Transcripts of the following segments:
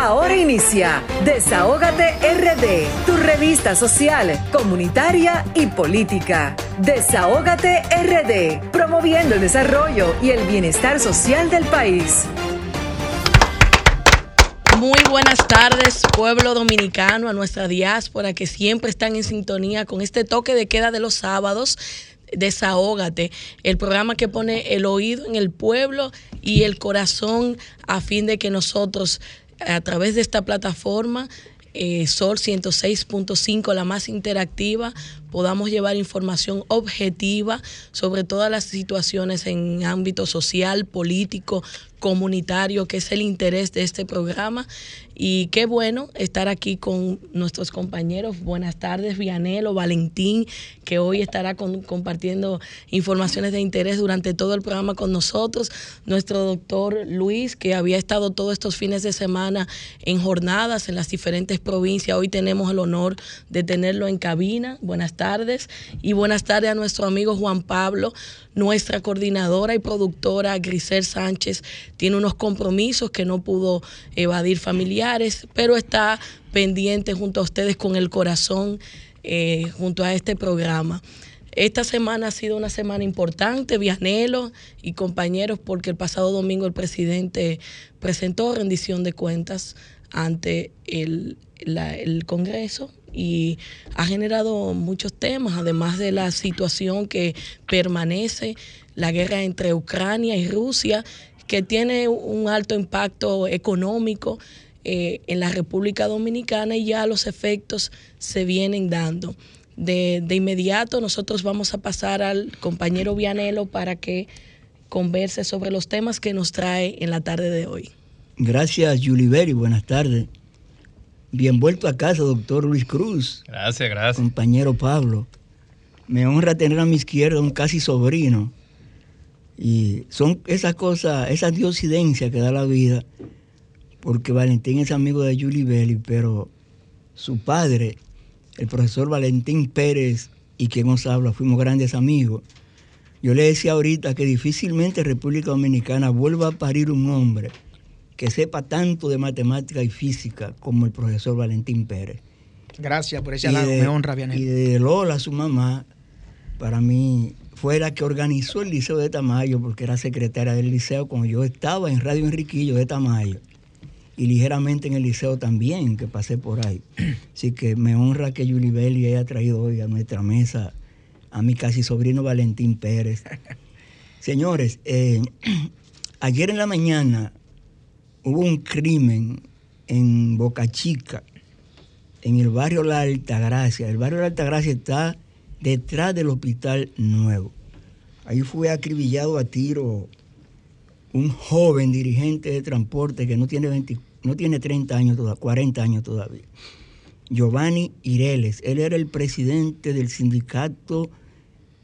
Ahora inicia Desahógate RD, tu revista social, comunitaria y política. Desahógate RD, promoviendo el desarrollo y el bienestar social del país. Muy buenas tardes, pueblo dominicano, a nuestra diáspora que siempre están en sintonía con este toque de queda de los sábados. Desahógate, el programa que pone el oído en el pueblo y el corazón a fin de que nosotros a través de esta plataforma eh, Sol 106.5, la más interactiva, podamos llevar información objetiva sobre todas las situaciones en ámbito social, político, comunitario, que es el interés de este programa. Y qué bueno estar aquí con nuestros compañeros. Buenas tardes, Vianelo, Valentín, que hoy estará compartiendo informaciones de interés durante todo el programa con nosotros. Nuestro doctor Luis, que había estado todos estos fines de semana en jornadas en las diferentes provincias. Hoy tenemos el honor de tenerlo en cabina. Buenas tardes. Y buenas tardes a nuestro amigo Juan Pablo, nuestra coordinadora y productora Grisel Sánchez tiene unos compromisos que no pudo evadir familiares, pero está pendiente junto a ustedes con el corazón eh, junto a este programa. Esta semana ha sido una semana importante, Vianelo y compañeros, porque el pasado domingo el presidente presentó rendición de cuentas ante el Congreso y ha generado muchos temas, además de la situación que permanece, la guerra entre Ucrania y Rusia, que tiene un alto impacto económico eh, en la República Dominicana y ya los efectos se vienen dando. De, de, inmediato nosotros vamos a pasar al compañero Vianelo para que converse sobre los temas que nos trae en la tarde de hoy. Gracias, Berry. Buenas tardes. Bien vuelto a casa, doctor Luis Cruz. Gracias, gracias. Compañero Pablo. Me honra tener a mi izquierda un casi sobrino. Y son esas cosas, esas diosidencias que da la vida, porque Valentín es amigo de Julie Belli, pero su padre, el profesor Valentín Pérez, y quien nos habla, fuimos grandes amigos. Yo le decía ahorita que difícilmente República Dominicana vuelva a parir un hombre que sepa tanto de matemática y física como el profesor Valentín Pérez. Gracias por ese halago, me honra, bien. Y de Lola, su mamá, para mí fue la que organizó el Liceo de Tamayo, porque era secretaria del liceo cuando yo estaba en Radio Enriquillo de Tamayo. Y ligeramente en el liceo también, que pasé por ahí. Así que me honra que Julie Belli haya traído hoy a nuestra mesa a mi casi sobrino Valentín Pérez. Señores, eh, ayer en la mañana hubo un crimen en Boca Chica, en el barrio La Altagracia. El barrio La Altagracia está detrás del Hospital Nuevo. Ahí fue acribillado a tiro un joven dirigente de transporte que no tiene, no tiene 30 años, 40 años todavía. Giovanni Ireles. Él era el presidente del sindicato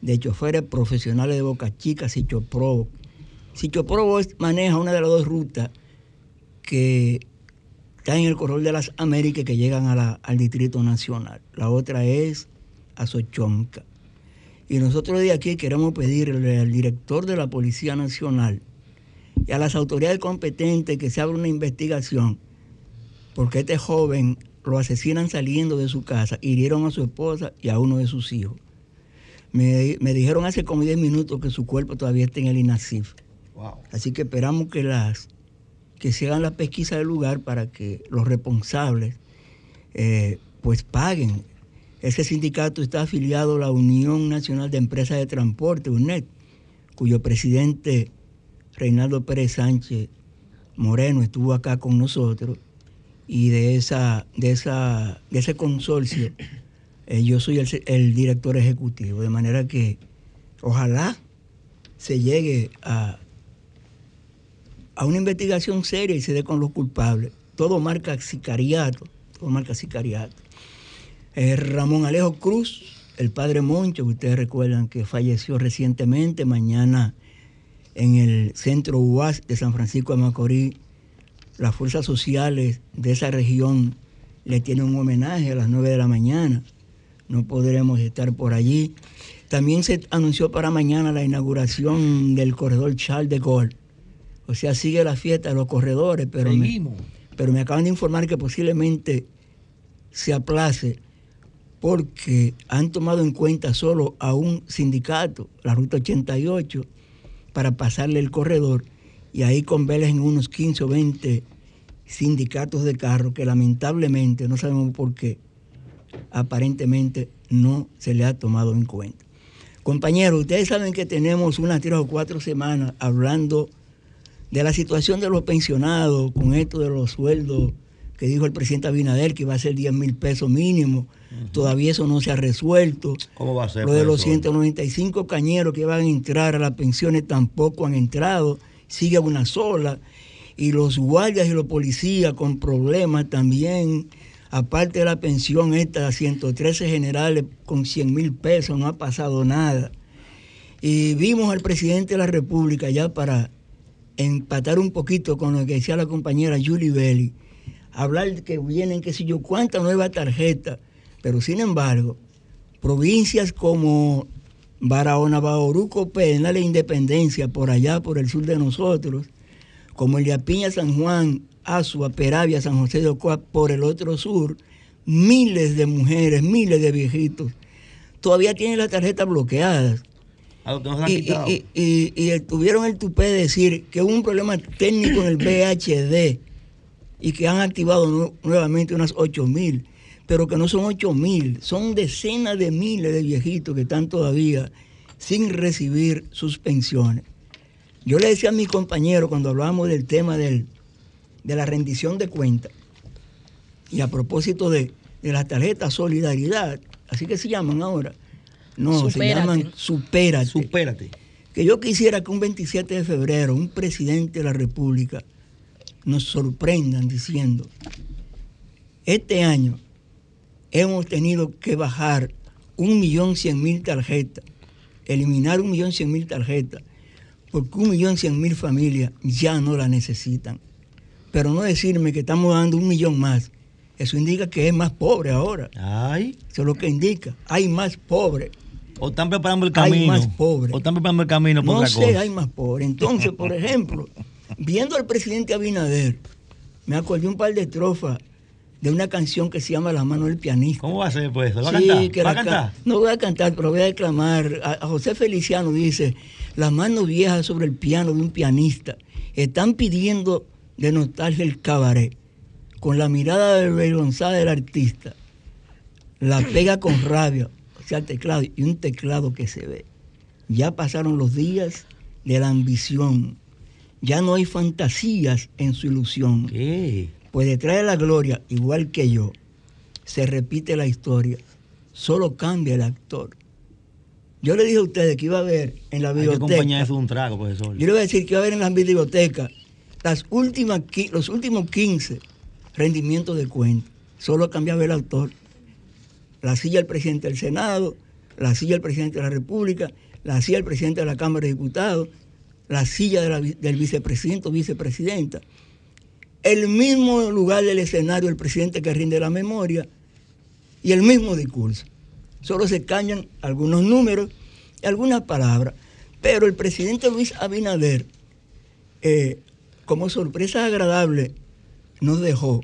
de choferes profesionales de Boca Chica, Sichoprobo. Sichoprobo maneja una de las dos rutas que está en el corredor de las Américas que llegan al Distrito Nacional. La otra es a Sochomca. Y nosotros de aquí queremos pedirle al director de la Policía Nacional y a las autoridades competentes que se abra una investigación, porque este joven lo asesinan saliendo de su casa, hirieron a su esposa y a uno de sus hijos. Me, dijeron hace como 10 minutos que su cuerpo todavía está en el INASIF. Así que esperamos que las que se hagan la pesquisa del lugar para que los responsables eh, pues paguen. Ese sindicato está afiliado a la Unión Nacional de Empresas de Transporte, UNED, cuyo presidente Reinaldo Pérez Sánchez Moreno estuvo acá con nosotros y de, esa, de, esa, de ese consorcio eh, yo soy el, el director ejecutivo, de manera que ojalá se llegue a, a una investigación seria y se dé con los culpables. Todo marca sicariato, todo marca sicariato. Eh, Ramón Alejo Cruz, el padre Moncho, que ustedes recuerdan que falleció recientemente, mañana en el centro UAS de San Francisco de Macorís, las fuerzas sociales de esa región le tienen un homenaje a las 9 de la mañana. No podremos estar por allí. También se anunció para mañana la inauguración del corredor Charles de Gaulle o sea, sigue la fiesta de los corredores, pero pero me acaban de informar que posiblemente se aplace porque han tomado en cuenta solo a un sindicato, la Ruta 88, para pasarle el corredor y ahí convergen unos 15 o 20 sindicatos de carro que lamentablemente, no sabemos por qué, aparentemente no se le ha tomado en cuenta. Compañeros, ustedes saben que tenemos unas tres o cuatro semanas hablando de la situación de los pensionados con esto de los sueldos que dijo el presidente Abinader que iba a ser 10 mil pesos mínimo. Todavía eso no se ha resuelto. ¿Cómo va a ser? Lo de los 195 cañeros que van a entrar a las pensiones tampoco han entrado. Sigue una sola. Y los guardias y los policías con problemas también. Aparte de la pensión esta, 113 generales con 100 mil pesos, no ha pasado nada. Y vimos al presidente de la República ya para empatar un poquito con lo que decía la compañera Julie Belli hablar que vienen, qué sé yo, cuántas nuevas tarjetas, pero sin embargo, provincias como Barahona, Bauruco, Penal e Independencia, por allá, por el sur de nosotros, como el de Apiña, San Juan, Azua, Peravia, San José de Ocoa, por el otro sur, miles de mujeres, miles de viejitos, todavía tienen las tarjetas bloqueadas. Y, y, y, tuvieron el tupé de decir que hubo un problema técnico en el VHD y que han activado nuevamente unas 8 mil, pero que no son 8 mil, son decenas de miles de viejitos que están todavía sin recibir sus pensiones. Yo le decía a mi compañero cuando hablábamos del tema del, de la rendición de cuentas, y a propósito de, de las tarjetas Solidaridad, así que se llaman ahora, no, se llaman Supérate. Supérate. Que yo quisiera que un 27 de febrero un presidente de la República nos sorprendan diciendo, este año hemos tenido que bajar un millón cien mil tarjetas, eliminar un millón cien mil tarjetas, porque un millón cien mil familias ya no la necesitan. Pero no decirme que estamos dando un millón más. Eso indica que es más pobre ahora. Ay. Eso es lo que indica. Hay más pobre. O están preparando el camino. Hay más pobre. O están preparando el camino por No sé, hay más pobre. Entonces, por ejemplo, viendo al presidente Abinader, me acordé un par de estrofas de una canción que se llama La mano del pianista. ¿Cómo va a ser pues? ¿Va a cantar? ¿Va a cantar? No voy a cantar, pero voy a declamar. A, José Feliciano dice, las manos viejas sobre el piano de un pianista están pidiendo de nostalgia el cabaret, con la mirada desvergonzada del artista, la pega con rabia, sea, teclado, y un teclado que se ve. Ya pasaron los días de la ambición, ya no hay fantasías en su ilusión. ¿Qué? Pues detrás de la gloria, igual que yo, se repite la historia. Solo cambia el actor. Yo le dije a ustedes que iba a ver en la biblioteca. eso un trago, profesor. Yo le voy a decir que iba a ver en la biblioteca las últimas, los últimos 15 rendimientos de cuentas. Solo cambiaba el autor. La silla del presidente del Senado, la silla del presidente de la República, la silla del presidente de la Cámara de Diputados, la silla del vicepresidente o vicepresidenta. El mismo lugar del escenario, el presidente que rinde la memoria y el mismo discurso. Solo se cañan algunos números y algunas palabras. Pero el presidente Luis Abinader, eh, como sorpresa agradable, nos dejó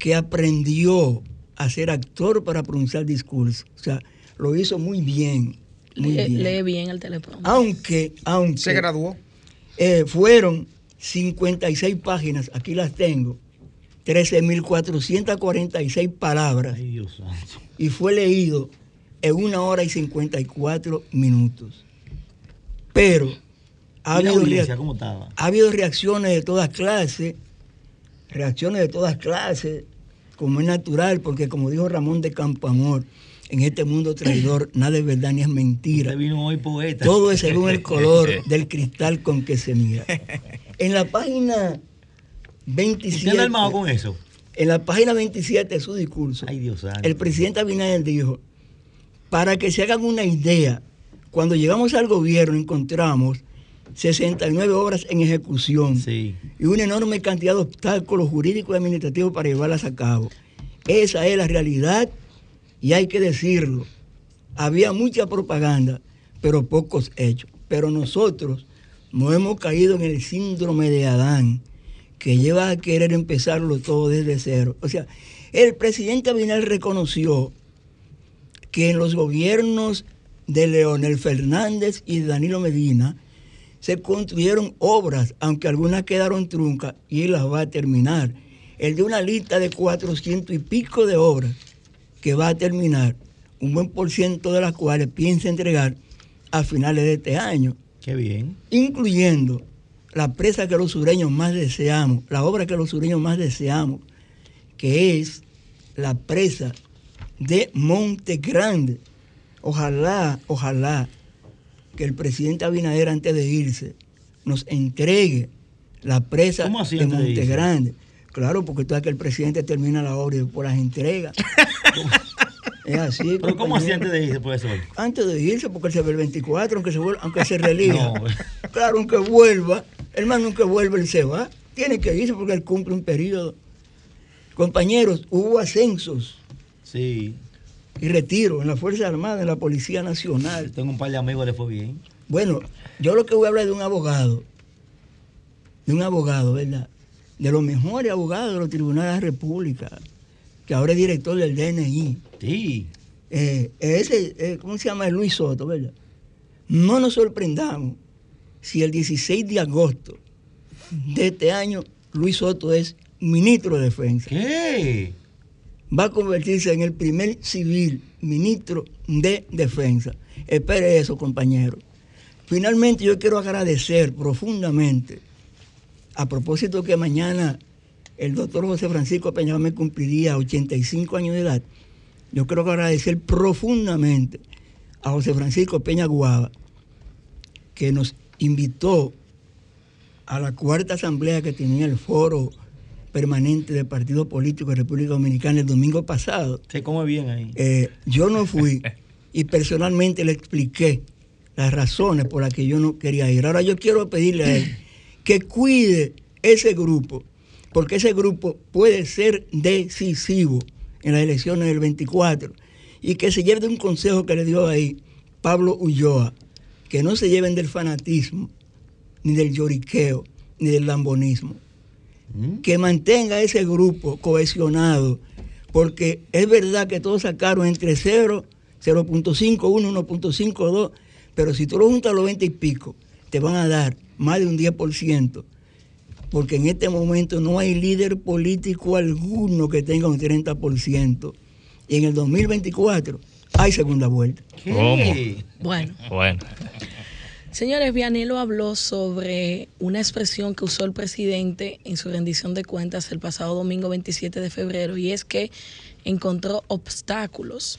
que aprendió a ser actor para pronunciar discursos. O sea, lo hizo muy bien lee, bien. el teléfono. Aunque, aunque. Se graduó. Eh, fueron 56 páginas, aquí las tengo, 13.446 palabras. Ay, Dios santo. Y fue leído en una hora y 54 minutos. Pero ha habido, ha habido reacciones de todas clases, reacciones de todas clases, como es natural, porque como dijo Ramón de Campoamor, en este mundo traidor nada es verdad ni es mentira. vino hoy poeta. Todo es según el color del cristal con que se mira. En la página 27. ¿Usted armado con eso? En la página 27 de su discurso, Ay, Dios el presidente Abinader dijo, para que se hagan una idea, cuando llegamos al gobierno encontramos 69 obras en ejecución sí. y una enorme cantidad de obstáculos jurídicos y administrativos para llevarlas a cabo. Esa es la realidad y hay que decirlo, había mucha propaganda, pero pocos hechos. Pero nosotros no hemos caído en el síndrome de Adán, que lleva a querer empezarlo todo desde cero. O sea, el presidente Abinal reconoció que en los gobiernos de Leonel Fernández y de Danilo Medina se construyeron obras, aunque algunas quedaron truncas, y él las va a terminar. Él dio una lista de 400 y pico de obras que va a terminar, un buen por ciento de las cuales piensa entregar a finales de este año. Qué bien. Incluyendo la presa que los sureños más deseamos, la obra que los sureños más deseamos, que es la presa de Monte Grande. Ojalá, ojalá que el presidente Abinader antes de irse nos entregue la presa ¿Cómo así de Monte? Grande. Claro, porque tú sabes que el presidente termina la obra y después las entrega. es así. Pero ¿cómo así compañero. antes de irse, profesor? Antes de irse, porque él se ve el 24, aunque se, vuelva, aunque se relija. No. Claro, aunque vuelva, hermano, aunque vuelva, él se va. Tiene que irse porque él cumple un periodo. Compañeros, hubo ascensos Sí. Y retiros en la Fuerza Armada, en la Policía Nacional. Tengo un par de amigos que le fue bien. Bueno, yo lo que voy a hablar es de un abogado, de un abogado, ¿verdad? De los mejores abogados de los tribunales de la República, que ahora es director del DNI. Sí. Eh, ese, eh, ¿cómo se llama? Luis Soto, ¿verdad? No nos sorprendamos si el 16 de agosto de este año Luis Soto es ministro de Defensa. ¿Qué? Va a convertirse en el primer civil ministro de Defensa. Espere eso, compañeros. Finalmente yo quiero agradecer profundamente, a propósito que mañana el doctor José Francisco Peña me cumpliría 85 años de edad, yo quiero agradecer profundamente a José Francisco Peña Guava, que nos invitó a la cuarta asamblea que tenía el foro permanente del Partido Político de República Dominicana el domingo pasado. Se come bien ahí. Eh, yo no fui y personalmente le expliqué las razones por las que yo no quería ir. Ahora yo quiero pedirle a él que cuide ese grupo, porque ese grupo puede ser decisivo en las elecciones del 24 y que se lleve de un consejo que le dio ahí Pablo Ulloa, que no se lleven del fanatismo, ni del lloriqueo, ni del lambonismo. Que mantenga ese grupo cohesionado, porque es verdad que todos sacaron entre 0, 0.51, 1.52, pero si tú lo juntas a los 20 y pico, te van a dar más de un 10%, porque en este momento no hay líder político alguno que tenga un 30%, y en el 2024 hay segunda vuelta. ¿Qué? ¿Cómo? Bueno, Bueno, señores, Vianelo habló sobre una expresión que usó el presidente en su rendición de cuentas el pasado domingo 27 de febrero y es que encontró obstáculos.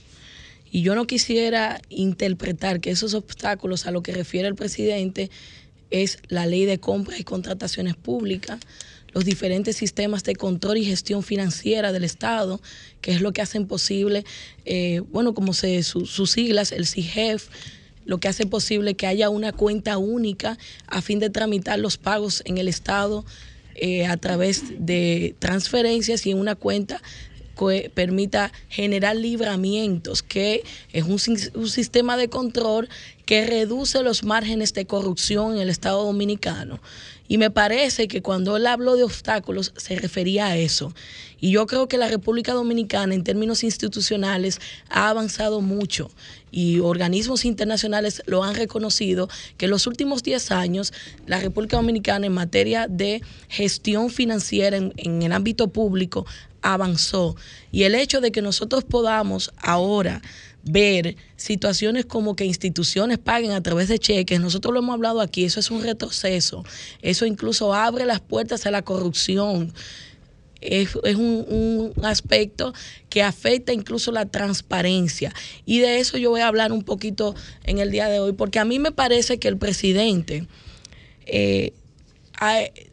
Y yo no quisiera interpretar que esos obstáculos a lo que refiere el presidente es la ley de compras y contrataciones públicas, los diferentes sistemas de control y gestión financiera del Estado, que es lo que hacen posible, eh, bueno, como se, su- sus siglas, el CIGEF, lo que hace posible que haya una cuenta única a fin de tramitar los pagos en el Estado eh, a través de transferencias y una cuenta que permita generar libramientos, que es un, sis- un sistema de control que reduce los márgenes de corrupción en el Estado dominicano. Y me parece que cuando él habló de obstáculos se refería a eso. Y yo creo que la República Dominicana en términos institucionales ha avanzado mucho y organismos internacionales lo han reconocido que en los últimos 10 años la República Dominicana en materia de gestión financiera en, en el ámbito público avanzó. Y el hecho de que nosotros podamos ahora ver situaciones como que instituciones paguen a través de cheques, nosotros lo hemos hablado aquí, eso es un retroceso, eso incluso abre las puertas a la corrupción. Es, es un, un aspecto que afecta incluso la transparencia. Y de eso yo voy a hablar un poquito en el día de hoy, porque a mí me parece que el presidente eh,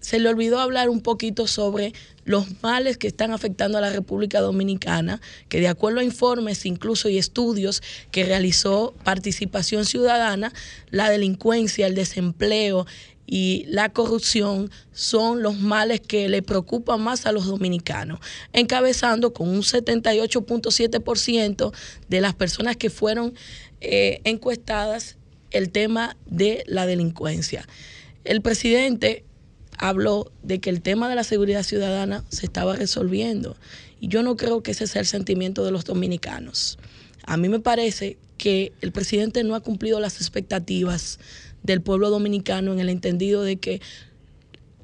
se le olvidó hablar un poquito sobre los males que están afectando a la República Dominicana, que de acuerdo a informes incluso y estudios que realizó Participación Ciudadana, la delincuencia, el desempleo y la corrupción son los males que le preocupan más a los dominicanos, encabezando con un 78.7% de las personas que fueron eh, encuestadas el tema de la delincuencia. El presidente habló de que el tema de la seguridad ciudadana se estaba resolviendo. Y yo no creo que ese sea el sentimiento de los dominicanos. A mí me parece que el presidente no ha cumplido las expectativas del pueblo dominicano en el entendido de que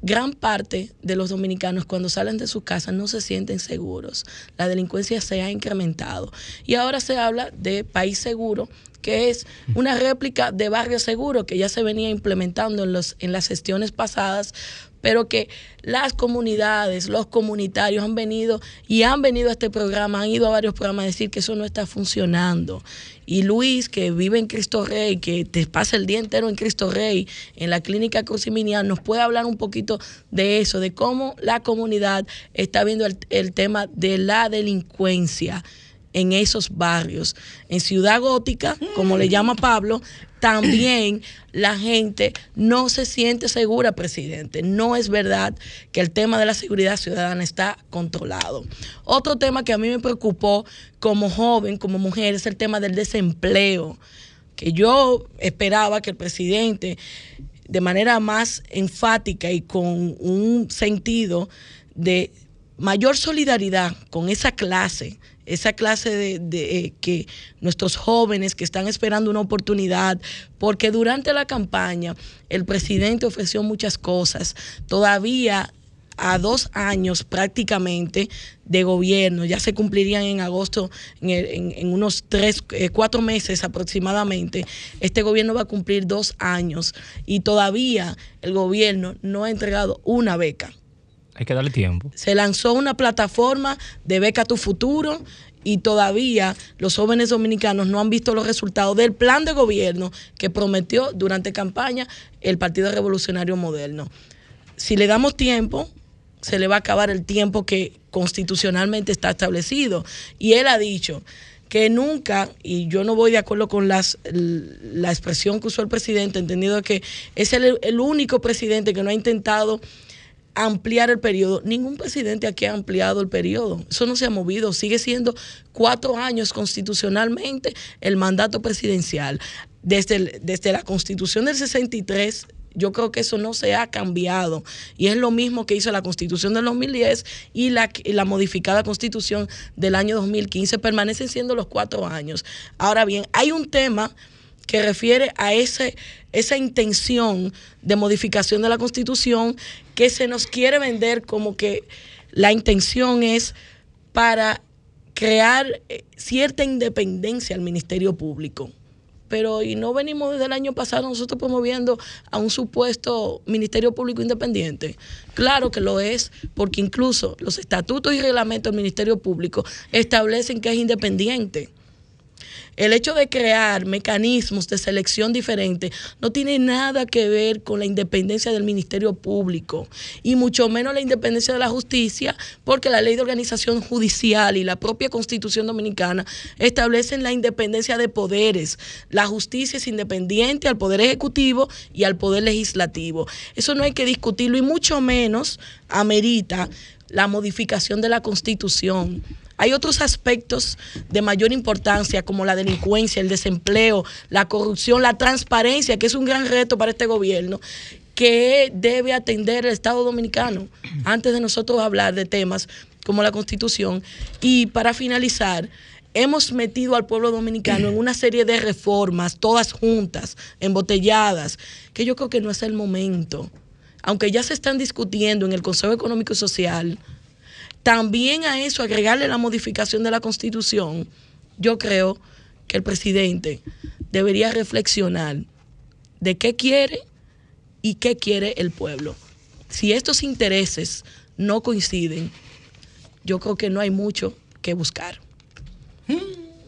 gran parte de los dominicanos cuando salen de sus casas no se sienten seguros. La delincuencia se ha incrementado. Y ahora se habla de país seguro, que es una réplica de barrio seguro que ya se venía implementando en, los, en las gestiones pasadas, pero que las comunidades, los comunitarios han venido y han venido a este programa, han ido a varios programas a decir que eso no está funcionando. Y Luis, que vive en Cristo Rey, que te pasa el día entero en Cristo Rey, en la clínica Cruciminia, nos puede hablar un poquito de eso, de cómo la comunidad está viendo el, el tema de la delincuencia en esos barrios. En Ciudad Gótica, como le llama Pablo, también la gente no se siente segura, presidente. No es verdad que el tema de la seguridad ciudadana está controlado. Otro tema que a mí me preocupó como joven, como mujer, es el tema del desempleo, que yo esperaba que el presidente, de manera más enfática y con un sentido de mayor solidaridad con esa clase, esa clase de, de, que nuestros jóvenes que están esperando una oportunidad, porque durante la campaña el presidente ofreció muchas cosas. Todavía a dos años prácticamente de gobierno, ya se cumplirían en agosto, en, en, en unos tres, eh, cuatro meses aproximadamente, este gobierno va a cumplir dos años y todavía el gobierno no ha entregado una beca hay que darle tiempo. Se lanzó una plataforma de Beca Tu Futuro y todavía los jóvenes dominicanos no han visto los resultados del plan de gobierno que prometió durante campaña el Partido Revolucionario Moderno. Si le damos tiempo, se le va a acabar el tiempo que constitucionalmente está establecido. Y él ha dicho que nunca, y yo no voy de acuerdo con las, la expresión que usó el presidente, entendido que es el, el único presidente que no ha intentado ampliar el periodo. Ningún presidente aquí ha ampliado el periodo. Eso no se ha movido. Sigue siendo cuatro años constitucionalmente el mandato presidencial. Desde, desde la constitución del 63 yo creo que eso no se ha cambiado. Y es lo mismo que hizo la constitución del 2010 y la, y la, modificada constitución del año 2015. Permanecen siendo los cuatro años. Ahora bien, hay un tema que refiere a ese, esa intención de modificación de la constitución que se nos quiere vender como que la intención es para crear eh, cierta independencia al Ministerio Público. Pero y no venimos desde el año pasado nosotros promoviendo a un supuesto Ministerio Público Independiente. Claro que lo es, porque incluso los estatutos y reglamentos del Ministerio Público establecen que es independiente. El hecho de crear mecanismos de selección diferentes no tiene nada que ver con la independencia del Ministerio Público y mucho menos la independencia de la justicia, porque la ley de organización judicial y la propia constitución dominicana establecen la independencia de poderes. La justicia es independiente al poder ejecutivo y al poder legislativo. Eso no hay que discutirlo y mucho menos amerita la modificación de la constitución. Hay otros aspectos de mayor importancia como la delincuencia, el desempleo, la corrupción, la transparencia, que es un gran reto para este gobierno, que debe atender el Estado dominicano antes de nosotros hablar de temas como la constitución. Y para finalizar, hemos metido al pueblo dominicano en una serie de reformas, todas juntas, embotelladas, que yo creo que no es el momento. Aunque ya se están discutiendo en el Consejo Económico y Social, también a eso agregarle la modificación de la constitución, yo creo que el presidente debería reflexionar de qué quiere y qué quiere el pueblo. Si estos intereses no coinciden, yo creo que no hay mucho que buscar.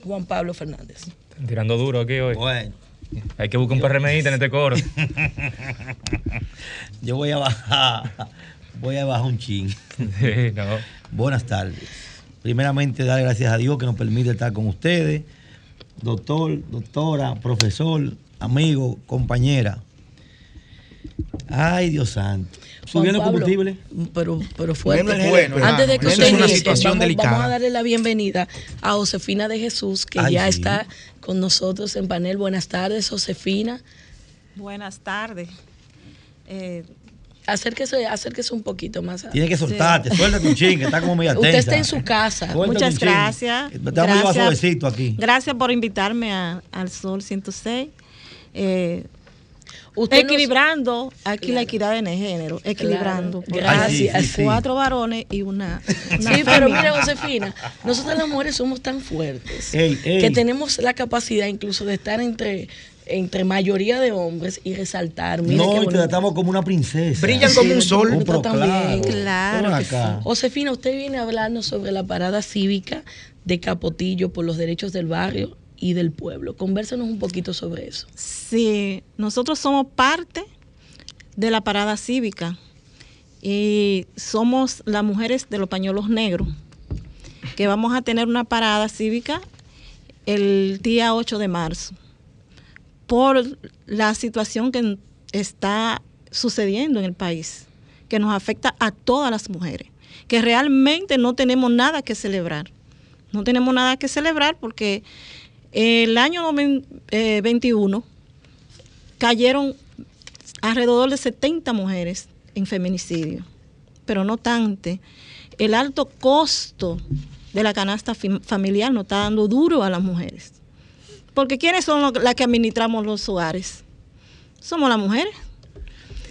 Juan Pablo Fernández. Están tirando duro aquí hoy. Bueno. Hay que buscar un PRMista en este coro. Yo voy a bajar, voy a bajar un chin. Sí, no. Buenas tardes. Primeramente, dar gracias a Dios que nos permite estar con ustedes. Doctor, doctora, profesor, amigo, compañera. Ay, Dios santo. ¿Subiendo combustible? Pero, pero fuerte. Bueno, bueno, Antes de que usted es una inicie, situación vamos, delicada. vamos a darle la bienvenida a Josefina de Jesús, que Ay, ya sí. está con nosotros en panel. Buenas tardes, Josefina. Buenas tardes. Eh, Acérquese, acérquese un poquito más. Tienes que soltarte, suéltate un chingue, está como media Usted tensa. está en su casa. Suéltate Muchas gracias. Te vamos a llevar Gracias. suavecito aquí. Gracias por invitarme a- al Sol 106. Eh, Usted nos- equilibrando aquí la equidad de género, equilibrando. Claro. Gracias. Sí, sí, sí. Cuatro varones y una, una Sí, pero mira, Josefina, nosotras las mujeres somos tan fuertes Ey, ey. que tenemos la capacidad incluso de estar entre, entre mayoría de hombres y resaltar. Mira no, y te tratamos como una princesa. Brillan como un sol. Oh, pero también. Claro. Josefina, usted viene a hablarnos sobre la parada cívica de Capotillo por los derechos del barrio y del pueblo. Convérsanos un poquito sobre eso. Sí, nosotros somos parte de la parada cívica y somos las mujeres de los pañuelos negros, que vamos a tener una parada cívica el día 8 de marzo por la situación que está sucediendo en el país, que nos afecta a todas las mujeres, que realmente no tenemos nada que celebrar. No tenemos nada que celebrar porque el año 2021 cayeron alrededor de 70 mujeres en feminicidio, pero no tanto. El alto costo de la canasta fam- familiar nos está dando duro a las mujeres. Porque ¿quiénes son las que administramos los hogares? Somos las mujeres.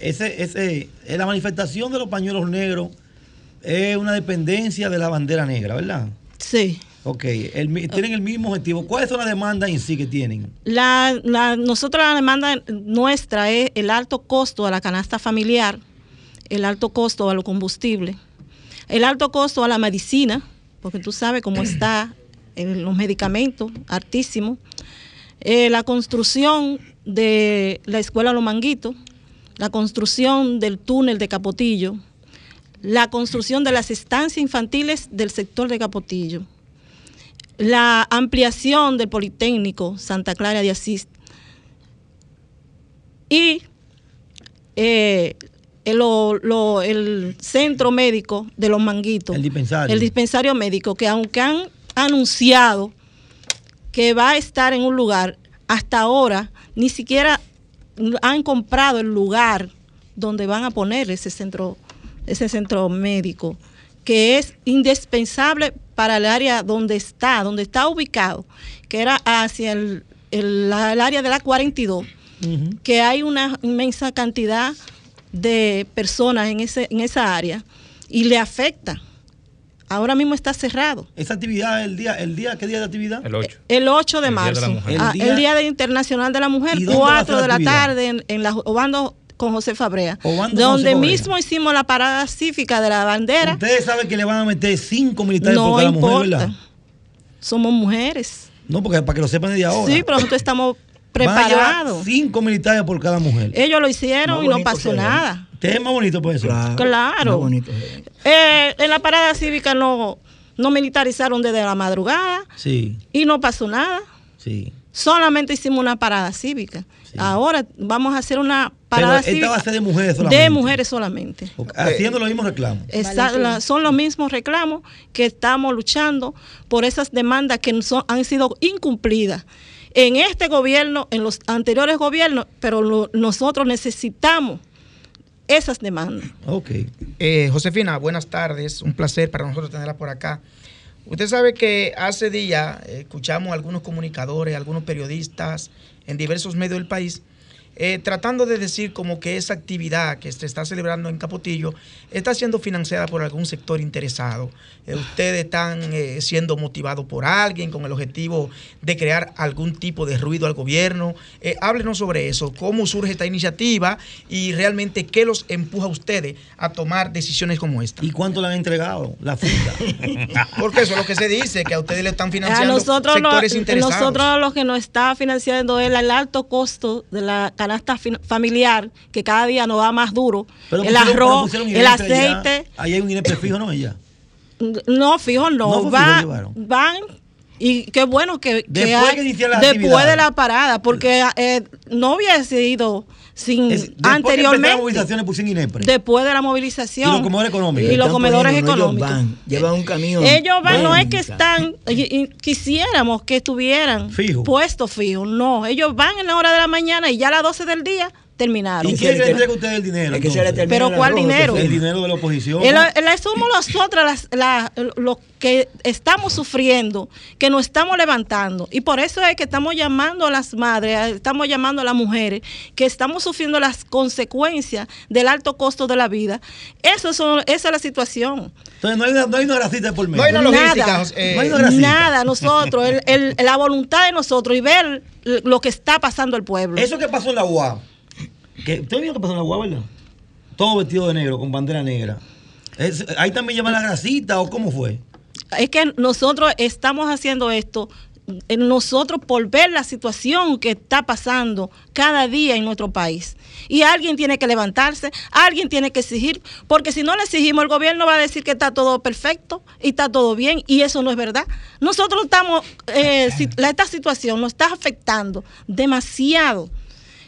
Ese, ese, eh, la manifestación de los pañuelos negros es una dependencia de la bandera negra, ¿verdad? Sí. Ok, el tienen el mismo objetivo. ¿Cuáles son las demandas en sí que tienen? La, la- nosotros la demanda nuestra es el alto costo a la canasta familiar, el alto costo a los combustibles, el alto costo a la medicina, porque tú sabes cómo está en los medicamentos, altísimo, eh, la construcción de la escuela Los Manguitos, la construcción del túnel de Capotillo, la construcción de las estancias infantiles del sector de Capotillo, la ampliación del Politécnico Santa Clara de Asís y eh, el, lo- el centro médico de los manguitos. El dispensario. El dispensario médico, que aunque han anunciado que va a estar en un lugar, hasta ahora ni siquiera han comprado el lugar donde van a poner ese centro, ese centro médico, que es indispensable para el área donde está, donde está ubicado, que era hacia el, el- área de la 42, que hay una inmensa cantidad de personas en, ese, en esa área y le afecta. Ahora mismo está cerrado. Esa actividad, el día, el día, ¿qué día de actividad? El 8. El 8 de El Día de la marzo, Mujer. ah, El el, día- día, de Internacional de la Mujer, ¿Y dónde va a ser 4 la de la actividad? tarde en, en la Obando con José Fabrea, Obando donde José Fabrea. mismo hicimos la parada cívica de la bandera. Ustedes saben que le van a meter cinco militares No por cada importa, mujer, ¿verdad? somos mujeres. No, porque para que lo sepan desde ahora. Sí, pero nosotros estamos preparados. cinco militares por cada mujer. Ellos lo hicieron y no pasó nada. Es más bonito por eso. Claro. más bonito. Eh, en la parada cívica no, no militarizaron desde la madrugada Sí, y no pasó nada. sí. Solamente hicimos una parada cívica. Sí. Ahora vamos a hacer una Pero parada esta cívica va a ser de mujeres solamente. de mujeres solamente. Haciendo los mismos reclamos. Esa- la- son los mismos reclamos que estamos luchando por esas demandas que son- han sido incumplidas en este gobierno, en los anteriores gobiernos, pero lo- nosotros necesitamos esas demandas. Ok. Eh, Josefina, buenas tardes. Un placer para nosotros tenerla por acá. Usted sabe que hace días eh, escuchamos a algunos comunicadores, algunos periodistas en diversos medios del país eh, tratando de decir como que esa actividad que se está celebrando en Capotillo está siendo financiada por algún sector interesado. Eh, ustedes están eh, siendo motivados por alguien con el objetivo de crear algún tipo de ruido al gobierno. Eh, háblenos sobre eso, cómo surge esta iniciativa y realmente qué los empuja a ustedes a tomar decisiones como esta. ¿Y cuánto le han entregado? La funda. Porque eso es lo que se dice, que a ustedes le están A financiando nosotros, lo- sectores interesados. nosotros lo que nos está financiando es el alto costo de la canasta familiar, que cada día nos va más duro. Pero el pusieron- arroz, el aceite. Ahí hay un INEP fijo, ¿no? Ella. No, fijo, No no. fue va- fijo, llevaron. van y qué bueno que, que Después hay- que las después de la parada, porque eh, no hubiese ido sin Es- anteriormente. movilizaciones pusieron INEPRE. Después de la movilización. Y los comedores económicos. Y los comedores económicos. Ellos van, llevan un camión. Ellos van, no es que están, y- y quisiéramos que estuvieran Fijo. puestos fijos, no, ellos van en la hora de la mañana y ya a las 12 del día terminaron. ¿Y quién le entrega a ustedes el dinero? Es que Pero ¿cuál dinero? El dinero de la oposición. El- el- somos nosotras las, la- los que estamos sufriendo, que nos estamos levantando. Y por eso es que estamos llamando a las madres, estamos llamando a las mujeres, que estamos sufriendo las consecuencias del alto costo de la vida. Eso son, esa es la situación. Entonces no hay, una, no hay una grasita por medio. No hay una logística, Nada, eh, No hay una nada, nosotros, el- el- la voluntad de nosotros y ver lo que está pasando al pueblo. Eso que pasó en la UAB. Que, ¿Usted vio que pasó en la UAB, verdad? Todo vestido de negro, con bandera negra. ¿Ahí también llaman la grasita o cómo fue? es que nosotros estamos haciendo esto, eh, nosotros por ver la situación que está pasando cada día en nuestro país. Y alguien tiene que levantarse, alguien tiene que exigir, porque si no le exigimos, el gobierno va a decir que está todo perfecto y está todo bien, y eso no es verdad. Nosotros estamos, eh, esta situación nos está afectando demasiado.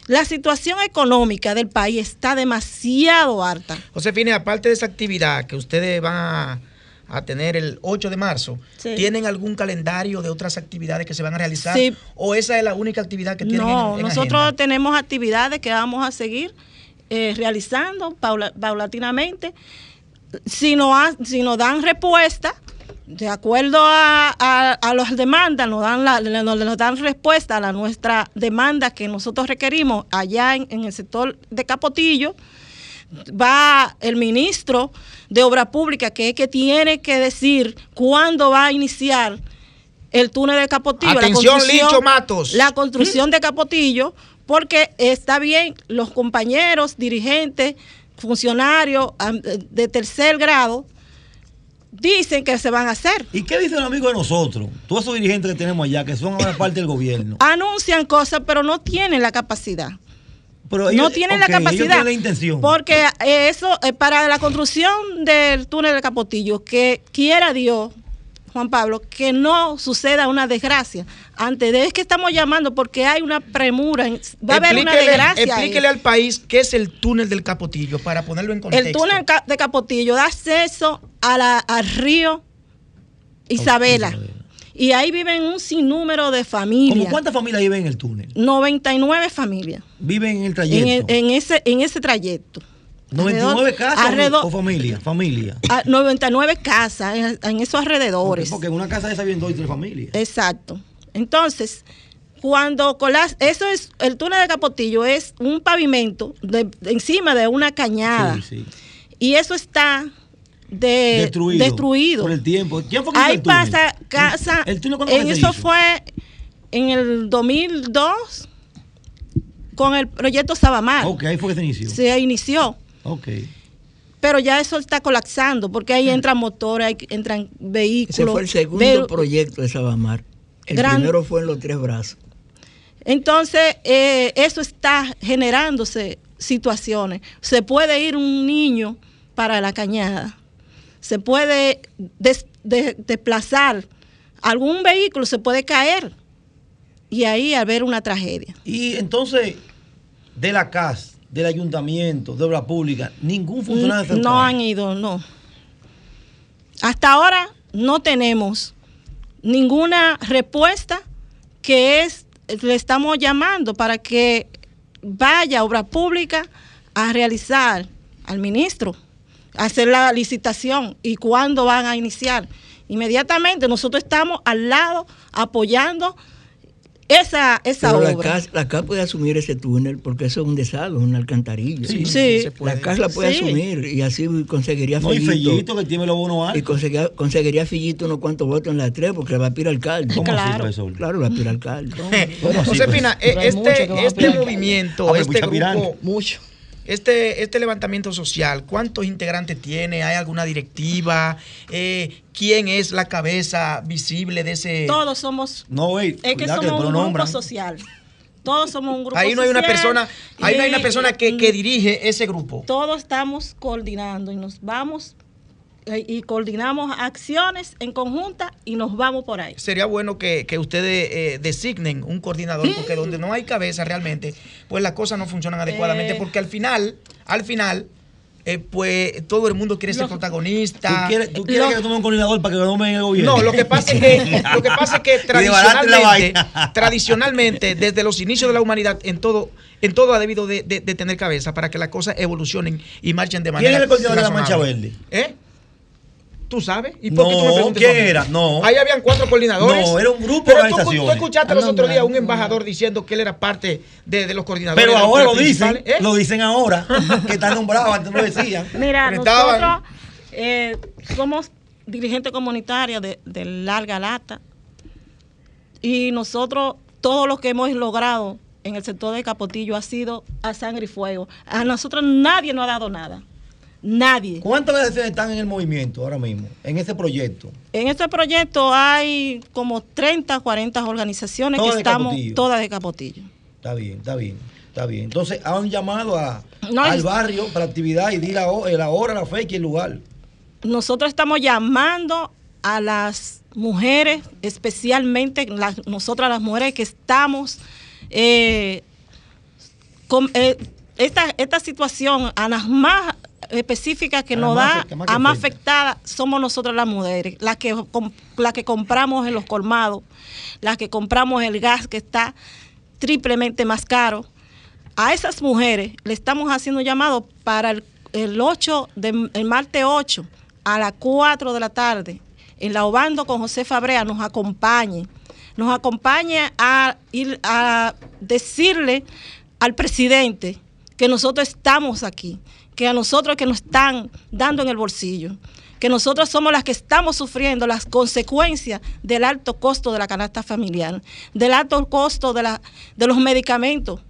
La situación económica del país está demasiado alta. Josefine, aparte de esa actividad que ustedes van a, a tener el 8 de marzo, Sí. ¿tienen algún calendario de otras actividades que se van a realizar? Sí. ¿O esa es la única actividad que tienen No, en, en nosotros agenda? tenemos actividades que vamos a seguir eh, realizando paula- paulatinamente. Si nos, si nos dan respuesta, de acuerdo a, a- a las demandas, nos dan, la, nos, dan respuesta a la nuestra demanda que nosotros requerimos allá en, en el sector de Capotillo, va el ministro de Obra Pública, que es que tiene que decir cuándo va a iniciar el túnel de Capotillo. la Atención, construcción- Licho Matos. La construcción de Capotillo, porque está bien, los compañeros, dirigentes, funcionarios de tercer grado dicen que se van a hacer. ¿Y qué dicen los amigos de nosotros? Todos esos dirigentes que tenemos allá, que son ahora parte del gobierno. Anuncian cosas, pero no tienen la capacidad. Pero no tienen la ellos capacidad. tienen la intención. Porque eh, eso, eh, para la construcción del túnel de Capotillo, que quiera Dios, Juan Pablo, que no suceda una desgracia. Antes de es que estamos llamando porque hay una premura, va a haber una Explíquele- desgracia. ahí. Explíquele al país qué es el túnel del Capotillo para ponerlo en contexto. El túnel de Capotillo da acceso a la, al río Isabela. Isabela. Y ahí viven un sinnúmero de familias. ¿Cómo cuántas familias viven en el túnel? 99 familias Viven en el trayecto. en ese, en ese trayecto. 99 Alrededor- casas o- alrededor- o familia, familia. a 99 casas en, en esos alrededores. Porque en una casa de esa viven dos y tres familias. Exacto. Entonces, cuando colas, eso es, el túnel de Capotillo es un pavimento de- de encima de una cañada. Sí, sí. Y eso está de- Destruido. destruido. Por el tiempo. ¿Quién fue que hizo Ahí el túnel? pasa casa. ¿El, el túnel cuándo en eso hizo? fue en el 2002 con el proyecto Sabamar. Ok, ahí fue que se inició. Se inició. Ok. Pero ya eso está colapsando porque ahí entran motores, ahí entran vehículos. Ese fue el segundo proyecto de Sabamar. El Gran- primero fue en los tres brazos. Entonces, eh, eso está generándose situaciones. Se puede ir un niño para la cañada, se puede des- de- desplazar, algún vehículo se puede caer y ahí haber una tragedia. Y entonces, de la CAS, del ayuntamiento, de obra pública, ningún funcionario de No han ido, no. Hasta ahora no tenemos ninguna respuesta que es, le estamos llamando para que vaya a obra pública a realizar al ministro, hacer la licitación y cuándo van a iniciar. Inmediatamente nosotros estamos al lado apoyando esa, esa Pero la obra. CAS, la CAS puede asumir ese túnel porque eso es un desagüe, una alcantarilla. Sí, se puede. La CAS la puede Sí. asumir y así conseguiría No, y. Fellito, que tiene los bonos y altos. conseguiría, conseguiría Fellito unos cuantos votos en la tres porque va a ir alcalde. ¿Cómo así, Claro. profesor? Claro, va a ir alcalde. Sí, Josefina, hay eh, este, este movimiento, Ah, pero este grupo, Mucho. Este, este levantamiento social, ¿cuántos integrantes tiene? ¿Hay alguna directiva? Eh, ¿Quién es la cabeza visible de ese...? Todos somos No, güey. Es que somos un grupo social. Todos somos un grupo Ahí no hay una social persona, ahí no hay una persona que, que dirige ese grupo. Todos estamos coordinando y nos vamos y coordinamos acciones en conjunta y nos vamos por ahí. Sería bueno que, que ustedes eh, designen un coordinador, porque donde no hay cabeza realmente, pues las cosas no funcionan adecuadamente, Eh. porque al final, al final, eh, pues todo el mundo quiere ser ¿Tú protagonista. quieres, tú quieres que yo tome un coordinador para que lo tome en el gobierno? No, lo que pasa es que, lo que, pasa es que tradicionalmente, tradicionalmente, desde los inicios de la humanidad, en todo, en todo ha debido de, de- de tener cabeza para que las cosas evolucionen y marchen de ¿Quién manera es el coordinador de la Mancha. Verde? ¿Eh? ¿Tú sabes? ¿Y por qué tú me No, preguntas ¿quién eso a mí? era? No. Ahí habían cuatro coordinadores. No, era un grupo de Pero tú- organizaciones. Tú, escuchaste los Ah, otros días a un embajador diciendo que él era parte de, de los coordinadores. Pero de ahora lo dicen. ¿Eh? lo dicen ahora, que está nombrado, antes no lo decían. Mira, Pero nosotros eh, somos dirigentes comunitarios de, de larga lata y nosotros todo lo que hemos logrado en el sector de Capotillo ha sido a sangre y fuego. A nosotros nadie nos ha dado nada. Nadie. ¿Cuántas veces están en el movimiento ahora mismo, en ese proyecto? En este proyecto hay como 30, 40 organizaciones Todas que estamos Capotillo. todas de Capotillo. Está bien, está bien, está bien. Entonces, han llamado a, No, al barrio para actividad y di la, la hora, la fecha y el lugar. nosotros estamos llamando a las mujeres, especialmente las- nosotras las mujeres que estamos eh, con eh, esta, esta situación, a las más específicas que A nos más da, afecta- más que a más afecta. afectadas somos nosotras las mujeres, las que, las que compramos en los colmados, las que compramos el gas que está triplemente más caro. A esas mujeres le estamos haciendo un llamado para el, el 8 de, el martes 8 a las 4 de la tarde en la Obando con José Fabrea nos acompañe, nos acompañe a ir a decirle al presidente que nosotros estamos aquí, que a nosotros que nos están dando en el bolsillo, que nosotros somos las que estamos sufriendo las consecuencias del alto costo de la canasta familiar, del alto costo de, de los medicamentos,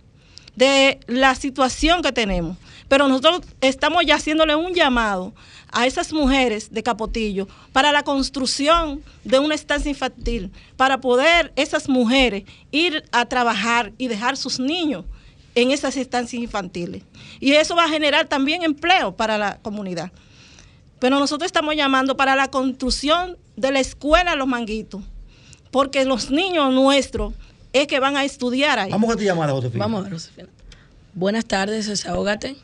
de la situación que tenemos. Pero nosotros estamos ya haciéndole un llamado a esas mujeres de Capotillo para la construcción de una estancia infantil, para poder esas mujeres ir a trabajar y dejar sus niños en esas estancias infantiles. Y eso va a generar también empleo para la comunidad. Pero nosotros estamos llamando para la construcción de la escuela Los Manguitos, porque los niños nuestros es que van a estudiar ahí. Vamos a tu llamada, Josefina. Vamos a ver, Josefina. Buenas tardes, desahógate.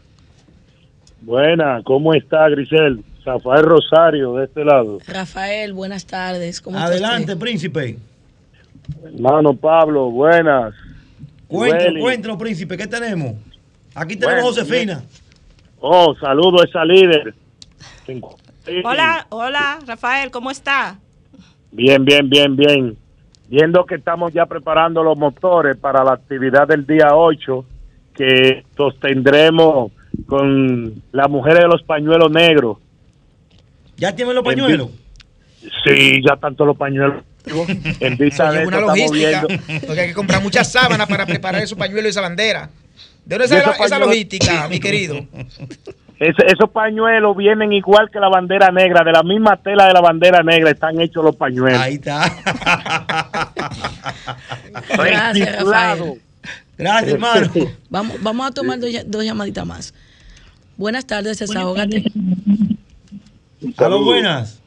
Buena, ¿cómo está Grisel? Rafael Rosario, de este lado. Rafael, buenas tardes. ¿Cómo está Adelante, príncipe. Hermano Pablo, buenas. Cuéntanos, Welly. cuéntanos, príncipe, ¿qué tenemos? Aquí tenemos Bueno, Josefina. Oh, saludo a esa líder. Hola, hola, Rafael, ¿cómo está? Bien, bien, bien, bien. Viendo que estamos ya preparando los motores para la actividad del día 8, que sostendremos con las mujeres de los pañuelos negros. ¿Ya tienen los pañuelos? Sí, ya tanto los pañuelos. En vista de una estamos logística, viendo. porque hay que comprar muchas sábanas para preparar esos pañuelos y esa bandera. ¿De dónde sale esa logística, mi querido? Esos pañuelos vienen igual que la bandera negra, de la misma tela de la bandera negra están hechos los pañuelos. Ahí está. Gracias, Rafael. Gracias, hermano. Vamos, vamos a tomar dos, ll- dos llamaditas más. Buenas tardes, desahógate. Aló, buenas.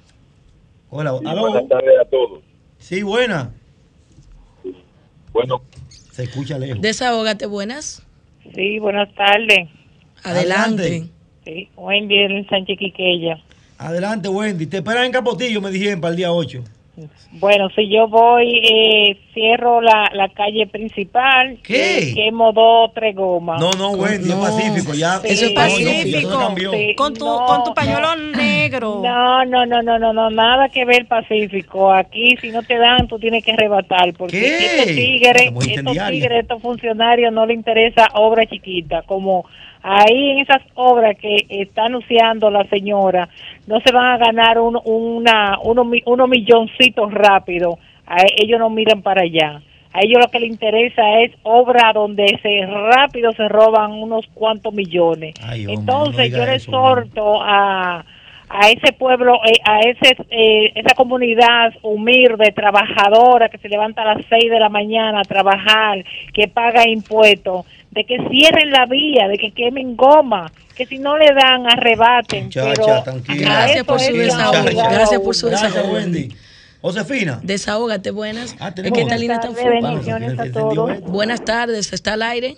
Hola, aló. Buenas tardes a todos. Sí, buena. Bueno, Se escucha lejos. Desahógate, buenas. Sí, buenas tardes. Adelante. Adelante. Sí, Wendy el Sánchez Quiqueya. Adelante, Wendy. Te esperan en Capotillo, me dijeron, para el día 8. Bueno, si yo voy, eh, cierro la, la calle principal. ¿Qué? eh, quemo dos, tres gomas. No, no, Wendy, No. es Pacífico. Ya, Sí. Eso es No, no, pacífico. Sí. Con tu, No, con tu pañuelo no. negro. No, no, no, no, no, no, nada que ver Pacífico. Aquí, si no te dan, tú tienes que arrebatar. Porque ¿Qué? estos tigres, estos tigres, estos funcionarios no les interesa obra chiquita. Como ahí en esas obras que está anunciando la señora, no se van a ganar un, una, unos, unos milloncitos rápido. A ellos no miran para allá. A ellos lo que les interesa es obra donde se rápido se roban unos cuantos millones. Ay, hombre, Entonces no yo le eso, exhorto a, a ese pueblo, eh, a ese eh, esa comunidad humilde, trabajadora, que se levanta a las 6 de la mañana a trabajar, que paga impuestos, de que cierren la vía, de que quemen goma, que si no le dan, arrebaten. Muchacha, pero tranquila. Gracias por su desahogo. Gracias por su desahogo. Wendy. Josefina. Desahógate, buenas. Ah, es que esta línea está Buenas tardes, full. bendiciones a ¿Entendió todos. Buenas tardes, ¿está al aire?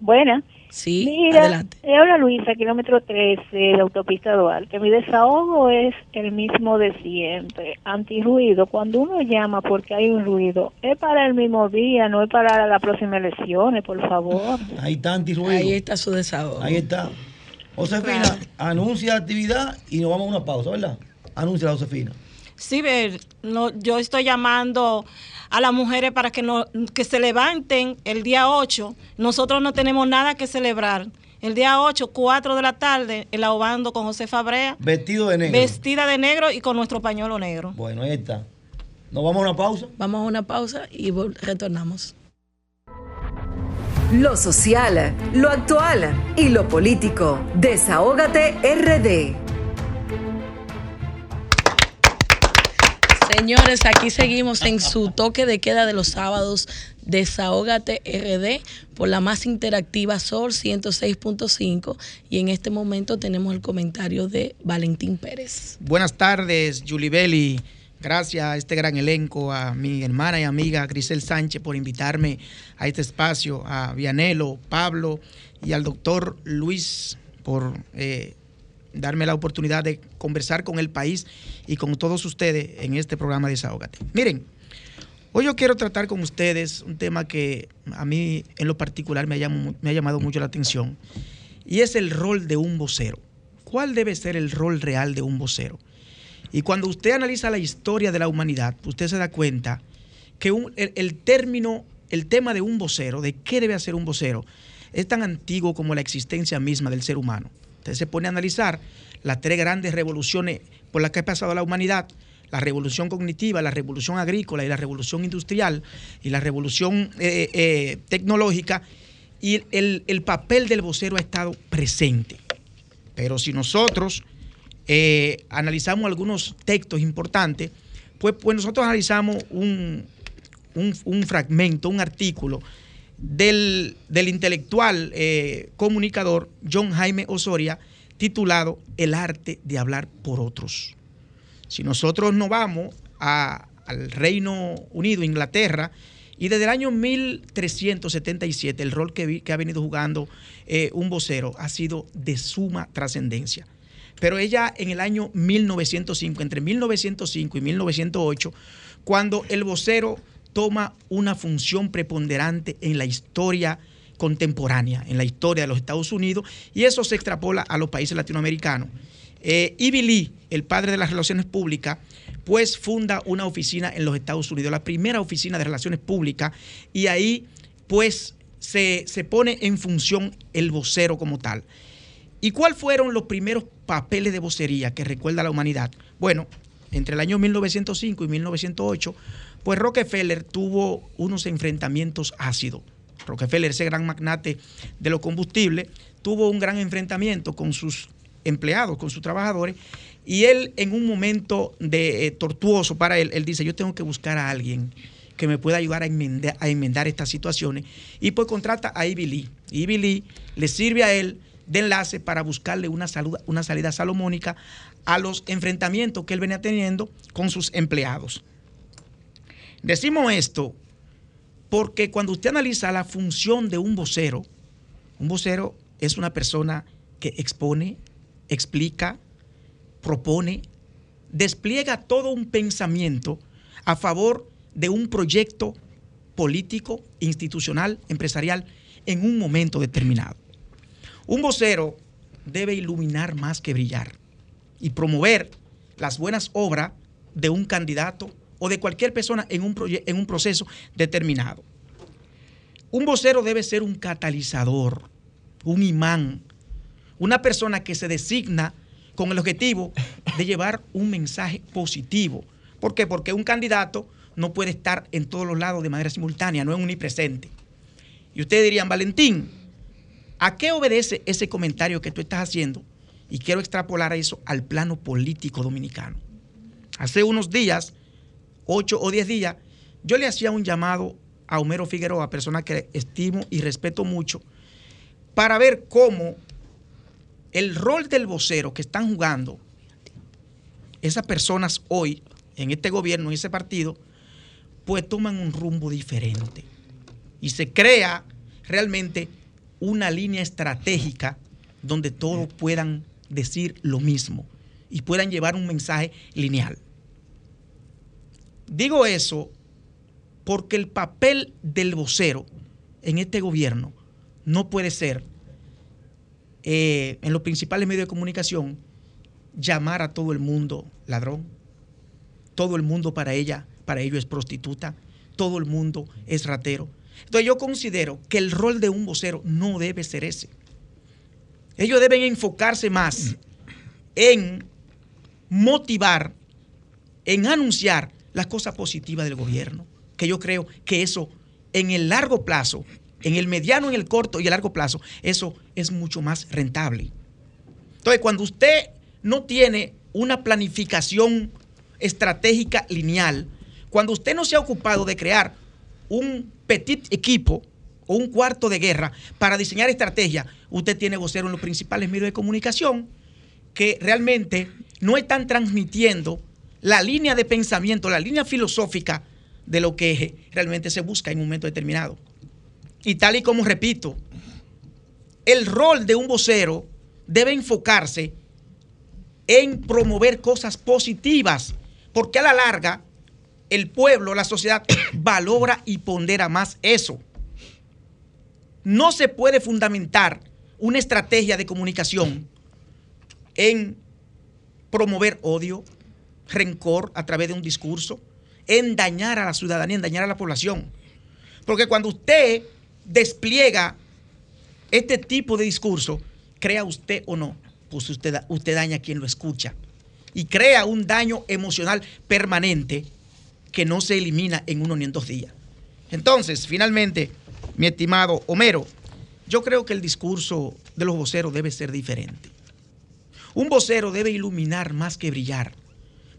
Buenas. Sí, Mira, adelante. eh, habla Luisa, kilómetro 13 de autopista Duarte. Mi desahogo es el mismo de siempre, antirruido. Cuando uno llama porque hay un ruido, es para el mismo día, no es para las próximas elecciones, por favor. Ahí está antirruido. Ahí está su desahogo. Ahí está. Josefina, Claro. anuncia la actividad y nos vamos a una pausa, ¿verdad? Anuncia la Josefina. Sí, ver, no, yo estoy llamando a las mujeres para que, no, que se levanten el día 8. Nosotros no tenemos nada que celebrar. El día 8, 4 de la tarde, el ahogando con José Fabrea, Vestido de negro. vestida de negro y con nuestro pañuelo negro. Bueno, ahí está. Nos vamos a una pausa. Vamos a una pausa y retornamos. Lo social, lo actual y lo político. Desahógate RD. Señores, aquí seguimos en su toque de queda de los sábados. Desahógate RD por la más interactiva Sol 106.5 y en este momento tenemos el comentario de Valentín Pérez. Buenas tardes, Julie Belli. Gracias a este gran elenco, a mi hermana y amiga Grisel Sánchez por invitarme a este espacio, a Vianelo, Pablo y al doctor Luis por eh, darme la oportunidad de conversar con el país y con todos ustedes en este programa de Desahógate. Miren, hoy yo quiero tratar con ustedes un tema que a mí en lo particular me ha, llamado, mucho la atención y es el rol de un vocero. ¿Cuál debe ser el rol real de un vocero? Y cuando usted analiza la historia de la humanidad, usted se da cuenta que el, el término, el tema de un vocero, de qué debe hacer un vocero, es tan antiguo como la existencia misma del ser humano. Usted se pone a analizar las tres grandes revoluciones por las que ha pasado la humanidad, la revolución cognitiva, la revolución agrícola y la revolución industrial y la revolución eh, eh, tecnológica, y el, el papel del vocero ha estado presente. Pero si nosotros eh, analizamos algunos textos importantes, pues, pues nosotros analizamos un fragmento, un artículo del, del intelectual eh, comunicador John Jaime Osoria titulado El arte de hablar por otros. Si nosotros nos vamos a- al Reino Unido, Inglaterra, y desde el año 1377 el rol que, ha venido jugando eh, un vocero ha sido de suma trascendencia. Pero ella en el año 1905, entre 1905 y 1908, cuando el vocero toma una función preponderante en la historia contemporánea, en la historia de los Estados Unidos, y eso se extrapola a los países latinoamericanos. Eh, Ivy Lee, el padre de las relaciones públicas, pues funda una oficina en los Estados Unidos, la primera oficina de relaciones públicas, y ahí pues se, se pone en función el vocero como tal. ¿Y cuáles fueron los primeros papeles de vocería que recuerda la humanidad? Bueno, entre el año 1905 y 1908, pues Rockefeller tuvo unos enfrentamientos ácidos. Rockefeller, ese gran magnate de los combustibles, tuvo un gran enfrentamiento con sus empleados, con sus trabajadores, y él en un momento de eh, tortuoso para él, él dice, yo tengo que buscar a alguien que me pueda ayudar a enmendar, estas situaciones, y pues contrata a Ivy Lee. Ivy Lee le sirve a él de enlace para buscarle una, salud- una salida salomónica a los enfrentamientos que él venía teniendo con sus empleados. Decimos esto porque cuando usted analiza la función de un vocero, un vocero es una persona que expone, explica, propone, despliega todo un pensamiento a favor de un proyecto político, institucional, empresarial en un momento determinado. Un vocero debe iluminar más que brillar y promover las buenas obras de un candidato o de cualquier persona en un, en un proceso determinado. Un vocero debe ser un catalizador, un imán, una persona que se designa con el objetivo de llevar un mensaje positivo. ¿Por qué? Porque un candidato no puede estar en todos los lados de manera simultánea, no es omnipresente. Y ustedes dirían, Valentín, ¿a qué obedece ese comentario que tú estás haciendo? Y quiero extrapolar eso al plano político dominicano. Hace unos días, ocho o diez días, yo le hacía un llamado a Homero Figueroa, persona que estimo y respeto mucho, para ver cómo el rol del vocero que están jugando esas personas hoy en este gobierno, en ese partido, pues toman un rumbo diferente. Y se crea realmente una línea estratégica donde todos puedan decir lo mismo y puedan llevar un mensaje lineal. Digo eso porque el papel del vocero en este gobierno no puede ser, eh, en los principales medios de comunicación, llamar a todo el mundo ladrón. Todo el mundo para ella, para ello es prostituta. Todo el mundo es ratero. Entonces yo considero que el rol de un vocero no debe ser ese. Ellos deben enfocarse más en motivar, en anunciar las cosas positivas del gobierno, que yo creo que eso en el largo plazo, en el mediano, en el corto y el largo plazo, eso es mucho más rentable. Entonces, cuando usted no tiene una planificación estratégica lineal, cuando usted no se ha ocupado de crear un petit equipo o un cuarto de guerra para diseñar estrategia, usted tiene vocero en los principales medios de comunicación que realmente no están transmitiendo la línea de pensamiento, la línea filosófica de lo que realmente se busca en un momento determinado. Y tal y como repito, el rol de un vocero debe enfocarse en promover cosas positivas, porque a la larga el pueblo, la sociedad valora y pondera más eso. No se puede fundamentar una estrategia de comunicación en promover odio, rencor a través de un discurso, en dañar a la ciudadanía, en dañar a la población. Porque cuando usted despliega este tipo de discurso, crea usted o no, pues usted, usted daña a quien lo escucha. Y crea un daño emocional permanente que no se elimina en uno ni en dos días. Entonces, finalmente, mi estimado Homero, yo creo que el discurso de los voceros debe ser diferente. Un vocero debe iluminar más que brillar,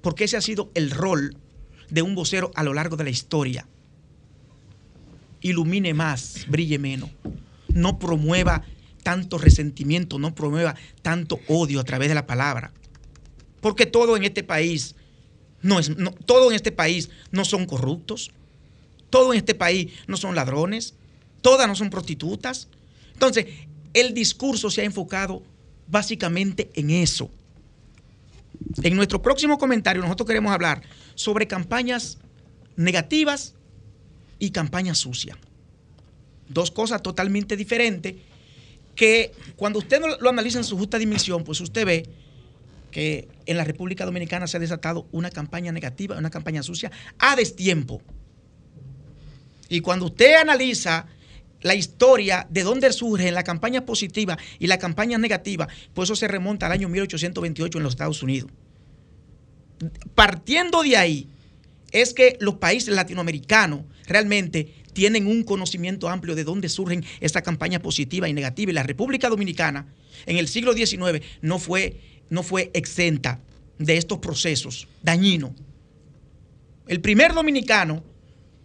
porque ese ha sido el rol de un vocero a lo largo de la historia. Ilumine más, brille menos. No promueva tanto resentimiento, no promueva tanto odio a través de la palabra. Porque todo en este país no es todo en este país no son corruptos. Todo en este país no son ladrones, todas no son prostitutas. Entonces, el discurso se ha enfocado básicamente en eso. En nuestro próximo comentario nosotros queremos hablar sobre campañas negativas y campañas sucias. Dos cosas totalmente diferentes que cuando usted lo analiza en su justa dimensión, pues usted ve que en la República Dominicana se ha desatado una campaña negativa, una campaña sucia a destiempo. Y cuando usted analiza la historia de dónde surge la campaña positiva y la campaña negativa, pues eso se remonta al año 1828 en los Estados Unidos. Partiendo de ahí, es que los países latinoamericanos realmente tienen un conocimiento amplio de dónde surgen esta campaña positiva y negativa. Y la República Dominicana en el siglo XIX no fue, no fue exenta de estos procesos dañinos. El primer dominicano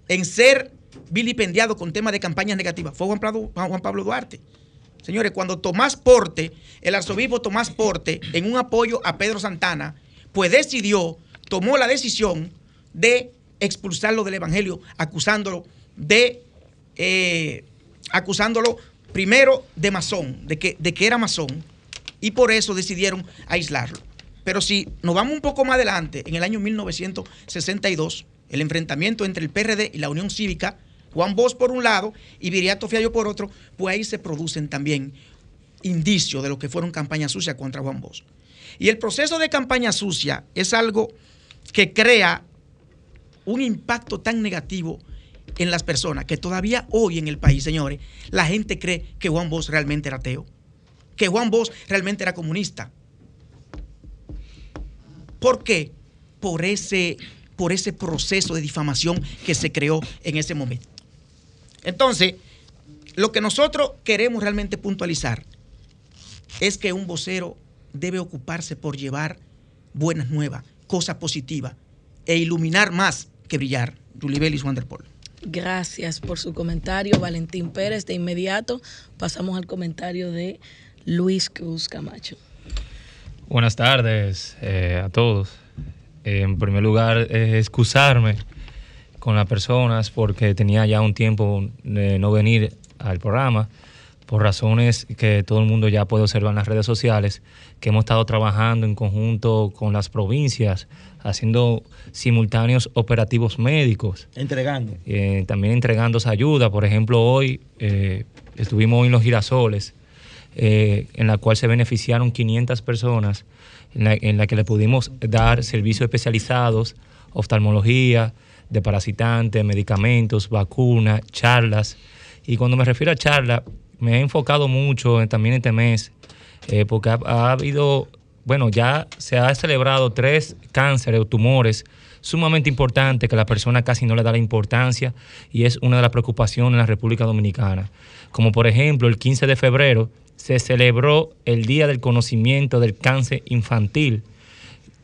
en ser vilipendiado con temas de campañas negativas fue Juan Pablo, Juan Pablo Duarte. Señores, cuando Tomás Porte, el arzobispo Tomás Porte, en un apoyo a Pedro Santana, pues decidió, tomó la decisión de expulsarlo del Evangelio, acusándolo de, eh, acusándolo primero de masón, de que, de que era masón, y por eso decidieron aislarlo. Pero si nos vamos un poco más adelante, en el año 1962, el enfrentamiento entre el PRD y la Unión Cívica, Juan Bosch por un lado y Viriato Fiallo por otro, pues ahí se producen también indicios de lo que fueron campañas sucias contra Juan Bosch. Y el proceso de campaña sucia es algo que crea un impacto tan negativo en las personas que todavía hoy en el país, señores, la gente cree que Juan Bosch realmente era ateo, que Juan Bosch realmente era comunista. ¿Por qué? Por ese, por ese proceso de difamación que se creó en ese momento. Entonces, lo que nosotros queremos realmente puntualizar es que un vocero debe ocuparse por llevar buenas nuevas, cosas positivas e iluminar más que brillar. Julibelis Wanderpol. Gracias por su comentario, Valentín Pérez. De inmediato pasamos al comentario de Luis Cruz Camacho. Buenas tardes eh, a todos. Eh, en primer lugar, eh, excusarme con las personas porque tenía ya un tiempo de no venir al programa por razones que todo el mundo ya puede observar en las redes sociales, que hemos estado trabajando en conjunto con las provincias, haciendo simultáneos operativos médicos. Entregando. Eh, también entregando esa ayuda. Por ejemplo, hoy eh, estuvimos hoy en Los Girasoles, eh, en la cual se beneficiaron 500 personas, en la, en la que le pudimos dar servicios especializados, oftalmología, de parasitantes, medicamentos, vacunas, charlas. Y cuando me refiero a charlas, me he enfocado mucho en- también este mes, eh, porque ha, ha habido, bueno, ya se ha celebrado tres cánceres o tumores sumamente importantes que la persona casi no le da la importancia y es una de las preocupaciones en la República Dominicana. Como por ejemplo, el 15 de febrero se celebró el Día del Conocimiento del Cáncer Infantil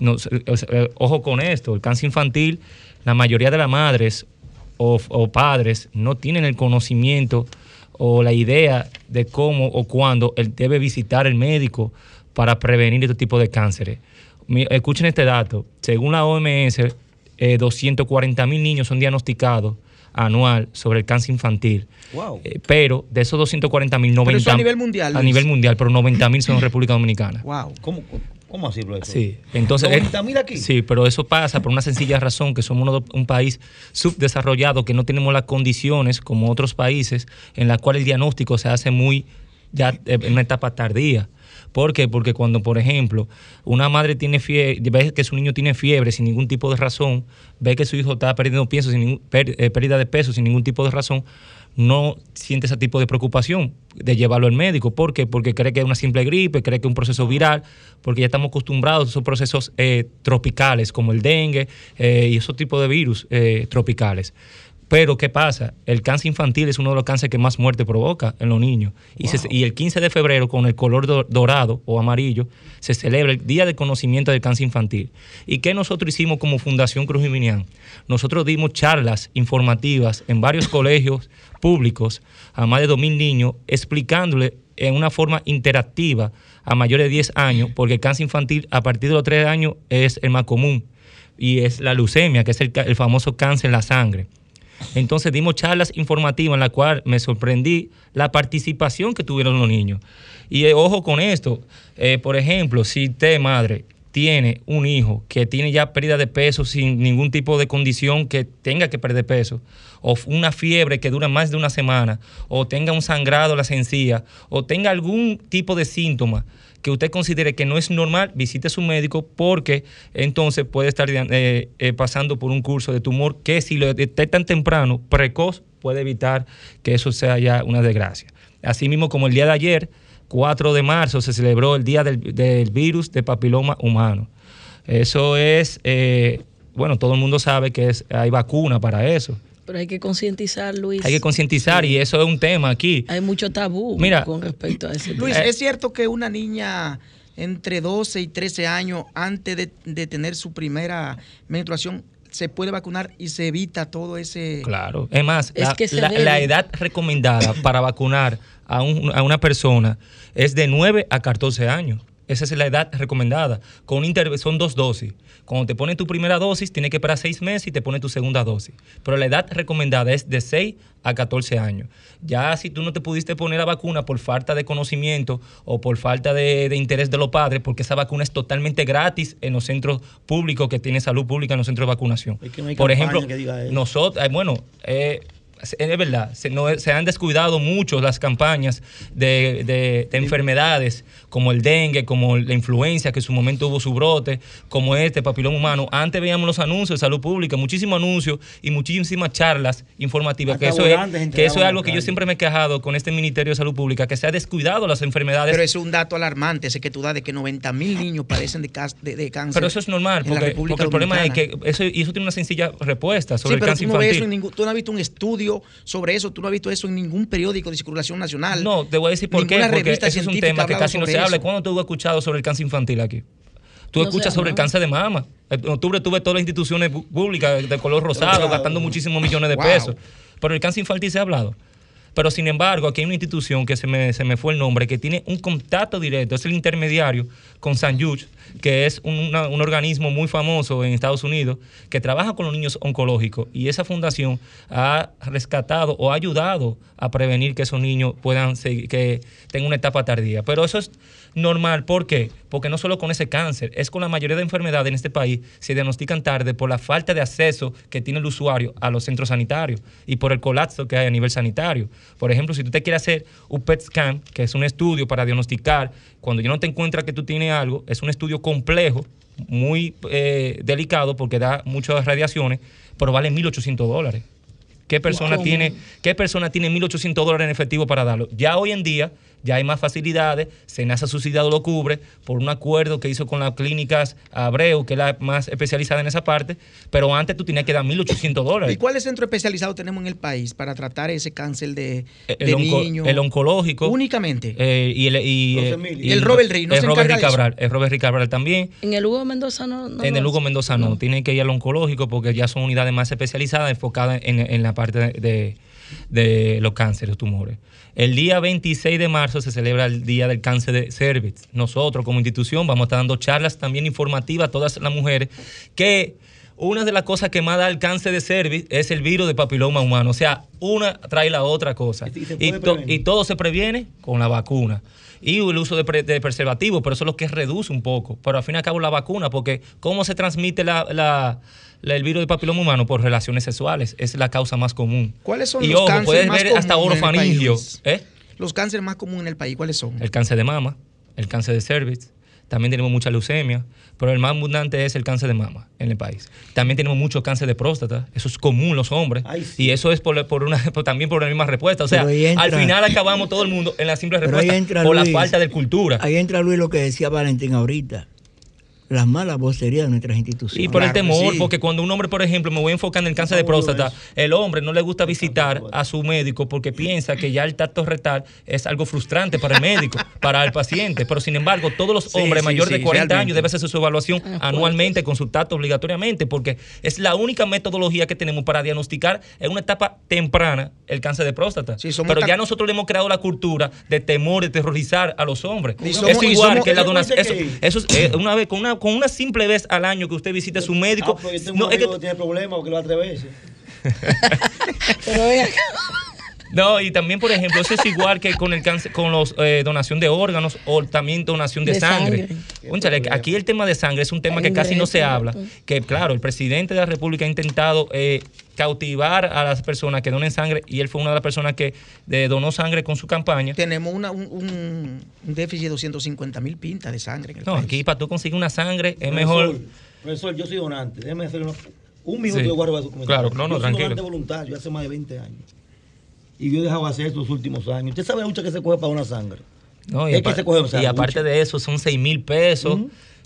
eh, ojo con esto, el cáncer infantil, la mayoría de las madres o, o padres no tienen el conocimiento o la idea de cómo o cuándo él debe visitar el médico para prevenir este tipo de cánceres. Escuchen este dato, según la OMS, eh, 240 mil niños son diagnosticados anual sobre el cáncer infantil. Wow. Eh, pero de esos 240 mil, Pero 90 eso a nivel mundial, A Luis. nivel mundial, pero 90 mil son en República Dominicana. Wow. ¿Cómo, cómo así, profesor? Sí, entonces. eh, 90.000 aquí. Sí, pero eso pasa por una sencilla razón, que somos uno un país subdesarrollado, que no tenemos las condiciones como otros países, en las cuales el diagnóstico se hace muy, ya eh, en una etapa tardía. ¿Por qué? Porque cuando, por ejemplo, una madre tiene fiebre, ve que su niño tiene fiebre sin ningún tipo de razón, ve que su hijo está perdiendo peso sin ningún, eh, pérdida de peso sin ningún tipo de razón, no siente ese tipo de preocupación de llevarlo al médico. ¿Por qué? Porque cree que es una simple gripe, cree que es un proceso viral, porque ya estamos acostumbrados a esos procesos eh, tropicales como el dengue eh, y esos tipos de virus eh, tropicales. Pero, ¿qué pasa? El cáncer infantil es uno de los cánceres que más muerte provoca en los niños. Y, se- y el 15 de febrero, con el color do- dorado o amarillo, se celebra el Día de Conocimiento del Cáncer Infantil. ¿Y qué nosotros hicimos como Fundación Cruz y Minian? Nosotros dimos charlas informativas en varios colegios públicos a más de 2.000 niños, explicándole en una forma interactiva a mayores de 10 años, porque el cáncer infantil a partir de los 3 años es el más común, y es la leucemia, que es el, el famoso cáncer en la sangre. Entonces dimos charlas informativas en la cual me sorprendí la participación que tuvieron los niños. Y eh, ojo con esto, eh, por ejemplo, si usted, madre, tiene un hijo que tiene ya pérdida de peso sin ningún tipo de condición que tenga que perder peso, o una fiebre que dura más de una semana, o tenga un sangrado la sencilla, o tenga algún tipo de síntoma que usted considere que no es normal, visite a su médico porque entonces puede estar eh, eh, pasando por un curso de tumor que si lo detectan temprano, precoz, puede evitar que eso sea ya una desgracia. Asimismo, como el día de ayer, 4 de marzo, se celebró el Día del, del Virus de Papiloma Humano. Eso es, eh, bueno, todo el mundo sabe que hay vacuna para eso. Pero hay que concientizar, Luis. Hay que concientizar y eso es un tema aquí. Hay mucho tabú Mira, con respecto a ese Luis, tema. ¿es cierto que una niña entre 12 y 13 años, antes de, de tener su primera menstruación, se puede vacunar y se evita todo ese... Claro. Es más, Es la, que la edad recomendada para vacunar a, un- a una persona es de 9 a 14 años. Esa es la edad recomendada. Con son dos dosis. Cuando te ponen tu primera dosis, tienes que esperar seis meses y te ponen tu segunda dosis. Pero la edad recomendada es de 6 a 14 años. Ya si tú no te pudiste poner la vacuna por falta de conocimiento o por falta de, de interés de los padres, porque esa vacuna es totalmente gratis en los centros públicos que tienen salud pública, en los centros de vacunación. Es que no hay por ejemplo, nosotros, eh, bueno, eh, es verdad, se, no- se han descuidado mucho las campañas de, de- de enfermedades como el dengue, como la influencia, que en su momento hubo su brote, como este papiloma humano. Antes veíamos los anuncios de salud pública, muchísimos anuncios y muchísimas charlas informativas. Que eso, es, que eso es algo que yo siempre me he quejado con este Ministerio de Salud Pública, que se ha descuidado las enfermedades. Pero es un dato alarmante, ese que tú das de que 90 mil niños padecen de, cas- de, de cáncer. Pero eso es normal, porque, el problema es que eso, y eso tiene una sencilla respuesta Sí, sobre el cáncer tú no, ves infantil. eso en ningún, tú no has visto un estudio sobre eso, tú no has visto eso en ningún periódico de circulación nacional. No, te voy a decir por qué, porque ese es un tema que casi no se habla. ¿Cuándo tú has escuchado sobre el cáncer infantil aquí? Tú No escuchas sobre el cáncer de mama. En octubre tuve todas las instituciones públicas de color rosado Rosado. gastando muchísimos millones de Wow. pesos. Pero el cáncer infantil se ha hablado. Pero sin embargo, aquí hay una institución que se me, se me fue el nombre, que tiene un contacto directo, es el intermediario con San que es un, un organismo muy famoso en Estados Unidos, que trabaja con los niños oncológicos. Y esa fundación ha rescatado o ha ayudado a prevenir que esos niños puedan seguir- que tengan una etapa tardía. Pero eso es normal, ¿por qué? Porque no solo con ese cáncer, es con la mayoría de enfermedades en este país se diagnostican tarde por la falta de acceso que tiene el usuario a los centros sanitarios y por el colapso que hay a nivel sanitario. Por ejemplo, si tú te quieres hacer un PET scan, que es un estudio para diagnosticar, cuando ya no te encuentras que tú tienes algo, es un estudio complejo, muy eh, delicado porque da muchas radiaciones, pero vale 1.800 dólares. ¿Qué persona, Wow. tiene, ¿Qué persona tiene 1.800 dólares en efectivo para darlo? Ya hoy en día ya hay más facilidades, Senasa Subsidiado lo cubre por un acuerdo que hizo con las clínicas Abreu, que es la más especializada en esa parte, pero antes tú tenías que dar 1.800 ¿Y dólares. cuáles centros especializados tenemos en el país para tratar ese cáncer de, El, de onco- niños? el oncológico. Únicamente. eh, y el, y, eh, y El Robert Rey, ¿no el se Robert encarga Rey de eso? Cabral, el Robert Rey Cabral también. En el Hugo Mendoza no. no en el Hugo. Mendoza no, tienen que ir al oncológico porque ya son unidades más especializadas enfocadas en, en la parte de, de- de los cánceres, tumores. El día 26 de marzo se celebra el Día del Cáncer de Cervix. Nosotros como institución vamos a estar dando charlas también informativas a todas las mujeres que una de las cosas que más da el cáncer de cervix es el virus de papiloma humano. O sea, una trae la otra cosa. Y to- todo se previene con la vacuna. Y el uso de, pre- de preservativos, pero eso es lo que reduce un poco. Pero al fin y al cabo la vacuna, porque ¿cómo se transmite la- el virus de papiloma humano? Por relaciones sexuales. Es la causa más común. ¿Cuáles son y los ojo, cánceres puedes más ver hasta. Luis? ¿eh? Los cánceres más comunes en el país, ¿cuáles son? El cáncer de mama, el cáncer de cervix. También tenemos mucha leucemia, pero el más abundante es el cáncer de mama en el país. También tenemos mucho cáncer de próstata, eso es común los hombres. Y eso es por, por una, por- también por la misma respuesta. O sea, entra- al final acabamos todo el mundo en la simple respuesta entra por la falta de cultura. Ahí entra Luis lo que decía Valentín ahorita. Las malas vocerías de nuestras instituciones. Y por el temor, porque cuando un hombre, por ejemplo, me voy a enfocar en el cáncer de próstata, el hombre no le gusta visitar a su médico porque piensa que ya el tacto retal es algo frustrante para el médico, para el paciente. Pero sin embargo, todos los hombres sí, mayores sí, de 40 realmente. años deben hacer su evaluación Ah, anualmente con su tacto obligatoriamente, porque es la única metodología que tenemos para diagnosticar en una etapa temprana el cáncer de próstata. somos Pero ya nosotros le hemos creado la cultura de temor, de terrorizar a los hombres. Es somos- y igual somos- que la ¿Eso donación. Eso, eso es eh, una vez, con una, con una simple vez al año que usted visite a su médico. Ah, pues no, es que- que tiene problemas porque lo va tres veces. No, y también, por ejemplo, eso es igual que con el cáncer, con los eh, donación de órganos o también donación de, De sangre. sangre. Aquí el tema de sangre es un tema que casi no se habla. Que claro, el presidente de la República ha intentado eh, cautivar a las personas que donen sangre y él fue una de las personas que eh, donó sangre con su campaña. Tenemos una- un, déficit de 250 mil pintas de sangre en el No, país. aquí para tú conseguir una sangre es mejor. Profesor, yo soy donante. Déjeme hacer un minuto Sí. de comentario. Claro, no, no, yo tranquilo. soy donante voluntario hace más de 20 años. Y yo he dejado de hacer estos últimos años. ¿Usted sabe la lucha que se coge para una sangre? No, y, Es que apar- se coge, o sea, y aparte de eso, son 6 mil pesos.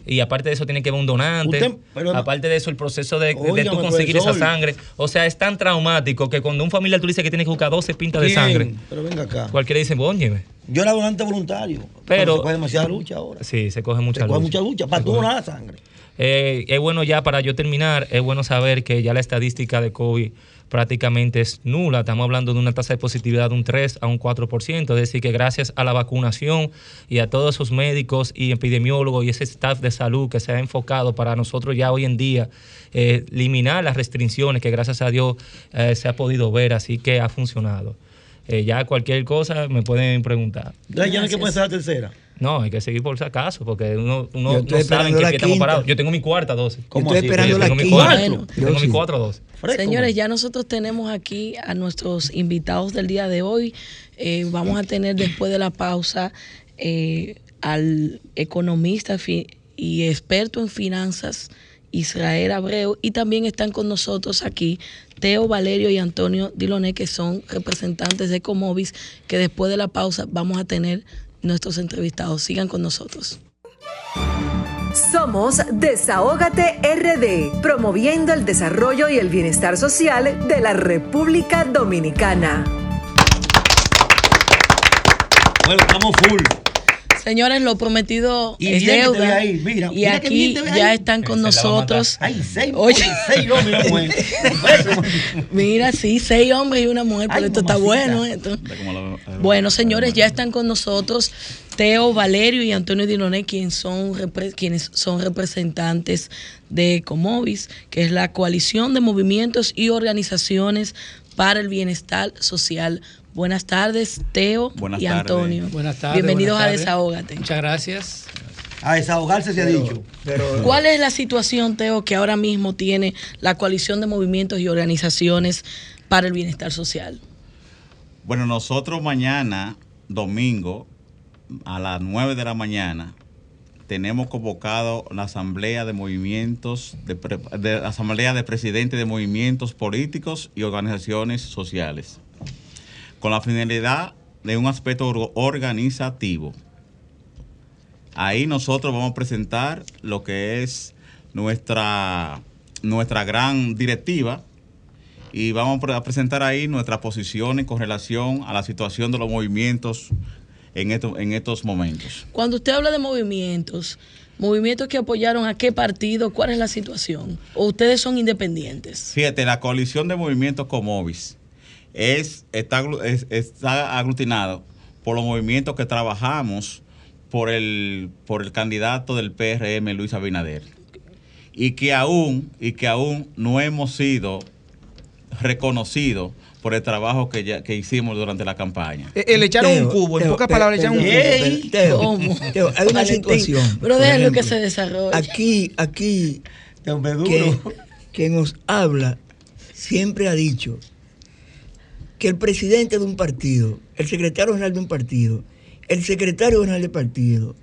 Y aparte de eso, tiene que haber un donante. Usted- pero no- aparte de eso, el proceso de, de tú conseguir profesor. esa sangre. O sea, es tan traumático que cuando un familiar tú le dices que tiene que buscar 12 pintas de sangre, Pero venga acá. cualquiera dice, óñeme. Yo era donante voluntario. Pero- se coge demasiada lucha ahora. Sí, se coge mucha Se coge lucha. mucha lucha para tú coge. la sangre. Eh, es bueno ya para yo terminar, es bueno saber que ya la estadística de COVID prácticamente es nula. Estamos hablando de una tasa de positividad de un 3 a un 4%. Es decir, que gracias a la vacunación y a todos esos médicos y epidemiólogos y ese staff de salud que se ha enfocado para nosotros ya hoy en día eh, eliminar las restricciones que gracias a Dios eh, se ha podido ver. Así que ha funcionado. Eh, ya cualquier cosa me pueden preguntar. Ya, ya no hay que la tercera. No, hay que seguir por si acaso, porque uno, uno no sabe en qué pie estamos quinta. parados. Yo tengo mi cuarta dosis. ¿Cómo Estoy así? esperando Yo la tengo mi quinta. Yo tengo mi sí. cuatro dosis. Señores, ya nosotros tenemos aquí a nuestros invitados del día de hoy. Eh, vamos a tener después de la pausa eh, al economista y experto en finanzas Israel Abreu y también están con nosotros aquí Teo Valerio y Antonio Diloné que son representantes de Ecomovis que después de la pausa vamos a tener nuestros entrevistados. Sigan con nosotros. Somos Desahógate RD, promoviendo el desarrollo y el bienestar social de la República Dominicana. Bueno, estamos full. Señores, lo prometido Y es bien que te deuda. ahí, mira, y mira aquí ya ahí. están con nosotros. Ay, seis, Oye. seis hombres y una mujer. Mira, sí, seis hombres y una mujer, pero Ay, esto está bueno. esto. Bueno, señores, ya están con nosotros Teo Valerio y Antonio Diloné, quienes son, quienes son representantes de Comovis, que es la coalición de movimientos y organizaciones para el bienestar social. Buenas tardes, Teo Buenas y. Antonio. Buenas tardes. Bienvenidos buenas a. Desahógate. Muchas gracias. A desahogarse se ha dicho. Pero, ¿Cuál es la situación, Teo, que ahora mismo tiene la coalición de movimientos y organizaciones para el bienestar social? Bueno, nosotros mañana, domingo, a las 9 de la mañana, tenemos convocado la asamblea de movimientos, de- asamblea de presidentes de movimientos políticos y organizaciones sociales, con la finalidad de un aspecto or- organizativo. Ahí nosotros vamos a presentar lo que es nuestra, nuestra gran directiva y vamos a pre- a presentar ahí nuestras posiciones con relación a la situación de los movimientos en, estos en estos momentos. Cuando usted habla de movimientos, movimientos que apoyaron a qué partido, ¿cuál es la situación? ¿O ustedes son independientes? Fíjate, la coalición de movimientos Comovis es, está, es- está aglutinado por los movimientos que trabajamos por el, por el candidato del PRM, Luis Abinader. Y que aún, y que aún no hemos sido reconocidos por el trabajo que, ya- que hicimos durante la campaña. Eh, eh, le echaron Teo, un cubo, en Teo, pocas Teo, palabras le echaron un cubo. Teo, Teo, ¿Cómo? Teo, hay una situación. Pero por déjenlo que se desarrolle. Aquí, aquí, hombre que, duro. que nos habla siempre ha dicho que el presidente de un partido, el secretario general de un partido, el secretario general del partido,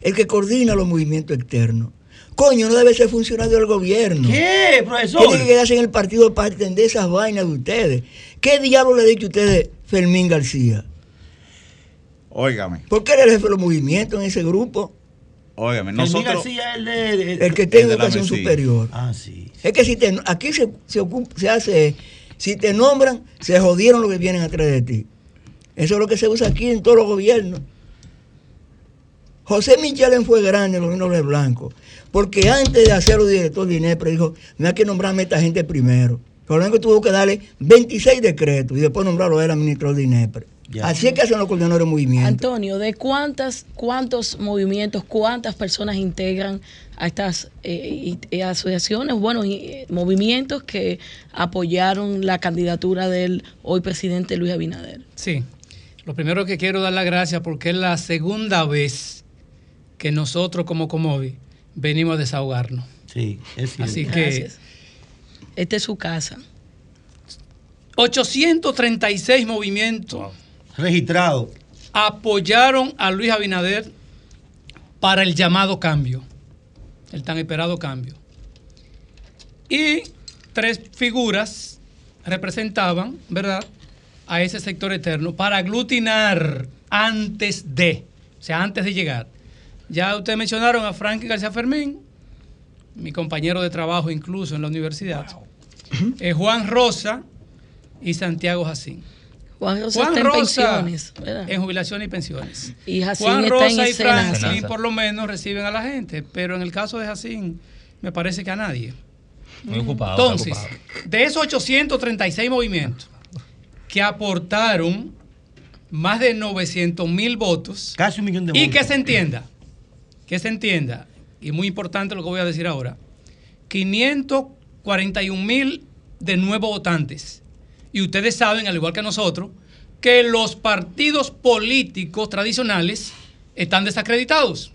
el que coordina los movimientos externos, coño, no debe ser funcionario del gobierno. ¿Qué, profesor? Tiene que quedarse en el partido para atender esas vainas de ustedes. ¿Qué diablo le ha dicho a ustedes Fermín García? Óigame, ¿Por qué era el jefe de los movimientos en ese grupo? óigame, Nosotros, nosotros... García, el de, de- El que tiene de educación superior. Ah, sí. Es que si te, aquí se, se, ocupa- se hace, si te nombran, se jodieron los que vienen atrás de ti. Eso es lo que se usa aquí en todos los gobiernos. José Michelen fue grande en los nombres blancos, porque antes de hacerlo director de INEPRE dijo, no hay que nombrarme a esta gente primero. Por lo menos tuvo que darle 26 decretos y después nombrarlo a él administrador de INEPRE. Ya. Así es que hacen los coordinadores de movimiento. Antonio, ¿de cuántas, cuántos movimientos, cuántas personas integran a estas eh, y- y asociaciones, bueno, y, eh, movimientos que apoyaron la candidatura del hoy presidente Luis Abinader? Sí. Lo primero que quiero dar las gracias porque es la segunda vez que nosotros como Comovi venimos a desahogarnos. Sí, es cierto. Así que Gracias. Esta es su casa. 836 movimientos Registrado. apoyaron a Luis Abinader para el llamado cambio, el tan esperado cambio. Y tres figuras representaban, ¿verdad?, a ese sector eterno para aglutinar antes de, o sea, antes de llegar. Ya ustedes mencionaron a Frankie García Fermín, mi compañero de trabajo incluso en la universidad, eh, Juan Rosa y Santiago Jacín. Juan Rosa Juan está en Rosa pensiones, ¿verdad? en jubilación y pensiones. Y Jacín Juan está Rosa en y Franklin por lo menos reciben a la gente, pero en el caso de Jacín me parece que a nadie. Muy ocupado. Entonces, ocupado. de esos 836 movimientos que aportaron más de 900 mil votos, Casi un millón de y votos. que se entienda, que se entienda, y muy importante lo que voy a decir ahora, 541 mil de nuevos votantes. Y ustedes saben, al igual que nosotros, que los partidos políticos tradicionales están desacreditados.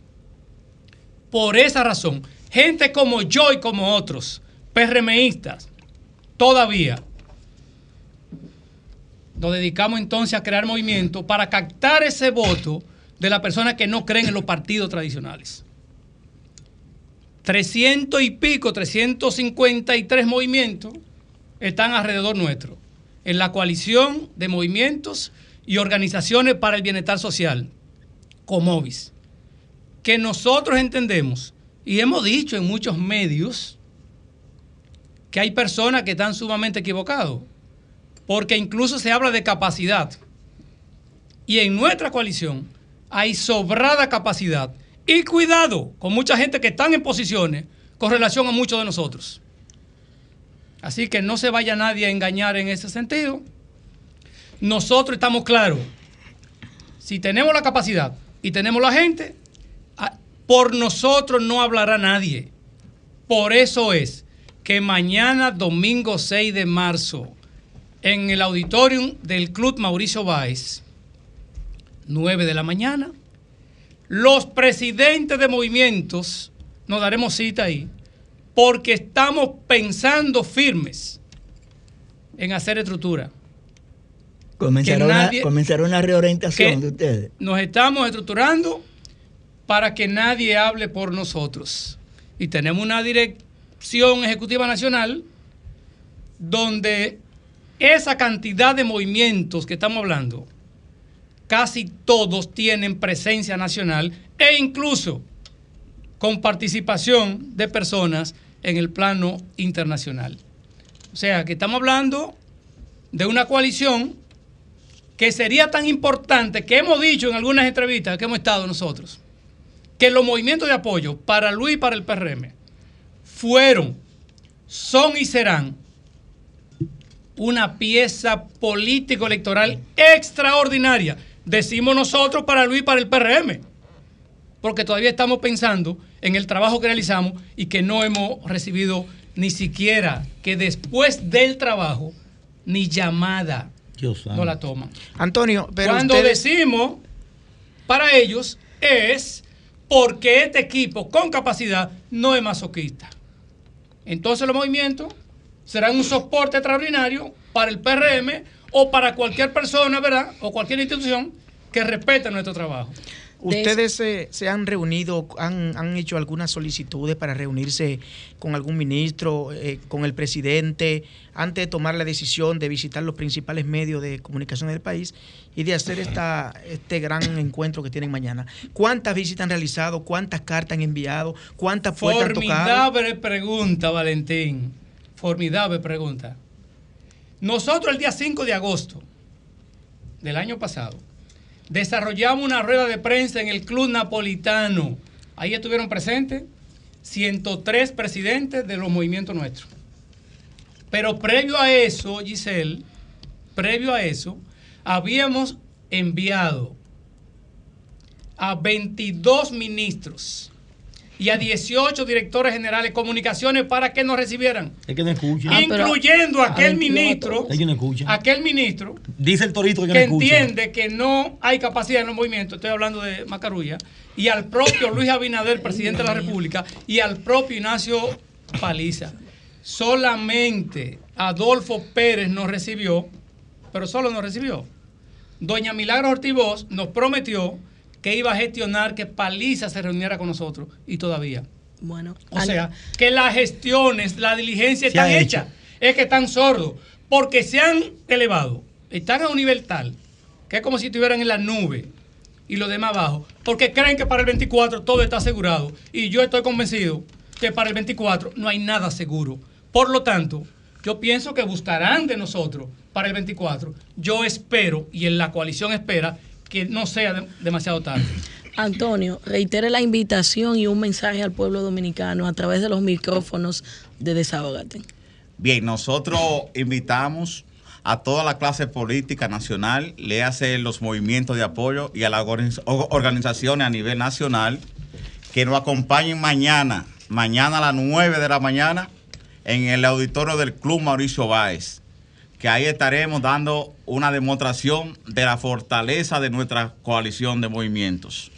Por esa razón, gente como yo y como otros, PRMistas, todavía nos dedicamos entonces a crear movimientos para captar ese voto de las personas que no creen en los partidos tradicionales. 300 y pico, 353 movimientos están alrededor nuestro, en la coalición de movimientos y organizaciones para el bienestar social, Comovis, que nosotros entendemos y hemos dicho en muchos medios que hay personas que están sumamente equivocados, porque incluso se habla de capacidad. Y en nuestra coalición hay sobrada capacidad. Y cuidado con mucha gente que están en posiciones con relación a muchos de nosotros. Así que no se vaya nadie a engañar en ese sentido. Nosotros estamos claros. Si tenemos la capacidad y tenemos la gente, a- por nosotros no hablará nadie. Por eso es que mañana, domingo 6 de marzo, en el auditorium del Club Mauricio Báez, 9 de la mañana, los presidentes de movimientos nos daremos cita ahí, porque estamos pensando firmes en hacer estructura. Comenzará, una, nadie- comenzará una reorientación de ustedes. Nos estamos estructurando para que nadie hable por nosotros. Y tenemos una dirección ejecutiva nacional donde esa cantidad de movimientos que estamos hablando, casi todos tienen presencia nacional e incluso con participación de personas en el plano internacional. O sea, que estamos hablando de una coalición que sería tan importante que hemos dicho en algunas entrevistas que hemos estado nosotros, que los movimientos de apoyo para Luis y para el PRM fueron, son y serán una pieza político-electoral extraordinaria. Decimos nosotros para Luis y para el PRM, porque todavía estamos pensando en el trabajo que realizamos y que no hemos recibido ni siquiera que después del trabajo ni llamada Dios no la toman. Antonio, pero Cuando ustedes- decimos para ellos es porque este equipo con capacidad no es masoquista. Entonces los movimientos serán un soporte extraordinario para el PRM o para cualquier persona, ¿verdad? O cualquier institución que respete nuestro trabajo. ¿Ustedes eh, se han reunido, han, han hecho algunas solicitudes para reunirse con algún ministro, eh, con el presidente, antes de tomar la decisión de visitar los principales medios de comunicación del país y de hacer esta, este gran encuentro que tienen mañana? ¿Cuántas visitas han realizado? ¿Cuántas cartas han enviado? ¿Cuántas puertas han tocado? Formidable pregunta, Valentín. Formidable pregunta. Nosotros el día 5 de agosto del año pasado desarrollamos una rueda de prensa en el Club Napolitano. Ahí estuvieron presentes 103 presidentes de los movimientos nuestros. Pero previo a eso, Giselle, previo a eso, habíamos enviado a 22 ministros y a 18 directores generales de comunicaciones para que nos recibieran, Es que no escucha. Ah, incluyendo a aquel ministro, Es que no escucha. aquel ministro Dice el torito que, no que escucha. entiende que no hay capacidad en los movimientos, estoy hablando de Macarulla, y al propio Luis Abinader, presidente de la República, y al propio Ignacio Paliza. Solamente Adolfo Pérez nos recibió, pero solo nos recibió. Doña Milagro Ortiz nos prometió que iba a gestionar que Paliza se reuniera con nosotros, y todavía. Bueno, O sea, que las gestiones, la diligencia están hechas. Es que están sordos. Porque se han elevado. Están a un nivel tal que es como si estuvieran en la nube y los demás abajo. Porque creen que para el 24 todo está asegurado. Y yo estoy convencido que para el 24 no hay nada seguro. Por lo tanto, yo pienso que buscarán de nosotros para el 24. Yo espero, y en la coalición espera, que no sea de- demasiado tarde. Antonio, reitere la invitación y un mensaje al pueblo dominicano a través de los micrófonos de Desahógate. Bien, nosotros invitamos a toda la clase política nacional, le hace los movimientos de apoyo y a las organizaciones a nivel nacional que nos acompañen mañana, mañana a las 9 de la mañana, en el auditorio del Club Mauricio Báez, que ahí estaremos dando una demostración de la fortaleza de nuestra coalición de movimientos.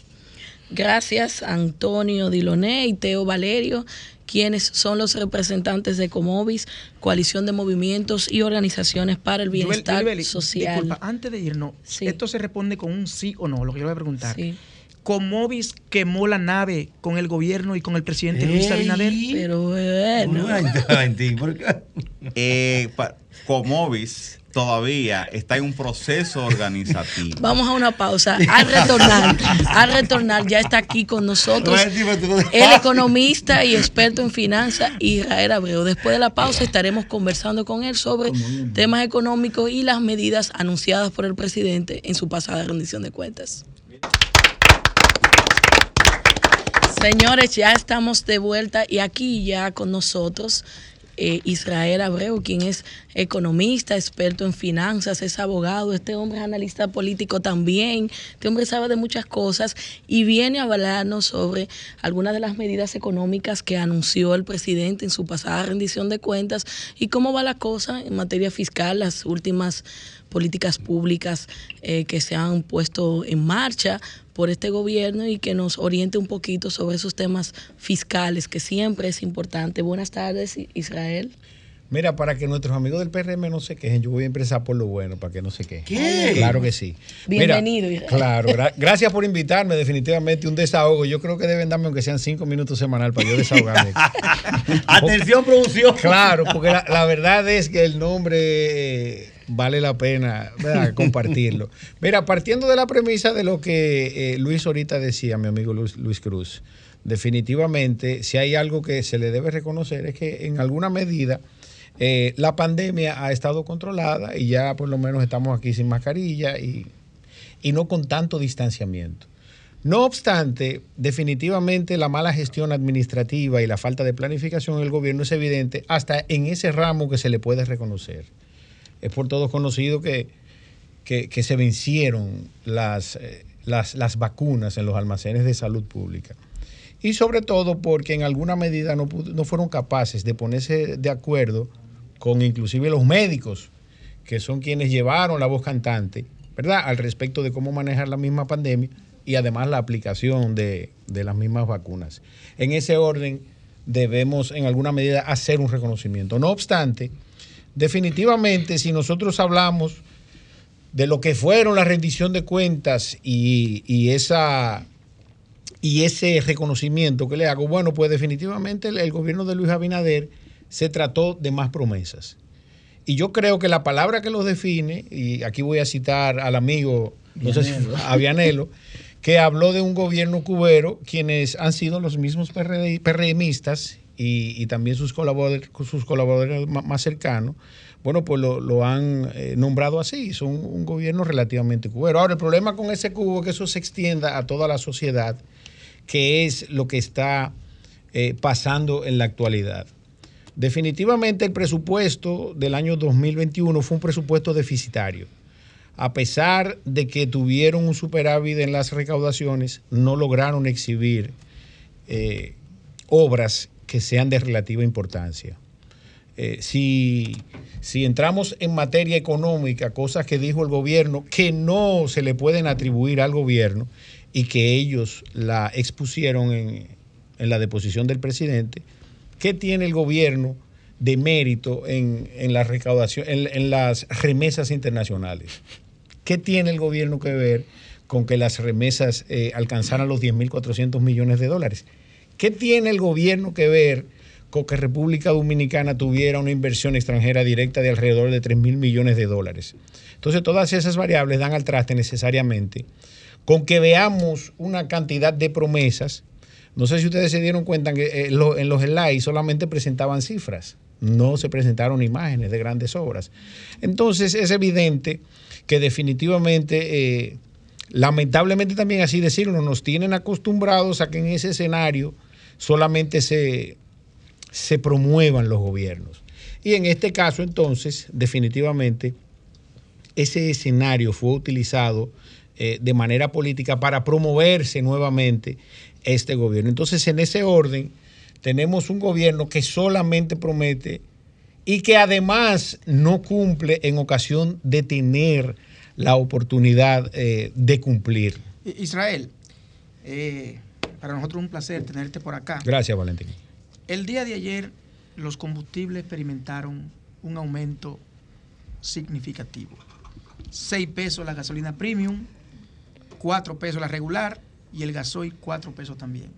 Gracias Antonio Diloné y Teo Valerio, quienes son los representantes de Comovis, Coalición de Movimientos y Organizaciones para el Bienestar Social. Disculpa, antes de irnos, esto se responde con un sí o no, lo que yo voy a preguntar. Comovis quemó la nave con el gobierno y con el presidente Luis. Abinader. Pero bueno. Eh, pa- Comovis todavía está en un proceso organizativo. Vamos a una pausa. Al retornar, al retornar ya está aquí con nosotros el economista y experto en finanzas Israel Abreu. Después de la pausa estaremos conversando con él sobre temas económicos y las medidas anunciadas por el presidente en su pasada rendición de cuentas. Señores, ya estamos de vuelta y aquí ya con nosotros eh, Israel Abreu, quien es economista, experto en finanzas, es abogado, este hombre es analista político también, este hombre sabe de muchas cosas y viene a hablarnos sobre algunas de las medidas económicas que anunció el presidente en su pasada rendición de cuentas y cómo va la cosa en materia fiscal, las últimas políticas públicas eh, que se han puesto en marcha por este gobierno y que nos oriente un poquito sobre esos temas fiscales, que siempre es importante. Buenas tardes, Israel. Mira, para que nuestros amigos del PRM no se quejen, yo voy a empezar por lo bueno, para que no se quejen. ¿Qué? Claro que sí. Bienvenido. Mira, claro, gra- gracias por invitarme, definitivamente un desahogo. Yo creo que deben darme aunque sean cinco minutos semanal para yo desahogarme. Atención, producción. Claro, porque la, la verdad es que el nombre eh, vale la pena ¿verdad? compartirlo. Mira, partiendo de la premisa de lo que eh, Luis ahorita decía, mi amigo Luis, Luis Cruz, definitivamente, si hay algo que se le debe reconocer es que en alguna medida eh, la pandemia ha estado controlada y ya por lo menos estamos aquí sin mascarilla y, y no con tanto distanciamiento. No obstante, definitivamente la mala gestión administrativa y la falta de planificación del gobierno es evidente hasta en ese ramo que se le puede reconocer. Es por todos conocido que, que, que se vencieron las, eh, las, las vacunas en los almacenes de salud pública. Y sobre todo porque en alguna medida no, no fueron capaces de ponerse de acuerdo con inclusive los médicos, que son quienes llevaron la voz cantante, ¿verdad? Al respecto de cómo manejar la misma pandemia y además la aplicación de, de las mismas vacunas. En ese orden debemos en alguna medida hacer un reconocimiento. No obstante, definitivamente si nosotros hablamos de lo que fueron la rendición de cuentas y, y esa y ese reconocimiento que le hago, bueno, pues definitivamente el, el gobierno de Luis Abinader se trató de más promesas. Y yo creo que la palabra que los define, y aquí voy a citar al amigo no sé si- Vianelo. a Vianelo, que habló de un gobierno cubero, quienes han sido los mismos PRD PRMistas y, también sus colaboradores, sus colaboradores más cercanos, bueno, pues lo, lo han eh, nombrado así, son un gobierno relativamente cubero. Ahora, el problema con ese cubo es que eso se extienda a toda la sociedad, que es lo que está eh, pasando en la actualidad. Definitivamente el presupuesto del año 2021 fue un presupuesto deficitario. A pesar de que tuvieron un superávit en las recaudaciones, no lograron exhibir eh, obras que sean de relativa importancia. Eh, si, si entramos en materia económica, cosas que dijo el gobierno que no se le pueden atribuir al gobierno y que ellos la expusieron en, en la deposición del presidente, ¿qué tiene el gobierno de mérito en, en la recaudación, en, las remesas internacionales? ¿Qué tiene el gobierno que ver con que las remesas eh, alcanzaran los 10.400 millones de dólares? ¿Qué tiene el gobierno que ver con que República Dominicana tuviera una inversión extranjera directa de alrededor de 3 mil millones de dólares? Entonces, todas esas variables dan al traste necesariamente con que veamos una cantidad de promesas. No sé si ustedes se dieron cuenta que eh, en los slides solamente presentaban cifras, no se presentaron imágenes de grandes obras. Entonces, es evidente que definitivamente, eh, lamentablemente también así decirlo, nos tienen acostumbrados a que en ese escenario solamente se, se promuevan los gobiernos. Y en este caso, entonces, definitivamente, ese escenario fue utilizado eh, de manera política para promoverse nuevamente este gobierno. Entonces, en ese orden, tenemos un gobierno que solamente promete y que además no cumple en ocasión de tener la oportunidad eh, de cumplir. Israel, eh, para nosotros es un placer tenerte por acá. Gracias, Valentín. El día de ayer los combustibles experimentaron un aumento significativo. 6 pesos la gasolina premium, 4 pesos la regular y el gasoil 4 pesos también.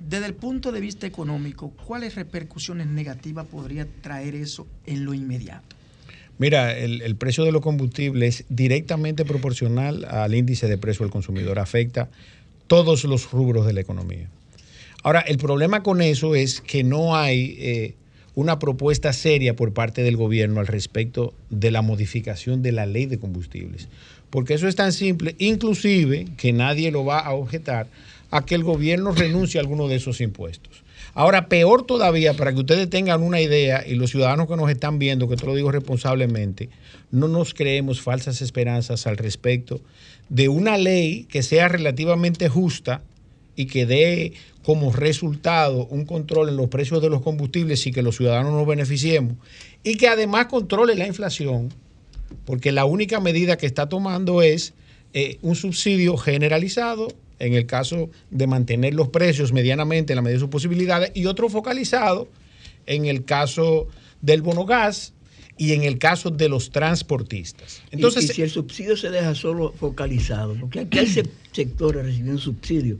Desde el punto de vista económico, ¿cuáles repercusiones negativas podría traer eso en lo inmediato? Mira, el, el precio de los combustibles es directamente proporcional al índice de precio del consumidor. Afecta todos los rubros de la economía. Ahora, el problema con eso es que no hay eh, una propuesta seria por parte del gobierno al respecto de la modificación de la ley de combustibles. Porque eso es tan simple, inclusive que nadie lo va a objetar, a que el gobierno renuncie a alguno de esos impuestos. Ahora, peor todavía, para que ustedes tengan una idea y los ciudadanos que nos están viendo, que te lo digo responsablemente, no nos creemos falsas esperanzas al respecto de una ley que sea relativamente justa y que dé como resultado un control en los precios de los combustibles y que los ciudadanos nos beneficiemos y que además controle la inflación, porque la única medida que está tomando es eh, un subsidio generalizado en el caso de mantener los precios medianamente en la medida de sus posibilidades y otro focalizado en el caso del bono gas y en el caso de los transportistas. Entonces, y, si el subsidio se deja solo focalizado, porque aquí hay sectores recibiendo subsidios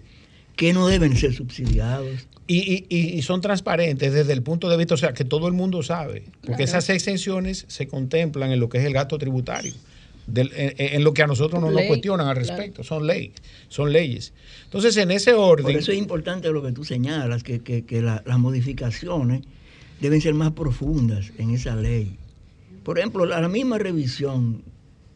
que no deben ser subsidiados. Y, y, son transparentes desde el punto de vista, o sea, que todo el mundo sabe, porque esas exenciones se contemplan en lo que es el gasto tributario, en, lo que a nosotros no nos cuestionan al respecto, son leyes, son leyes. Entonces, en ese orden... Por eso es importante lo que tú señalas, que, que, que las modificaciones deben ser más profundas en esa ley. Por ejemplo, la misma revisión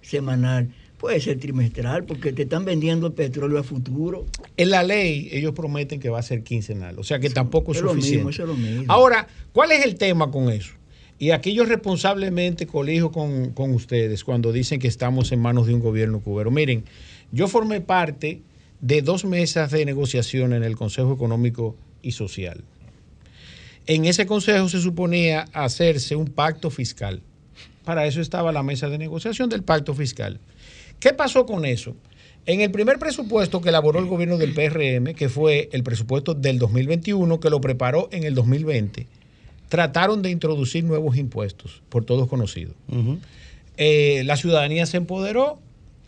semanal Puede ser trimestral porque te están vendiendo el petróleo a futuro. En la ley ellos prometen que va a ser quincenal, o sea que tampoco es, suficiente. Ahora, ¿cuál es el tema con eso? Y aquí yo responsablemente colijo con, con ustedes cuando dicen que estamos en manos de un gobierno cubero. Miren, yo formé parte de dos mesas de negociación en el Consejo Económico y Social. En ese consejo se suponía hacerse un pacto fiscal. Para eso estaba la mesa de negociación del pacto fiscal. ¿Qué pasó con eso? En el primer presupuesto que elaboró el gobierno del PRM, que fue el presupuesto del 2021, que lo preparó en el 2020, trataron de introducir nuevos impuestos, por todos conocidos. Eh, la ciudadanía se empoderó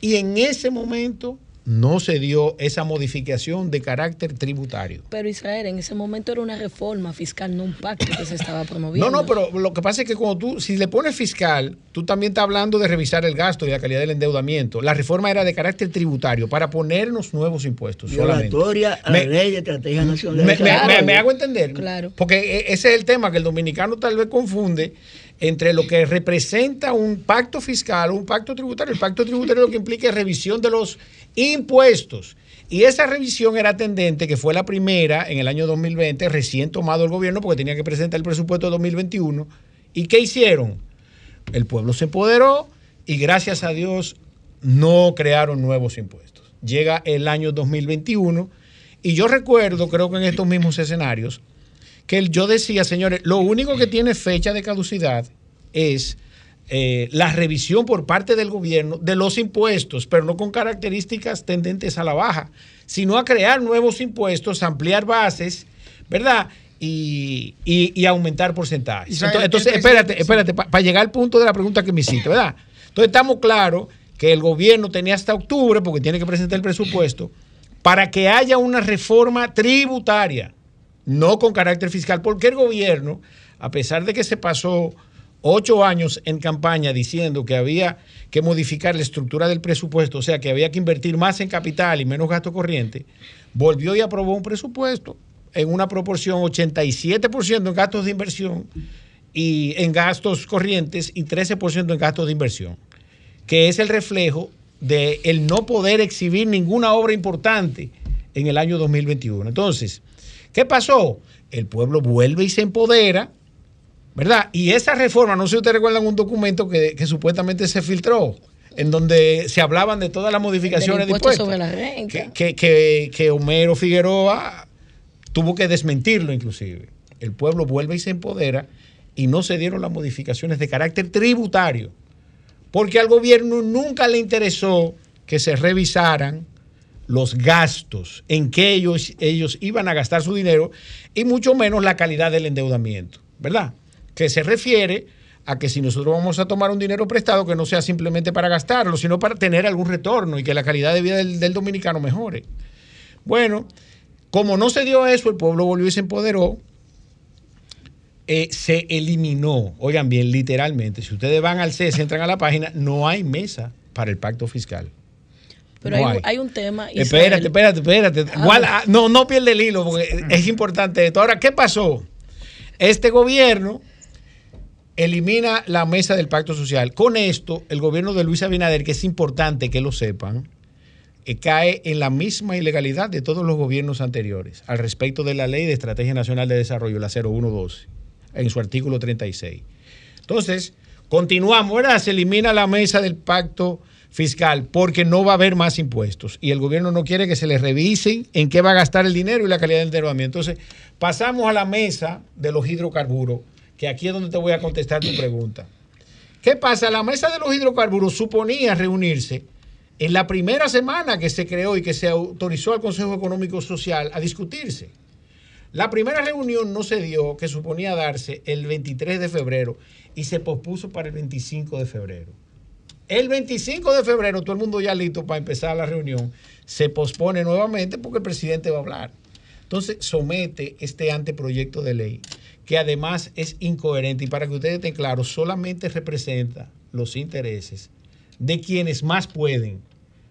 y en ese momento no se dio esa modificación de carácter tributario. Pero Israel, en ese momento era una reforma fiscal, no un pacto que se estaba promoviendo. No, no, pero lo que pasa es que cuando tú, si le pones fiscal, tú también estás hablando de revisar el gasto y la calidad del endeudamiento. La reforma era de carácter tributario para ponernos nuevos impuestos. Violatoria a la ley de estrategia nacional. Me, me, hago entender. Claro. Porque e, ese es el tema que el dominicano tal vez confunde entre lo que representa un pacto fiscal un pacto tributario. El pacto tributario lo que implica es revisión de los impuestos. Y esa revisión era tendente, que fue la primera en el año 2020, recién tomado el gobierno porque tenía que presentar el presupuesto de 2021. ¿Y qué hicieron? El pueblo se empoderó y gracias a Dios no crearon nuevos impuestos. Llega el año 2021 y yo recuerdo, creo que en estos mismos escenarios, que yo decía, señores, lo único que tiene fecha de caducidad es eh, la revisión por parte del gobierno de los impuestos, pero no con características tendentes a la baja, sino a crear nuevos impuestos, ampliar bases, ¿verdad? Y, aumentar porcentajes. Entonces, espérate, espérate, para llegar al punto de la pregunta que me hiciste, ¿verdad? Entonces estamos claros que el gobierno tenía hasta octubre, porque tiene que presentar el presupuesto, para que haya una reforma tributaria no con carácter fiscal, porque el gobierno, a pesar de que se pasó ocho años en campaña diciendo que había que modificar la estructura del presupuesto, o sea, que había que invertir más en capital y menos gasto corriente, volvió y aprobó un presupuesto en una proporción 87% en gastos de inversión y en gastos corrientes y 13% en gastos de inversión, que es el reflejo de el no poder exhibir ninguna obra importante en el año 2021. Entonces, ¿Qué pasó? El pueblo vuelve y se empodera, ¿verdad? Y esa reforma, no sé si ustedes recuerdan un documento que, supuestamente se filtró, en donde se hablaban de todas las modificaciones de impuestos. Sobre la renta. Que, que, que, Homero Figueroa tuvo que desmentirlo inclusive. El pueblo vuelve y se empodera y no se dieron las modificaciones de carácter tributario, porque al gobierno nunca le interesó que se revisaran los gastos en que ellos, ellos iban a gastar su dinero y mucho menos la calidad del endeudamiento, ¿verdad? Que se refiere a que si nosotros vamos a tomar un dinero prestado, que no sea simplemente para gastarlo, sino para tener algún retorno y que la calidad de vida del, dominicano mejore. Bueno, como no se dio eso, el pueblo volvió y se empoderó, eh, se eliminó, oigan bien, literalmente, si ustedes van al CES, entran a la página, no hay mesa para el pacto fiscal. Pero hay, un tema. Espérate, espérate, espérate. Ah, ah, no, no pierde el hilo porque es importante esto. Ahora, ¿qué pasó? Este gobierno elimina la mesa del pacto social. Con esto, el gobierno de Luis Abinader, que es importante que lo sepan, eh, cae en la misma ilegalidad de todos los gobiernos anteriores al respecto de la Ley de Estrategia Nacional de Desarrollo, la 0112, en su artículo 36. Entonces, continuamos, ¿verdad? Se elimina la mesa del pacto fiscal porque no va a haber más impuestos y el gobierno no quiere que se le revisen en qué va a gastar el dinero y la calidad del endeudamiento. Entonces, pasamos a la mesa de los hidrocarburos, que aquí es donde te voy a contestar tu pregunta. ¿Qué pasa? La mesa de los hidrocarburos suponía reunirse en la primera semana que se creó y que se autorizó al Consejo Económico Social a discutirse. La primera reunión no se dio, que suponía darse el 23 de febrero, y se pospuso para el 25 de febrero. El 25 de febrero, todo el mundo ya listo para empezar la reunión, se pospone nuevamente porque el presidente va a hablar. Entonces, somete este anteproyecto de ley, que además es incoherente y para que ustedes estén claros, solamente representa los intereses de quienes más pueden.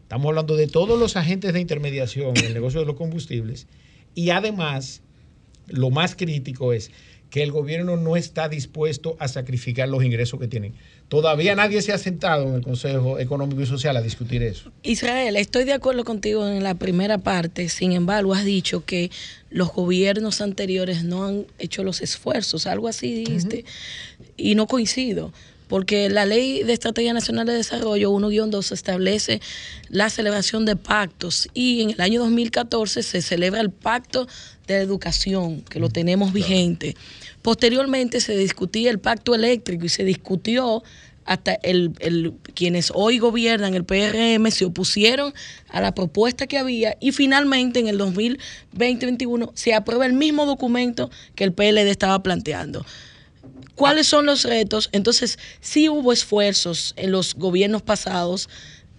Estamos hablando de todos los agentes de intermediación en el negocio de los combustibles y además, lo más crítico es que el gobierno no está dispuesto a sacrificar los ingresos que tienen. Todavía nadie se ha sentado en el Consejo Económico y Social a discutir eso. Israel, estoy de acuerdo contigo en la primera parte, sin embargo, has dicho que los gobiernos anteriores no han hecho los esfuerzos, algo así dijiste, y no coincido porque la Ley de Estrategia Nacional de Desarrollo 1-2 establece la celebración de pactos y en el año 2014 se celebra el Pacto de Educación, que lo tenemos vigente. Posteriormente se discutía el pacto eléctrico y se discutió hasta el, el, quienes hoy gobiernan el PRM se opusieron a la propuesta que había y finalmente en el 2020-2021 se aprueba el mismo documento que el PLD estaba planteando. ¿Cuáles son los retos? Entonces, sí hubo esfuerzos en los gobiernos pasados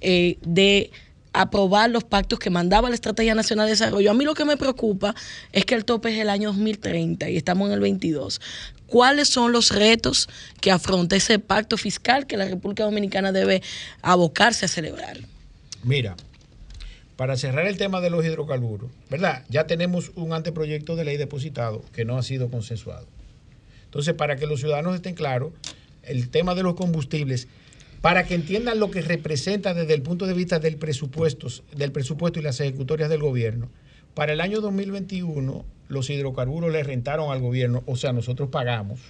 eh, de aprobar los pactos que mandaba la Estrategia Nacional de Desarrollo. A mí lo que me preocupa es que el tope es el año 2030 y estamos en el 22. ¿Cuáles son los retos que afronta ese pacto fiscal que la República Dominicana debe abocarse a celebrar? Mira, para cerrar el tema de los hidrocarburos, ¿verdad? Ya tenemos un anteproyecto de ley depositado que no ha sido consensuado. Entonces, para que los ciudadanos estén claros, el tema de los combustibles para que entiendan lo que representa desde el punto de vista del presupuesto, del presupuesto y las ejecutorias del gobierno. Para el año 2021, los hidrocarburos le rentaron al gobierno, o sea, nosotros pagamos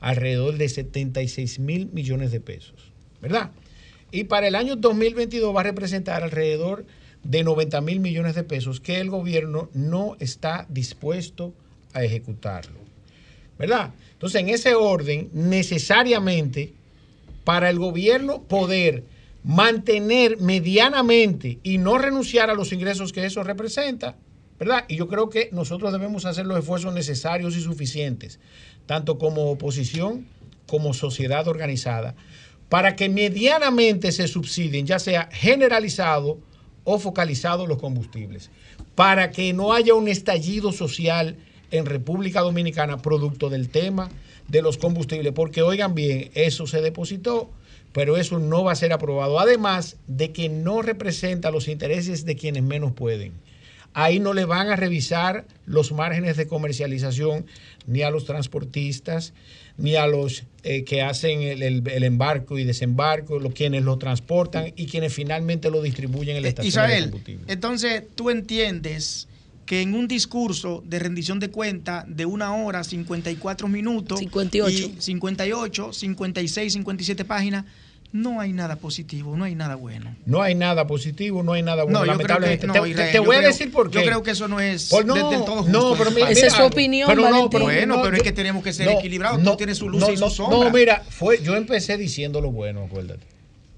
alrededor de 76 mil millones de pesos, ¿verdad? Y para el año 2022 va a representar alrededor de 90 mil millones de pesos que el gobierno no está dispuesto a ejecutarlo, ¿verdad? Entonces, en ese orden, necesariamente para el gobierno poder mantener medianamente y no renunciar a los ingresos que eso representa, ¿verdad? Y yo creo que nosotros debemos hacer los esfuerzos necesarios y suficientes, tanto como oposición como sociedad organizada, para que medianamente se subsidien, ya sea generalizado o focalizado los combustibles, para que no haya un estallido social en República Dominicana producto del tema de los combustibles, porque oigan bien, eso se depositó, pero eso no va a ser aprobado, además de que no representa los intereses de quienes menos pueden. Ahí no le van a revisar los márgenes de comercialización ni a los transportistas, ni a los eh, que hacen el, el, el, embarco y desembarco, los quienes lo transportan y quienes finalmente lo distribuyen en la estación Israel, de combustible. entonces tú entiendes que en un discurso de rendición de cuenta de una hora, 54 minutos, 58. y 58, 56, 57 páginas, no hay nada positivo, no hay nada bueno. No hay nada positivo, no hay nada bueno. No, yo creo que, lamentablemente. no, te, voy a creo- decir por qué. Yo creo que eso no es Pues no, del todo justo. no, pero mi- Esa mira es su opinión, Pero no, pero- Bueno, no, pero es que tenemos que ser no, equilibrados. no, Todo tiene su luz no, y su no, sombra. No, mira, fue, yo empecé diciendo lo bueno, acuérdate.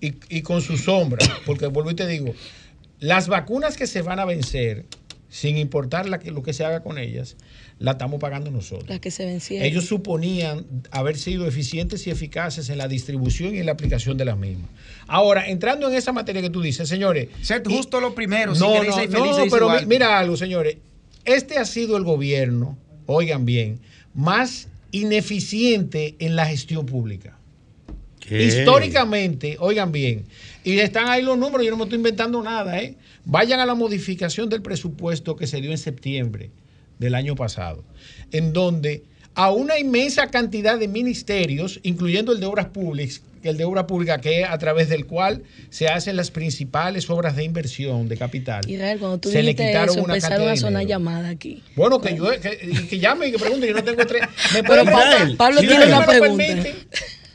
Y, y con su sombra, porque vuelvo y te digo, las vacunas que se van a vencer, sin importar la que- lo que se haga con ellas, la estamos pagando nosotros. Las que se vencieron. Ellos suponían haber sido eficientes y eficaces en la distribución y en la aplicación de las mismas. Ahora, entrando en esa materia que tú dices, señores. Ser y- justo lo primero, si no, no, no, pero mira algo, señores. Este ha sido el gobierno, oigan bien, más ineficiente en la gestión pública. Históricamente, oigan bien, y están ahí los números, yo no me estoy inventando nada, ¿eh? Vayan a la modificación del presupuesto que se dio en septiembre del año pasado, en donde a una inmensa cantidad de ministerios, incluyendo el de obras públicas, el de obra pública, que es a través del cual se hacen las principales obras de inversión de capital. Israel, cuando tú se le dijiste quitaron eso, una empezaron a sonar dinero. llamadas aquí. Bueno, que yo que, que llame y que pregunte, yo no tengo tres. ¿Me Pero Pablo-? Pablo Si tiene una pregunta. permiten.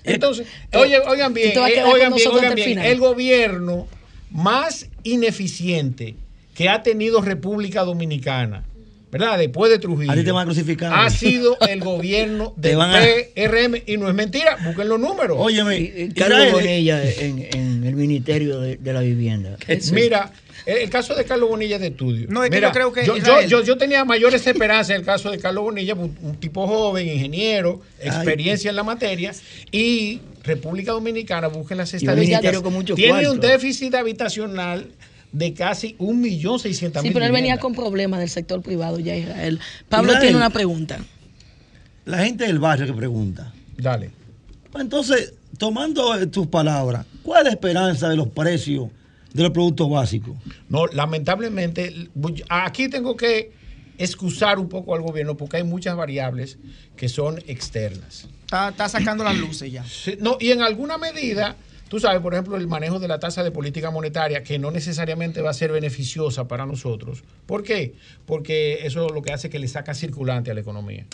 Entonces, oye, oigan bien, eh, con oigan bien, oigan hasta el bien. final. El gobierno más ineficiente que ha tenido República Dominicana, ¿verdad? Después de Trujillo. A ti te van a crucificar. Ha sido el gobierno del a- PRM y no es mentira, busquen los números. Óyeme, Carlos Israel- Bonilla en, en el Ministerio de, de la Vivienda. Mira, el, el caso de Carlos Bonilla es de estudio. No, es que Mira, yo creo que yo, yo, Israel- yo- yo tenía mayores esperanzas en el caso de Carlos Bonilla, un, un tipo joven, ingeniero, experiencia en la materia, y República Dominicana, busquen las estadísticas, ministerio con mucho tiene cuarto. un déficit habitacional de casi un millón seiscientos Sí, mil pero él venía con problemas del sector privado ya, Israel. Pablo Israel. tiene una pregunta. La gente del barrio que pregunta. Dale. Pues Entonces, tomando eh, tus palabras, ¿cuál es la esperanza de los precios de los productos básicos? No, lamentablemente, aquí tengo que excusar un poco al gobierno porque hay muchas variables que son externas. Está, está sacando las luces ya. Sí, no, y en alguna medida, tú sabes, por ejemplo, el manejo de la tasa de política monetaria, que no necesariamente va a ser beneficiosa para nosotros. ¿Por qué? Porque eso lo que hace es que le saca circulante a la economía.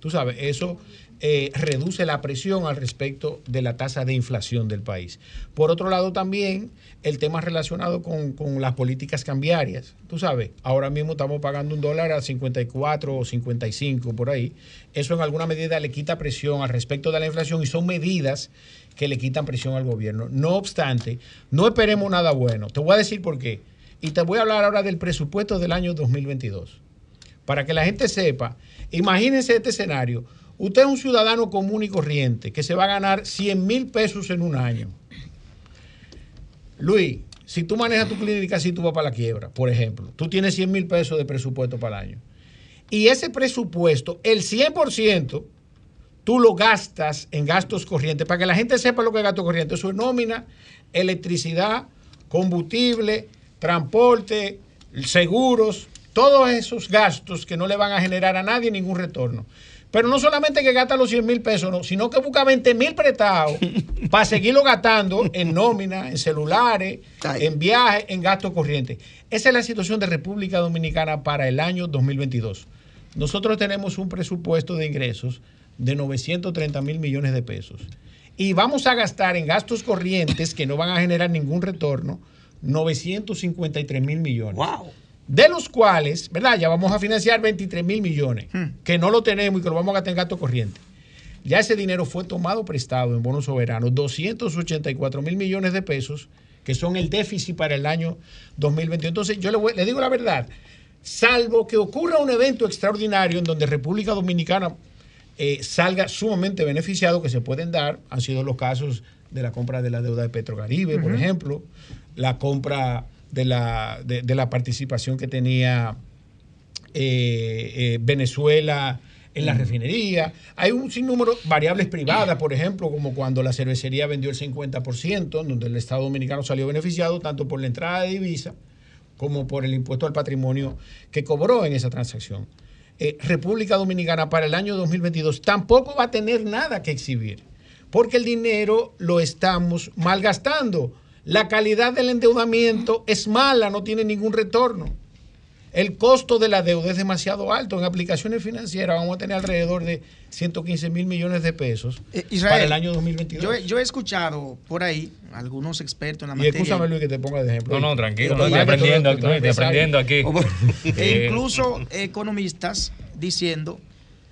Tú sabes, eso eh, reduce la presión al respecto de la tasa de inflación del país. Por otro lado, también el tema relacionado con, con las políticas cambiarias. Tú sabes, ahora mismo estamos pagando un dólar a 54 o 55 por ahí. Eso en alguna medida le quita presión al respecto de la inflación y son medidas que le quitan presión al gobierno. No obstante, no esperemos nada bueno. Te voy a decir por qué. Y te voy a hablar ahora del presupuesto del año 2022 para que la gente sepa, imagínense este escenario. Usted es un ciudadano común y corriente que se va a ganar 100 mil pesos en un año. Luis, si tú manejas tu clínica así, tú vas para la quiebra, por ejemplo. Tú tienes 100 mil pesos de presupuesto para el año. Y ese presupuesto, el 100%, tú lo gastas en gastos corrientes. Para que la gente sepa lo que es gasto corriente. Eso es nómina, electricidad, combustible, transporte, seguros, todos esos gastos que no le van a generar a nadie ningún retorno. Pero no solamente que gasta los 100 mil pesos, no, sino que busca 20 mil prestados para seguirlo gastando en nómina, en celulares, en viajes, en gastos corrientes. Esa es la situación de República Dominicana para el año 2022. Nosotros tenemos un presupuesto de ingresos de 930 mil millones de pesos. Y vamos a gastar en gastos corrientes que no van a generar ningún retorno 953 mil millones. De los cuales, ¿verdad? Ya vamos a financiar 23 mil millones, que no lo tenemos y que lo vamos a gastar en gasto corriente. Ya ese dinero fue tomado prestado en bonos soberanos, 284 mil millones de pesos, que son el déficit para el año 2021. Entonces, yo le, voy- le digo la verdad, salvo que ocurra un evento extraordinario en donde República Dominicana eh, salga sumamente beneficiado, que se pueden dar, han sido los casos de la compra de la deuda de Petrocaribe, por ejemplo, la compra de la, de, de la participación que tenía eh, eh, Venezuela en la refinería. Hay un sinnúmero de variables privadas, por ejemplo, como cuando la cervecería vendió el 50%, en donde el Estado Dominicano salió beneficiado tanto por la entrada de divisa como por el impuesto al patrimonio que cobró en esa transacción. Eh, República Dominicana para el año 2022 tampoco va a tener nada que exhibir, porque el dinero lo estamos malgastando. La calidad del endeudamiento es mala, no tiene ningún retorno. El costo de la deuda es demasiado alto. En aplicaciones financieras vamos a tener alrededor de 115 mil millones de pesos Israel, para el año 2022. Yo, he- yo he escuchado por ahí algunos expertos en la y materia. escúchame Luis que te ponga de ejemplo. No, no, tranquilo, no, estoy aprendiendo, estoy aprendiendo aquí. E Eh, incluso economistas diciendo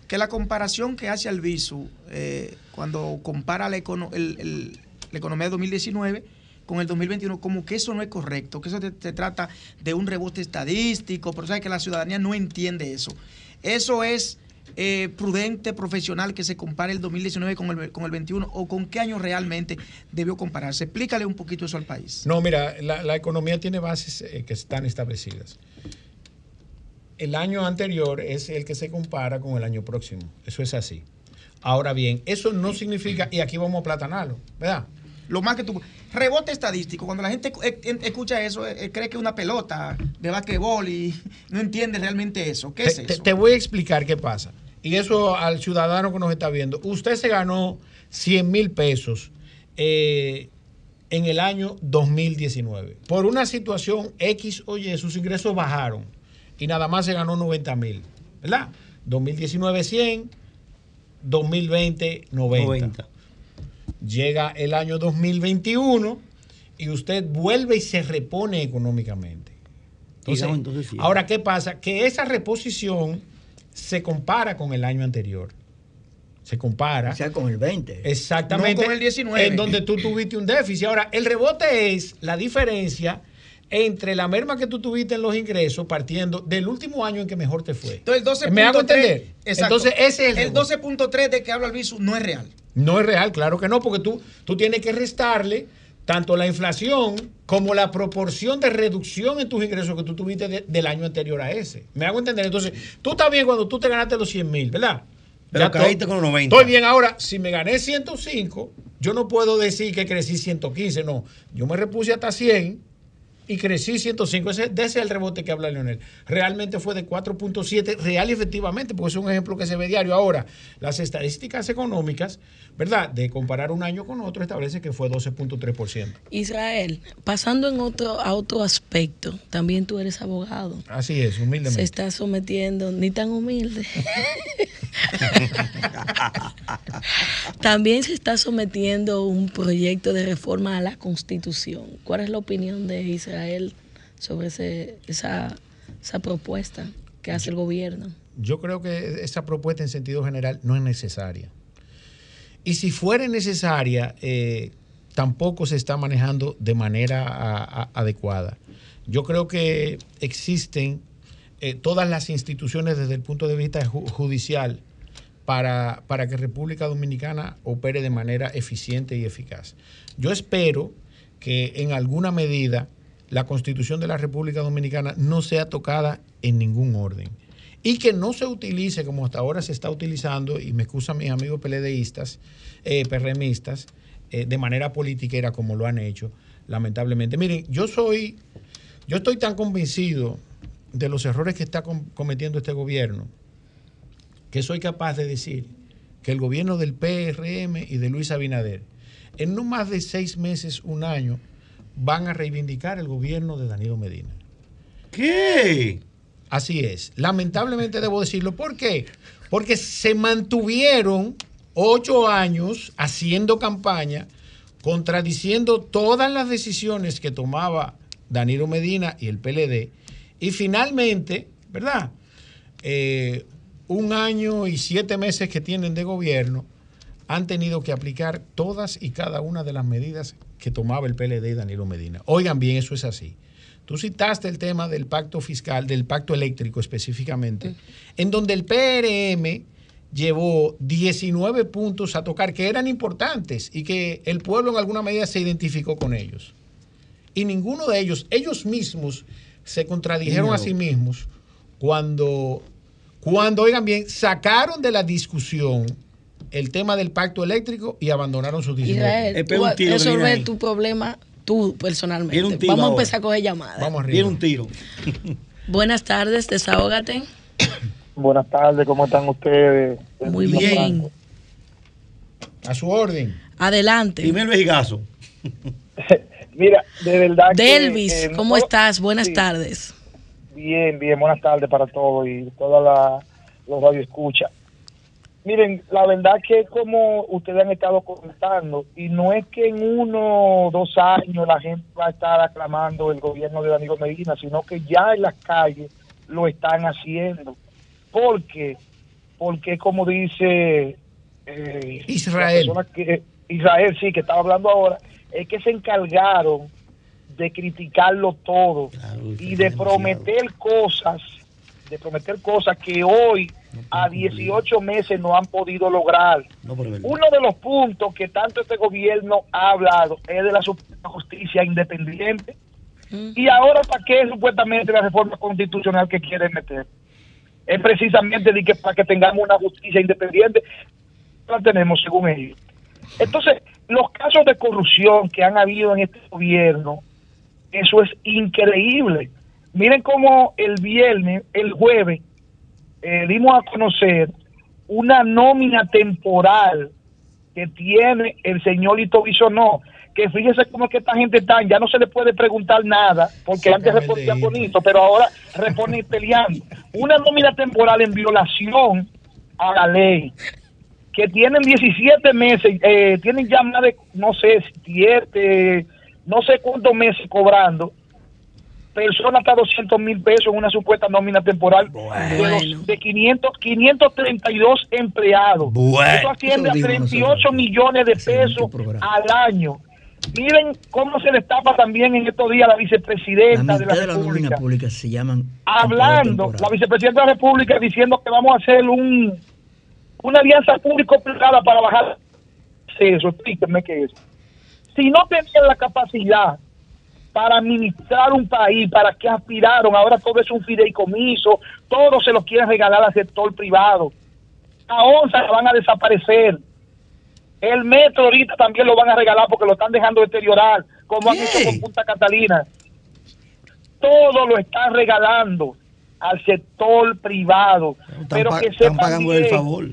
que la comparación que hace Albizu eh, cuando compara la, econo- el- el- la economía de 2019 con el 2021, como que eso no es correcto, que eso te trata de un rebote estadístico, pero sabes que la ciudadanía no entiende eso. Eso es eh, prudente, profesional, que se compare el 2019 con el, con el 21 o con qué año realmente debió compararse. Explícale un poquito eso al país. No, mira, la, la economía tiene bases eh, que están establecidas. El año anterior es el que se compara con el año próximo. Eso es así. Ahora bien, eso no significa, y aquí vamos a platanarlo, ¿verdad? Lo más que tú. Rebote estadístico. Cuando la gente eh, eh, escucha eso, eh, cree que es una pelota de basquetbol y no entiende realmente eso. ¿Qué es te- eso? te voy a explicar qué pasa. Y eso al ciudadano que nos está viendo. Usted se ganó 100 mil pesos eh, en el año 2019. Por una situación X o Y, sus ingresos bajaron y nada más se ganó 90 mil, ¿verdad? 2019 100, 2020 90. 90. Llega el año 2021 y usted vuelve y se repone económicamente. Entonces, Digamos, entonces sí. ahora, ¿qué pasa? Que esa reposición se compara con el año anterior. Se compara. O sea, con el 20. Exactamente. No con el 19. En donde tú tuviste un déficit. Ahora, el rebote es la diferencia entre la merma que tú tuviste en los ingresos partiendo del último año en que mejor te fue. Entonces, el 12.3. ¿Me hago entender? Exacto. Entonces, ese es el, el 12.3 de que habla Alviso no es real. No es real, claro que no, porque tú, tú tienes que restarle tanto la inflación como la proporción de reducción en tus ingresos que tú tuviste de- del año anterior a ese. ¿Me hago entender? Entonces, tú estás bien cuando tú te ganaste los 100 mil, ¿verdad? Pero Ya caíste con los 90. Estoy bien ahora. Si me gané 105, yo no puedo decir que crecí 115, no. Yo me repuse hasta 100 y crecí 105. Ese, de ese es el rebote que habla Leonel. Realmente fue de 4.7, real y efectivamente, porque es un ejemplo que se ve diario. Ahora, las estadísticas económicas, ¿verdad? De comparar un año con otro, establece que fue 12.3%. Israel, pasando en otro, a otro aspecto, también tú eres abogado. Así es, humildemente. Se está sometiendo, ni tan humilde. También se está sometiendo un proyecto de reforma a la Constitución. ¿Cuál es la opinión de Israel sobre ese, esa, esa propuesta que hace el gobierno? Yo creo que esa propuesta en sentido general no es necesaria. Y si fuera necesaria, eh, tampoco se está manejando de manera a- a- adecuada. Yo creo que existen eh, todas las instituciones desde el punto de vista ju- judicial para, para que República Dominicana opere de manera eficiente y eficaz. Yo espero que en alguna medida la Constitución de la República Dominicana no sea tocada en ningún orden y que no se utilice como hasta ahora se está utilizando, y me excusan mis amigos peledeístas, eh, perremistas, eh, de manera politiquera como lo han hecho, lamentablemente. Miren, yo soy, yo estoy tan convencido de los errores que está com- cometiendo este gobierno, que soy capaz de decir que el gobierno del PRM y de Luis Abinader, en no más de seis meses, un año, van a reivindicar el gobierno de Danilo Medina. ¿Qué? Así es. Lamentablemente debo decirlo. ¿Por qué? Porque se mantuvieron ocho años haciendo campaña, contradiciendo todas las decisiones que tomaba Danilo Medina y el PLD. Y finalmente, ¿verdad? Eh, un año y siete meses que tienen de gobierno, han tenido que aplicar todas y cada una de las medidas que tomaba el PLD y Danilo Medina. Oigan bien, eso es así. Tú citaste el tema del pacto fiscal, del pacto eléctrico específicamente, en donde el PRM llevó 19 puntos a tocar que eran importantes y que el pueblo en alguna medida se identificó con ellos. Y ninguno de ellos, ellos mismos, se contradijeron a sí mismos cuando, cuando, oigan bien, sacaron de la discusión el tema del pacto eléctrico y abandonaron sus 19 Israel, tú resolver tu problema tú personalmente. Viene un tiro Vamos a ahora. empezar a coger llamadas. Vamos arriba. Viene un tiro. Buenas tardes, desahógate. Buenas tardes, ¿cómo están ustedes? Muy bien. A su orden. Adelante. Primer vejigazo. Mira, de verdad que... Delvis, eh, ¿cómo no- estás? Buenas sí, tardes. Bien, bien, buenas tardes para todos y toda la los radioescuchas. Miren, la verdad que como ustedes han estado comentando, y no es que en uno o dos años la gente va a estar aclamando el gobierno de Danilo Medina, sino que ya en las calles lo están haciendo. ¿Por qué? Porque como dice eh, Israel. que, Israel, sí, que estaba hablando ahora, es que se encargaron de criticarlo todo y de prometer cosas, de prometer cosas que hoy a 18 meses no han podido lograr. No. Uno de los puntos que tanto este gobierno ha hablado es de la Justicia independiente. Y ahora, ¿para qué supuestamente la reforma constitucional que quieren meter? Es precisamente de que para que tengamos una justicia independiente. La tenemos, según ellos. Entonces, los casos de corrupción que han habido en este gobierno, eso es increíble. Miren cómo el viernes, el jueves, eh, dimos a conocer una nómina temporal que tiene el señor Lito Bisonó, que fíjese cómo es que esta gente está, ya no se le puede preguntar nada, porque antes respondía bonito, pero ahora responde peleando. Una nómina temporal en violación a la ley, que tienen 17 meses, eh, tienen ya más de, no sé, 7, no sé cuántos meses cobrando, personas hasta 200 mil pesos en una supuesta nómina temporal de, los- de 500, 532 empleados. Bueno. Eso asciende a Eso digo 38 millones de pesos al año. Miren cómo se destapa también en estos días la La vicepresidenta de la de la nómina República pública se llaman hablando, la vicepresidenta de la República diciendo que vamos a hacer un una alianza público-privada para bajar eso. Explíquenme qué es. Si no tenían la capacidad para administrar un país, ¿para qué aspiraron? Ahora todo es un fideicomiso, todo se lo quieren regalar al sector privado. A onza la van a desaparecer. El metro ahorita también lo van a regalar porque lo están dejando deteriorar, como han hecho con Punta Catalina. Todo lo están regalando al sector privado. Pero que sepan pagando el bien, favor.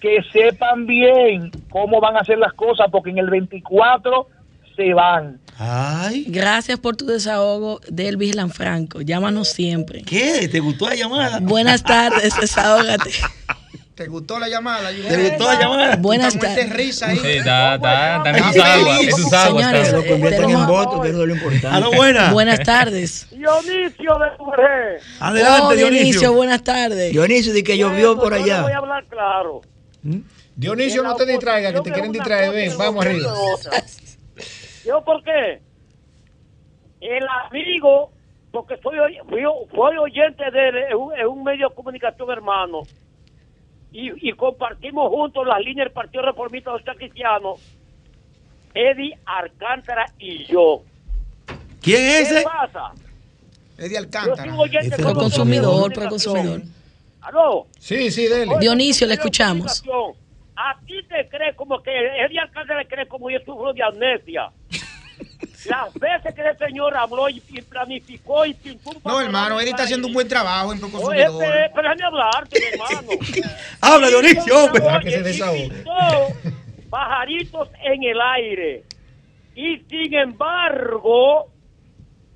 que sepan bien cómo van a hacer las cosas, porque en el 24 se van. Gracias por tu desahogo del Vigilán Franco. Llámanos siempre. ¿Qué? ¿Te gustó la llamada? Buenas tardes, desahógate. ¿Te gustó la llamada? ¿Te gustó la llamada? Buenas de tardes. risa ahí. Sí, está, está, está sus aguas, en sus aguas. Señores. Lo convierten en voto, que es lo importante. Aló, buena. Buenas tardes. Dionisio de Mujer. Adelante, Oh, Dionisio. buenas tardes. Dionisio, di que llovió por Yo le voy a allá. hablar claro. Dionisio, no te distraigas, que te quieren distraer. Ven, vamos arriba. ¿Yo por qué? El amigo, porque soy, oy- fui, fui oyente de él, es un, es un medio de comunicación hermano, y, y compartimos juntos las líneas del Partido Reformista Social Cristiano, Eddie Alcántara y yo. ¿Quién es ¿Qué ese? pasa? Eddie Yo Alcántara. los medios de consumidor, consumidor. ¿Aló? Sí, sí, dele. Dionisio, le escuchamos. A ti te cree como que Eddie Alcántara cree como yo sufro de amnesia. Las veces que el señor habló y, y planificó y pintó un No, hermano, Eddie está haciendo un buen trabajo en Proconsumidor. pero pero déjame hablarte, hermano. Habla, Dionisio, hombre. Que se desahogue. pajaritos en el aire. Y sin embargo,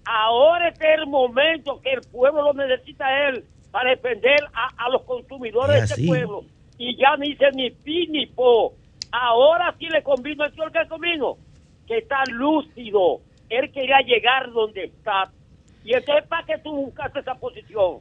ahora es el momento que el pueblo lo necesita a él para defender a, a los consumidores Es de este pueblo. Y ya ni dice ni pi ni po. Ahora sí le convino el señor que convino, que está lúcido. Él quería llegar donde está. Y entonces, ¿para qué tú buscaste esa posición?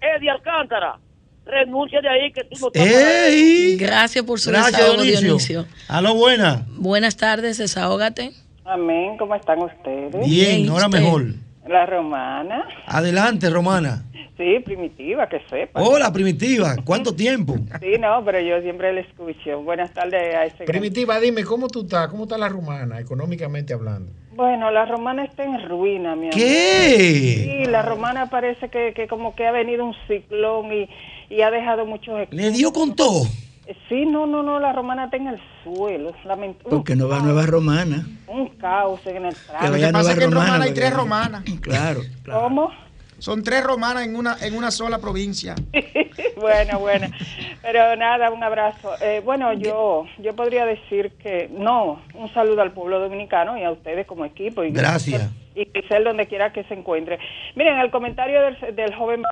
Eddie Alcántara, renuncia de ahí que tú no estás. ¡Ey! Gracias por su Gracias, desahogo, Dionisio. Dionisio. Aló, buena. Buenas tardes, desahógate. Amén, ¿cómo están ustedes? Bien, Bien, ahora usted. mejor. La romana. Adelante, Romana. Sí, primitiva, que sepa. Hola, primitiva. ¿Cuánto tiempo? Sí, no, pero yo siempre le escucho. Buenas tardes a ese. gran- Primitiva, dime, ¿cómo tú estás? ¿Cómo está la rumana, económicamente hablando? Bueno, la romana está en ruina, mi amor. ¿Qué? Sí, la romana parece que, que como que ha venido un ciclón y, y ha dejado muchos... ¿Le dio con todo? Sí, no, no, no, la romana está en el suelo. Porque no va a Nueva Romana. un caos en el Que tráfico. vaya a pasa es que en Romana. Romana hay tres romanas. Claro, claro. ¿Cómo? Son tres romanas en una, en una sola provincia. bueno, bueno. Pero nada, un abrazo. Eh, bueno, yo yo podría decir que no, un saludo al pueblo dominicano y a ustedes como equipo. Y Gracias. Y Grisel donde quiera que se encuentre. Miren, el comentario del, del joven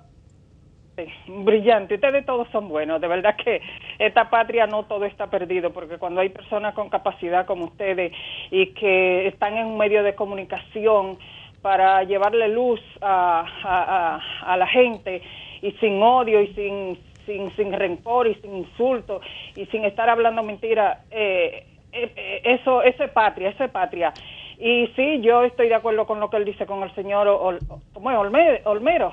brillante, ustedes todos son buenos, de verdad que esta patria no todo está perdido, porque cuando hay personas con capacidad como ustedes y que están en un medio de comunicación para llevarle luz a, a- a- la gente y sin odio y sin, sin, sin rencor y sin insulto y sin estar hablando mentira, eh, eh, eh, eso, eso es patria, eso es patria. Y sí, yo estoy de acuerdo con lo que él dice con el señor Ol-. Olme- Olmero.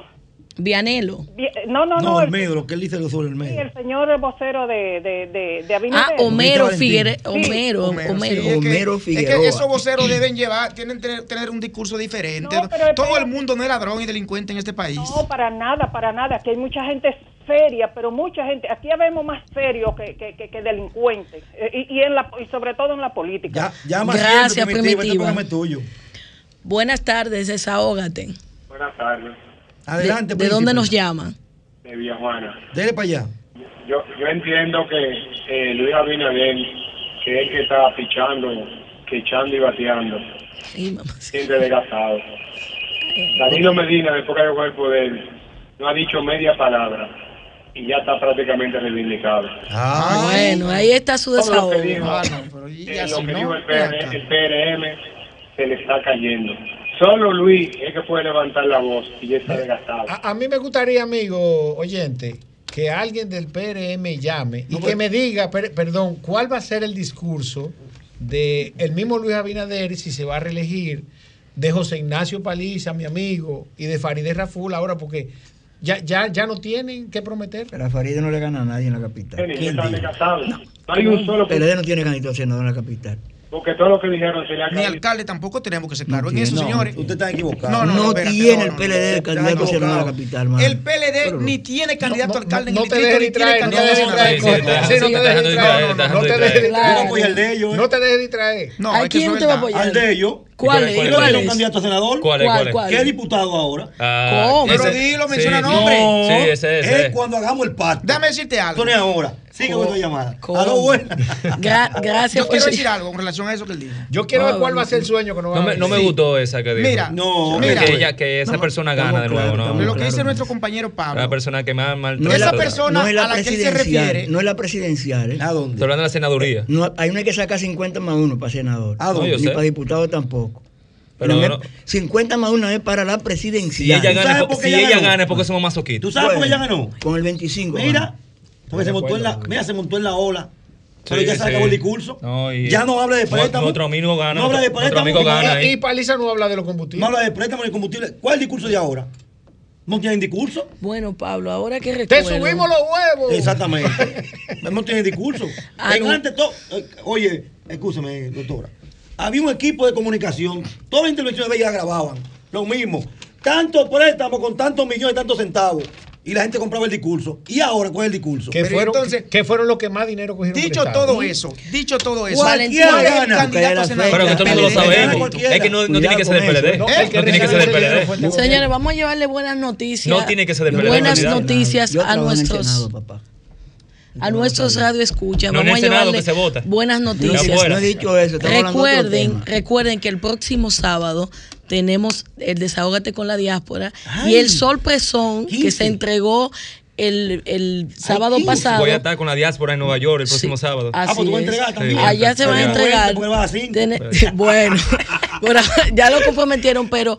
Vianelo. No, no, no. No, medio, lo que él dice sobre el sí, medio. el señor vocero de, de, de, de Abinader. Ah, Homero Sí, Homero, Homero, Homero. sí, es que- Es Figueroa. que esos voceros deben llevar, tienen que tener, tener un discurso diferente. No, pero Todo el mundo no es ladrón y delincuente en este país. No, para nada, para nada. Aquí hay mucha gente seria, pero mucha gente. Aquí vemos más serios que, que, que, que delincuentes. Eh, Y, y, en la, y sobre todo en la política. Ya, llama Gracias, siempre, primitiva. Este es tuyo. Buenas tardes, desahógate. Buenas tardes, Adelante, ¿De, de dónde nos llama? de Villajuana. Dele para allá. Yo, yo entiendo que eh, Luis Abinader que es que está pichando, pichando y bateando. Siempre desgastado. Danilo Medina, después que llegó el poder, no ha dicho media palabra y ya está prácticamente reivindicado. Ah, bueno, ahí está su Todo lo que desahogo. dijo, eh, lo que dijo el, PR el PRM se le está cayendo. Solo Luis es que puede levantar la voz y ya está desgastado. A, a mí me gustaría, amigo oyente, que alguien del PRM llame y que me diga, per- perdón, cuál va a ser el discurso de el mismo Luis Abinader si se va a reelegir, de José Ignacio Paliza, mi amigo, y de Farideh Raful ahora, porque ya, ya, ya no tienen que prometer. Pero a Farideh no le gana a nadie en la capital. ¿Quién dijo? desgastados. No hay un solo PLD no tiene candidato a senador en la capital. Porque todo lo que dijeron se le ha Ni alcalde tampoco tenemos que ser claros en eso, no. señores. Usted está equivocado. No, no, No no, espérate, tiene no, el PLD candidato a senador en la capital, mano. El PLD Pero- ni tiene candidato a alcalde en no el te distrito, dejes ni tiene distraer, no te candidato a distraer. Sí, no te dejes distraer. No te dejes distraer. No te dejes distraer. No, ¿A quién usted va a apoyar? Al de ellos. ¿Cuál ¿Y es? cuál ¿Cuál es? un candidato a senador? ¿Cuál es? ¿Cuál. ¿Qué es diputado ahora? Ah, ¿Cómo? Pero dilo, sí, menciona no. nombre. Sí, ese, ese. Es cuando hagamos el pacto. Déjame decirte algo. Es ahora. Sigue con tu llamada. ¿Cómo? Aló, buena. Gra- gracias Yo por quiero decir algo con relación a eso que él dijo. Yo quiero Ah, ver cuál va a ser el sueño que no va No a me, no me gustó esa que dijo. Mira, No, mira. que, ella, que esa No, persona gana de nuevo, claros, ¿no? Lo que dice claro. nuestro compañero La Pablo. persona que más mal No es la, Esa persona no es la a la que él se refiere- No es la presidencial. ¿eh? ¿A dónde? Estoy hablando de la senaduría. No, ahí no hay que sacar 50 más uno para senador. ¿A dónde? Ni para diputado tampoco. Pero no- 50 más uno es para la Si presidencial. ella ¿Sabes gana, por por- qué si ella gana es porque somos masoquistas. ¿Tú sabes por qué ella ganó? Con el 25. Mira. Porque se montó en la, mira, se montó en la ola. Pero Sí, ya se sí. acabó el discurso. No, y- ya no habla de préstamo. nuestro amigo gana, No habla de préstamo. amigo gana. Y, y Paliza no habla de los No combustibles. habla de préstamo ni combustible. ¿Cuál es el discurso de ahora? ¿No tienen discurso? Bueno, Pablo, ahora que Te recuerdo. subimos los huevos. Exactamente. no tienen discurso. Ah, En no. ante todo, eh, oye, escúchame, doctora. Había un equipo de comunicación, todas las intervenciones de ella la grababan. Lo mismo. Tantos préstamos con tantos millones, tantos centavos. Y la gente compraba el discurso. ¿Y ahora cuál es el discurso? Que Pero fueron, entonces- que fueron los que más dinero cogieron Dicho prestado. todo eso, dicho todo eso, Cualquiera ¿cuál es el gana. candidato senador? Pero que todo el mundo lo sabemos. cualquiera. Es que no, no tiene que ser del PLD. ¿no? No, El que tiene que ser del PLD. Señores, vamos a llevarle buenas noticias. No tiene que ser del PLD. Buenas noticias a nuestros a nuestros radioescuchas. No Vamos a Senado llevarle que se vota. buenas no, noticias. afuera. no he dicho eso. estamos hablando de otro Recuerden, recuerden que el próximo sábado tenemos el Desahógate con la Diáspora Ay, y el sorpresón que 15. se entregó el, el sábado 15. pasado. Voy a estar con la diáspora en Nueva York el próximo Sí. sábado. Ah, pues tú vas a entregar también. Allá se van a entregar. bueno, ya lo comprometieron, pero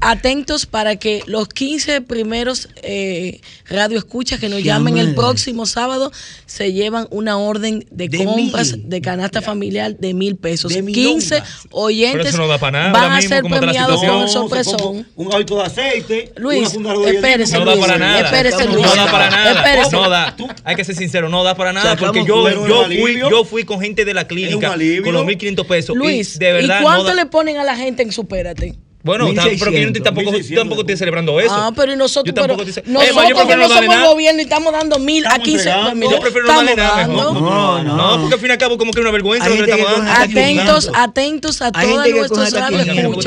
atentos para que los 15 primeros eh, radioescuchas que nos llamen el próximo sábado se llevan una orden de, De compras mil. de canasta familiar de mil pesos. De 15 milongas. Pero oyentes eso no da para nada van a mismo, ser premiados con el sorpresón. Un hábito de aceite. Luis, espérese, No da para nada. espérese, No Luis. No da para nada. Espérese. No da. Hay que ser sincero, no da para nada. Sacamos Porque yo, yo, fui, yo fui con gente de la clínica con los 1.500 pesos. Luis, y de verdad. ¿y cuánto no da- le ponen a la gente en Supérate? Bueno, ta- pero que yo no estoy- 1600, tampoco, 1600. tampoco estoy celebrando eso. Ah, pero y nosotros, Yo pero tampoco estoy- nosotros Es más, yo prefiero no no somos nada. gobierno y estamos dando mil Estamos a 15. entregando. pues, mira, Yo prefiero no darle nada mejor. No, no. No, porque al fin y al cabo como que es una vergüenza lo que estamos que dando. Atentos, 500. atentos a todos nuestros coge hasta radio 500.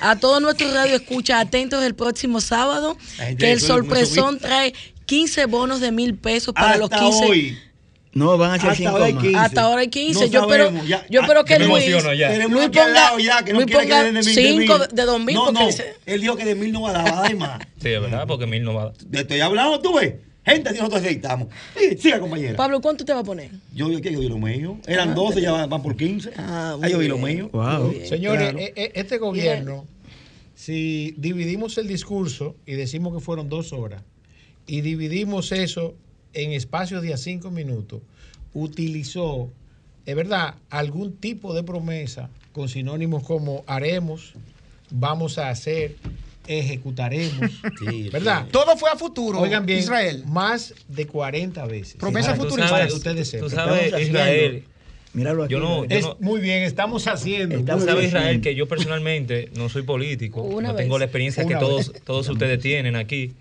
A no todos nuestros radio escuchas, atentos el próximo sábado, que el sorpresón trae 15 bonos de mil pesos para los Hasta 15. hoy. No, van a ser Hasta 5 ahora hay más. 15. Hasta ahora hay 15. No yo espero, ya. yo espero que Ah, me Luis, emociono ya. Tenemos Luis ponga, lado ya que no Luis que ponga den de mil, de mil. 5 de 2 mil. No, porque no. dice- Él dijo que de mil no va a dar, va a dar más. Sí, es verdad, porque mil no va a dar. Te estoy hablando, tú ves. Gente, así nosotros aceitamos. Sí, siga, compañera. Pablo, ¿cuánto te va a poner? Yo, yo, yo vi lo mío. Eran 12, ya van, van por 15. Ah, Ahí yo vi lo mío. Wow. Señores, Claro. e- e- este gobierno, si dividimos el discurso y decimos que fueron dos horas y dividimos eso en espacios de a cinco minutos, utilizó, es verdad, algún tipo de promesa con sinónimos como haremos, vamos a hacer, ejecutaremos, Sí, ¿verdad? Todo fue a futuro, Oigan bien, Israel. más de 40 veces. Promesa Para que futurista. ustedes- Tú sabes, Israel. Míralo aquí. Yo no-. Es muy bien, estamos haciendo. Tú Estamos sabes. Israel, que yo personalmente no soy político, Una no vez. tengo la experiencia que todos ustedes tienen aquí,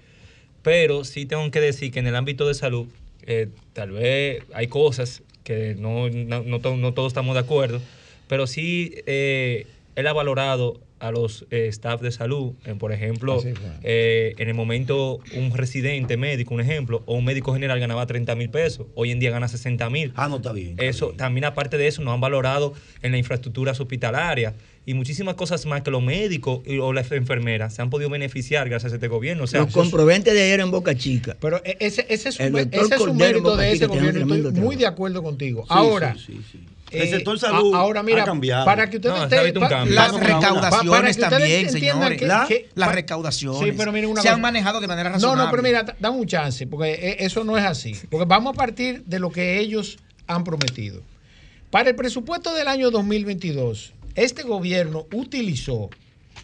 pero sí tengo que decir que en el ámbito de salud, eh, tal vez hay cosas que no, no, no to- no todos estamos de acuerdo, pero sí eh, él ha valorado a los eh, staff de salud. En, por ejemplo, eh, en el momento un residente médico, un ejemplo, o un médico general ganaba 30 mil pesos. Hoy en día gana 60 mil. Ah, no, está bien. Eso, también aparte de eso, nos han valorado en las infraestructuras hospitalarias y muchísimas cosas más que los médicos y- o las enfermeras se han podido beneficiar gracias a este gobierno. O sea, Los comprobentes de ayer en Boca Chica. Pero e- ese, ese es, un, doctor ese es un Cordero mérito de ese gobierno. Estoy muy de acuerdo contigo. Sí, Ahora, sí, sí, sí. eh, El sector a- salud ahora mira, ha cambiado. para que ustedes No, pa- pa- Las para recaudaciones que ustedes también, señores. que- La- que- las recaudaciones Sí, pero miren una se han manejado de manera No, razonable. no, pero mira, da- dame un chance, porque eh, eso no es así. Porque vamos a partir de lo que ellos han prometido. Para el presupuesto del año 2022, este gobierno utilizó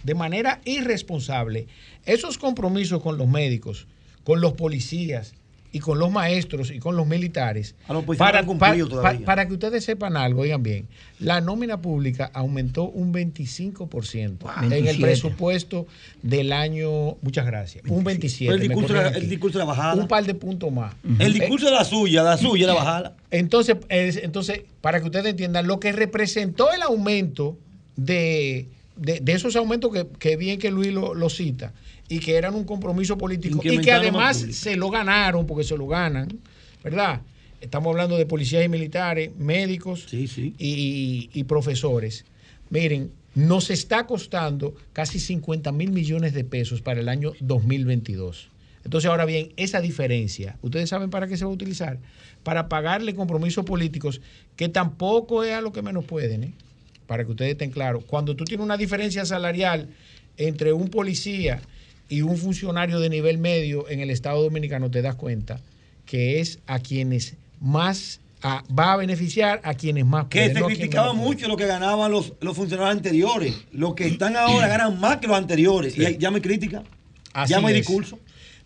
de manera irresponsable esos compromisos con los médicos, con los policías y con los maestros y con los militares. Para, no han pa- cumplido pa- todavía. para que ustedes sepan algo, oigan bien, la nómina pública aumentó un 25% en el 27. presupuesto del año, muchas gracias, un 27. Pero el discurso el discurso era bajada. Un par de puntos más. El discurso de la suya, la suya era bajarla. Entonces, es- entonces, para que ustedes entiendan, lo que representó el aumento de, de, de esos aumentos que, que bien que Luis lo, lo cita y que eran un compromiso político y que además se lo ganaron porque se lo ganan, ¿verdad? Estamos hablando de policías y militares, médicos Y, y profesores. Miren, nos está costando casi 50 mil millones de pesos para el año 2022. Entonces, ahora bien, esa diferencia, ¿ustedes saben para qué se va a utilizar? Para pagarle compromisos políticos que tampoco es a lo que menos pueden, ¿eh? Para que ustedes estén claros. Cuando tú tienes una diferencia salarial entre un policía y un funcionario de nivel medio en el Estado Dominicano, te das cuenta que es a quienes más a- va a beneficiar a quienes más Que pueden, se no criticaba mucho lo que ganaban los, los funcionarios anteriores. Los que están ahora ganan más que los anteriores. Y hay- ya me critica. Así ya me es. discurso.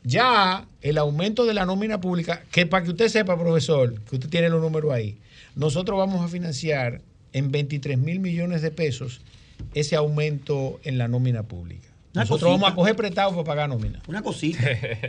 Ya el aumento de la nómina pública, que para que usted sepa, profesor, que usted tiene los números ahí, nosotros vamos a financiar en 23 mil millones de pesos ese aumento en la nómina pública. Una Nosotros cosita. vamos a coger prestado para pagar nómina. Una cosita.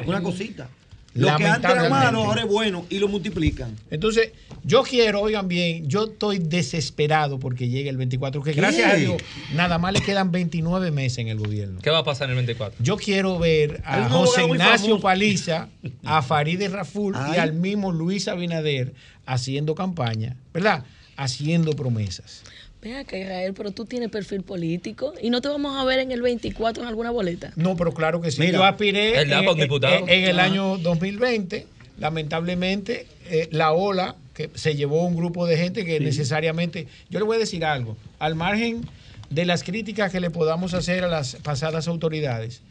una cosita. Lo que antes era malo, ahora es bueno y lo multiplican. Entonces, yo quiero, oigan bien, yo estoy desesperado porque llegue el 24, que ¿Qué? gracias a Dios, nada más le quedan 29 meses en el gobierno. ¿Qué va a pasar en el 24? Yo quiero ver a José Ignacio famoso. Paliza, a Farideh Raful y al mismo Luis Abinader haciendo campaña, ¿verdad? Haciendo promesas. Ven acá, Israel, pero tú tienes perfil político y no te vamos a ver en el 24 en alguna boleta. No, pero claro que sí. Mira, Yo aspiré en, para un en- diputado. en- en el año 2020. Lamentablemente, eh, la ola que se llevó un grupo de gente que necesariamente. Yo le voy a decir algo. Al margen de las críticas que le podamos hacer a las pasadas autoridades,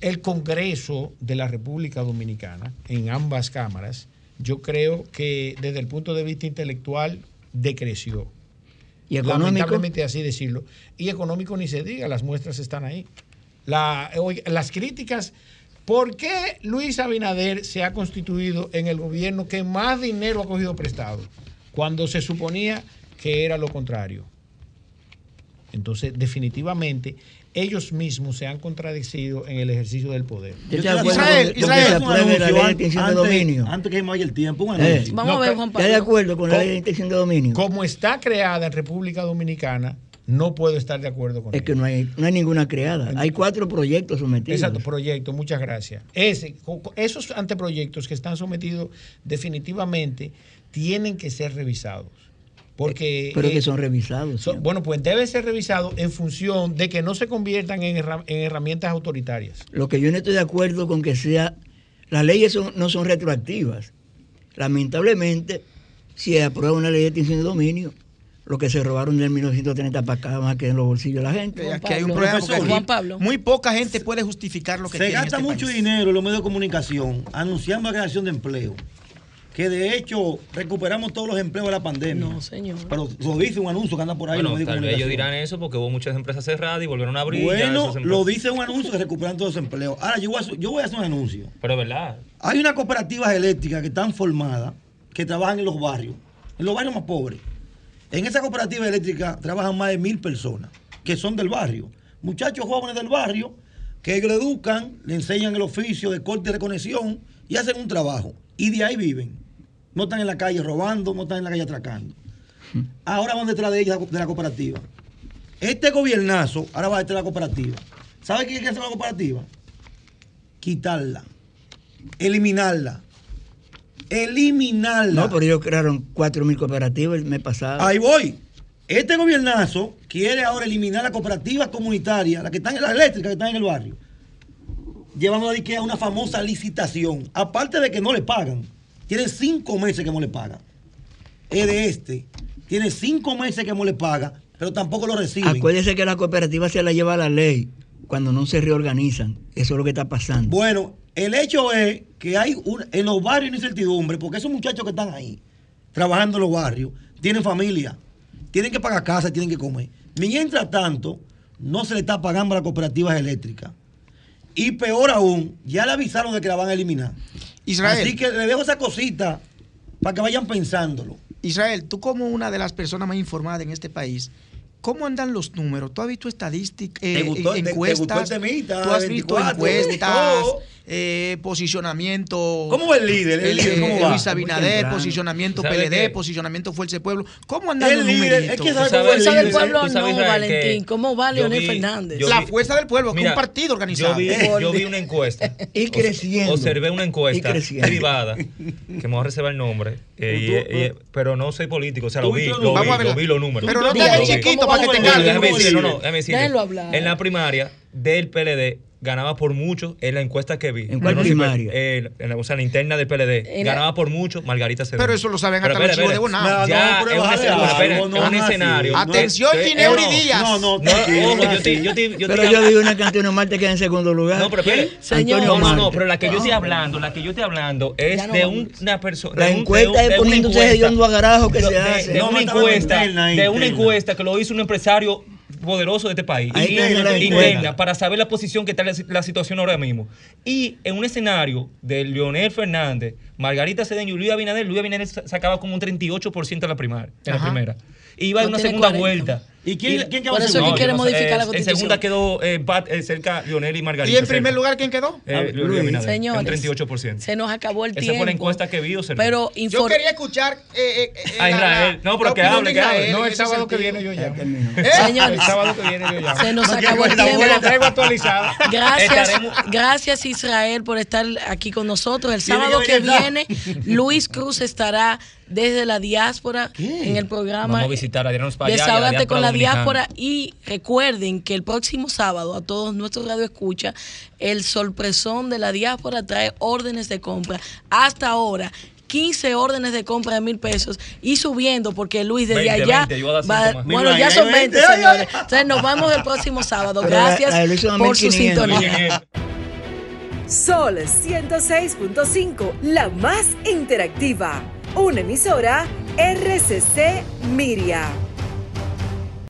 el Congreso de la República Dominicana, en ambas cámaras, yo creo que desde el punto de vista intelectual decreció. ¿Y económico? Lamentablemente así decirlo. Y económico ni se diga, las muestras están ahí. La- las críticas, ¿por qué Luis Abinader se ha constituido en el gobierno que más dinero ha cogido prestado? Cuando se suponía que era lo contrario. Entonces, definitivamente, ellos mismos se han contradecido en el ejercicio del poder. Yo estoy de acuerdo con- con que se apruebe la ley de extinción de antes, dominio. Antes que me vaya el tiempo, un Eh, anuncio. No, que- ¿Está de acuerdo con la ley de extinción de dominio? Como está creada en República Dominicana, no puedo estar de acuerdo con Es que no hay, no hay ninguna creada. Hay cuatro proyectos sometidos. Exacto, proyecto, muchas gracias. Ese, esos anteproyectos que están sometidos definitivamente tienen que ser revisados. Porque, Pero eh, que son revisados. son- bueno, pues deben ser revisados en función de que no se conviertan en, herra- en herramientas autoritarias. Lo que yo no estoy de acuerdo con que sea, las leyes son- no son retroactivas. Lamentablemente, si se aprueba una ley de extinción de dominio, lo que se robaron del 1930 para acá más que en los bolsillos de la gente. Aquí hay un problema aquí muy poca gente puede justificar lo que Se tiene gasta este mucho país. dinero en los medios de comunicación anunciando la creación de empleo. Que de hecho recuperamos todos los empleos de la pandemia. No, señor. Pero lo dice un anuncio que anda por ahí en los Bueno, tal vez ellos dirán eso porque hubo muchas empresas cerradas y volvieron a abrir. Bueno, lo dice un anuncio que recuperan todos los empleos. Ahora, yo voy a, hacer- yo voy a hacer un anuncio. Pero es verdad. Hay unas cooperativas eléctricas que están formadas, que trabajan en los barrios, en los barrios más pobres. En esa cooperativa eléctrica trabajan más de mil personas, que son del barrio. Muchachos jóvenes del barrio, que ellos le educan, le enseñan el oficio de corte y reconexión y hacen un trabajo. Y de ahí viven. No están en la calle robando, no están en la calle atracando. Ahora van detrás de ellas de la cooperativa. Este gobiernazo, ahora va a estar la cooperativa. ¿Sabe qué que hacer la cooperativa? Quitarla. Eliminarla. Eliminarla. No, pero ellos crearon 4.000 cooperativas el mes pasado. Ahí voy. Este gobiernazo quiere ahora eliminar las cooperativas comunitarias, las que están en las eléctricas que están en el barrio. Llevando a una famosa licitación. Aparte de que no le pagan. Tienen cinco meses que no le pagan. Es de este. Tiene cinco meses que no le paga, pero tampoco lo reciben. Acuérdese que la cooperativa se la lleva la ley cuando no se reorganizan. Eso es lo que está pasando. Bueno, el hecho es que hay un, en los barrios una incertidumbre, porque esos muchachos que están ahí, trabajando en los barrios, tienen familia, tienen que pagar casa, tienen que comer. Mientras tanto, no se le está pagando a las cooperativas eléctricas. Y peor aún, ya le avisaron de que la van a eliminar. Israel. Así que le dejo esa cosita para que vayan pensándolo. Israel, tú como una de las personas más informadas en este país, ¿Cómo andan los números? ¿Tú has visto estadísticas, eh, encuestas? Te, te ¿Tú has visto encuestas, eh, posicionamiento? ¿Cómo va el líder? El, líder ¿cómo va? Luis Abinader, posicionamiento PLD, posicionamiento Fuerza del Pueblo. ¿Cómo andan el los líder, números? Es que sabe fuerza del Pueblo no, Valentín. ¿Cómo va Leonel Fernández? la Fuerza del Pueblo, que es un partido organizado. Yo vi, yo vi una encuesta. y creciendo. Observé una encuesta privada, que me voy a reservar el nombre, eh, pero no soy político, o sea, lo vi, lo vi los números. Pero no te hagas chiquito para que te no, no, déjame decirle. En la primaria del PLD ganaba por mucho en la encuesta que vi. ¿En cuál primaria? en, la, o sea, la interna del PLD. Ganaba por mucho Margarita Cedeño. Pero eso lo saben hasta los chivos de Bonao. Ya, es un escenario. Es un escenario. Atención, Ginebra y Díaz. No, no, yo Pero yo digo una que Antonio Marte queda en segundo lugar. No, pero espere. No, no, no, pero la que yo estoy hablando, la que yo estoy hablando es de una persona. La encuesta es poniendo ustedes de un agarajo que se hace. De una encuesta, de una encuesta que lo hizo un empresario poderoso de este país. y, para saber la posición que está la, situación ahora mismo. Y en un escenario de Leonel Fernández, Margarita Cedeño y Luis Abinader, Luis Abinader sacaba como un 38% en la primaria, en la primera. Y iba en una segunda vuelta. ¿Y quién, quién quedó Por eso quiere modificar la constitución. En segunda quedó eh, eh, cerca Lionel y Margarita. ¿Y en primer lugar quién quedó? Eh, Luis Abinader. Señores, un 38%. Se nos acabó el tiempo. Esa fue la encuesta que vi. Pero yo quería escuchar eh, eh, a Israel. No, pero que hable, que hable. No, el sábado que viene yo ya. Señores, el sábado que viene yo ya. Se nos acabó el tiempo. La traigo actualizada. Gracias, gracias Israel por estar aquí con nosotros. El sábado que viene, Luis Cruz estará desde la diáspora en el programa. Vamos a visitar a Desahógate con la diáspora y recuerden que el próximo sábado a todos nuestros radioescuchas el sorpresón de la diáspora trae órdenes de compra. Hasta ahora 15 órdenes de compra de mil pesos y subiendo porque Luis desde allá bueno ya son 20 señores. Entonces nos vamos el próximo sábado. Gracias por su sintonía. Sol 106.5 la más interactiva. Una emisora RCC Miria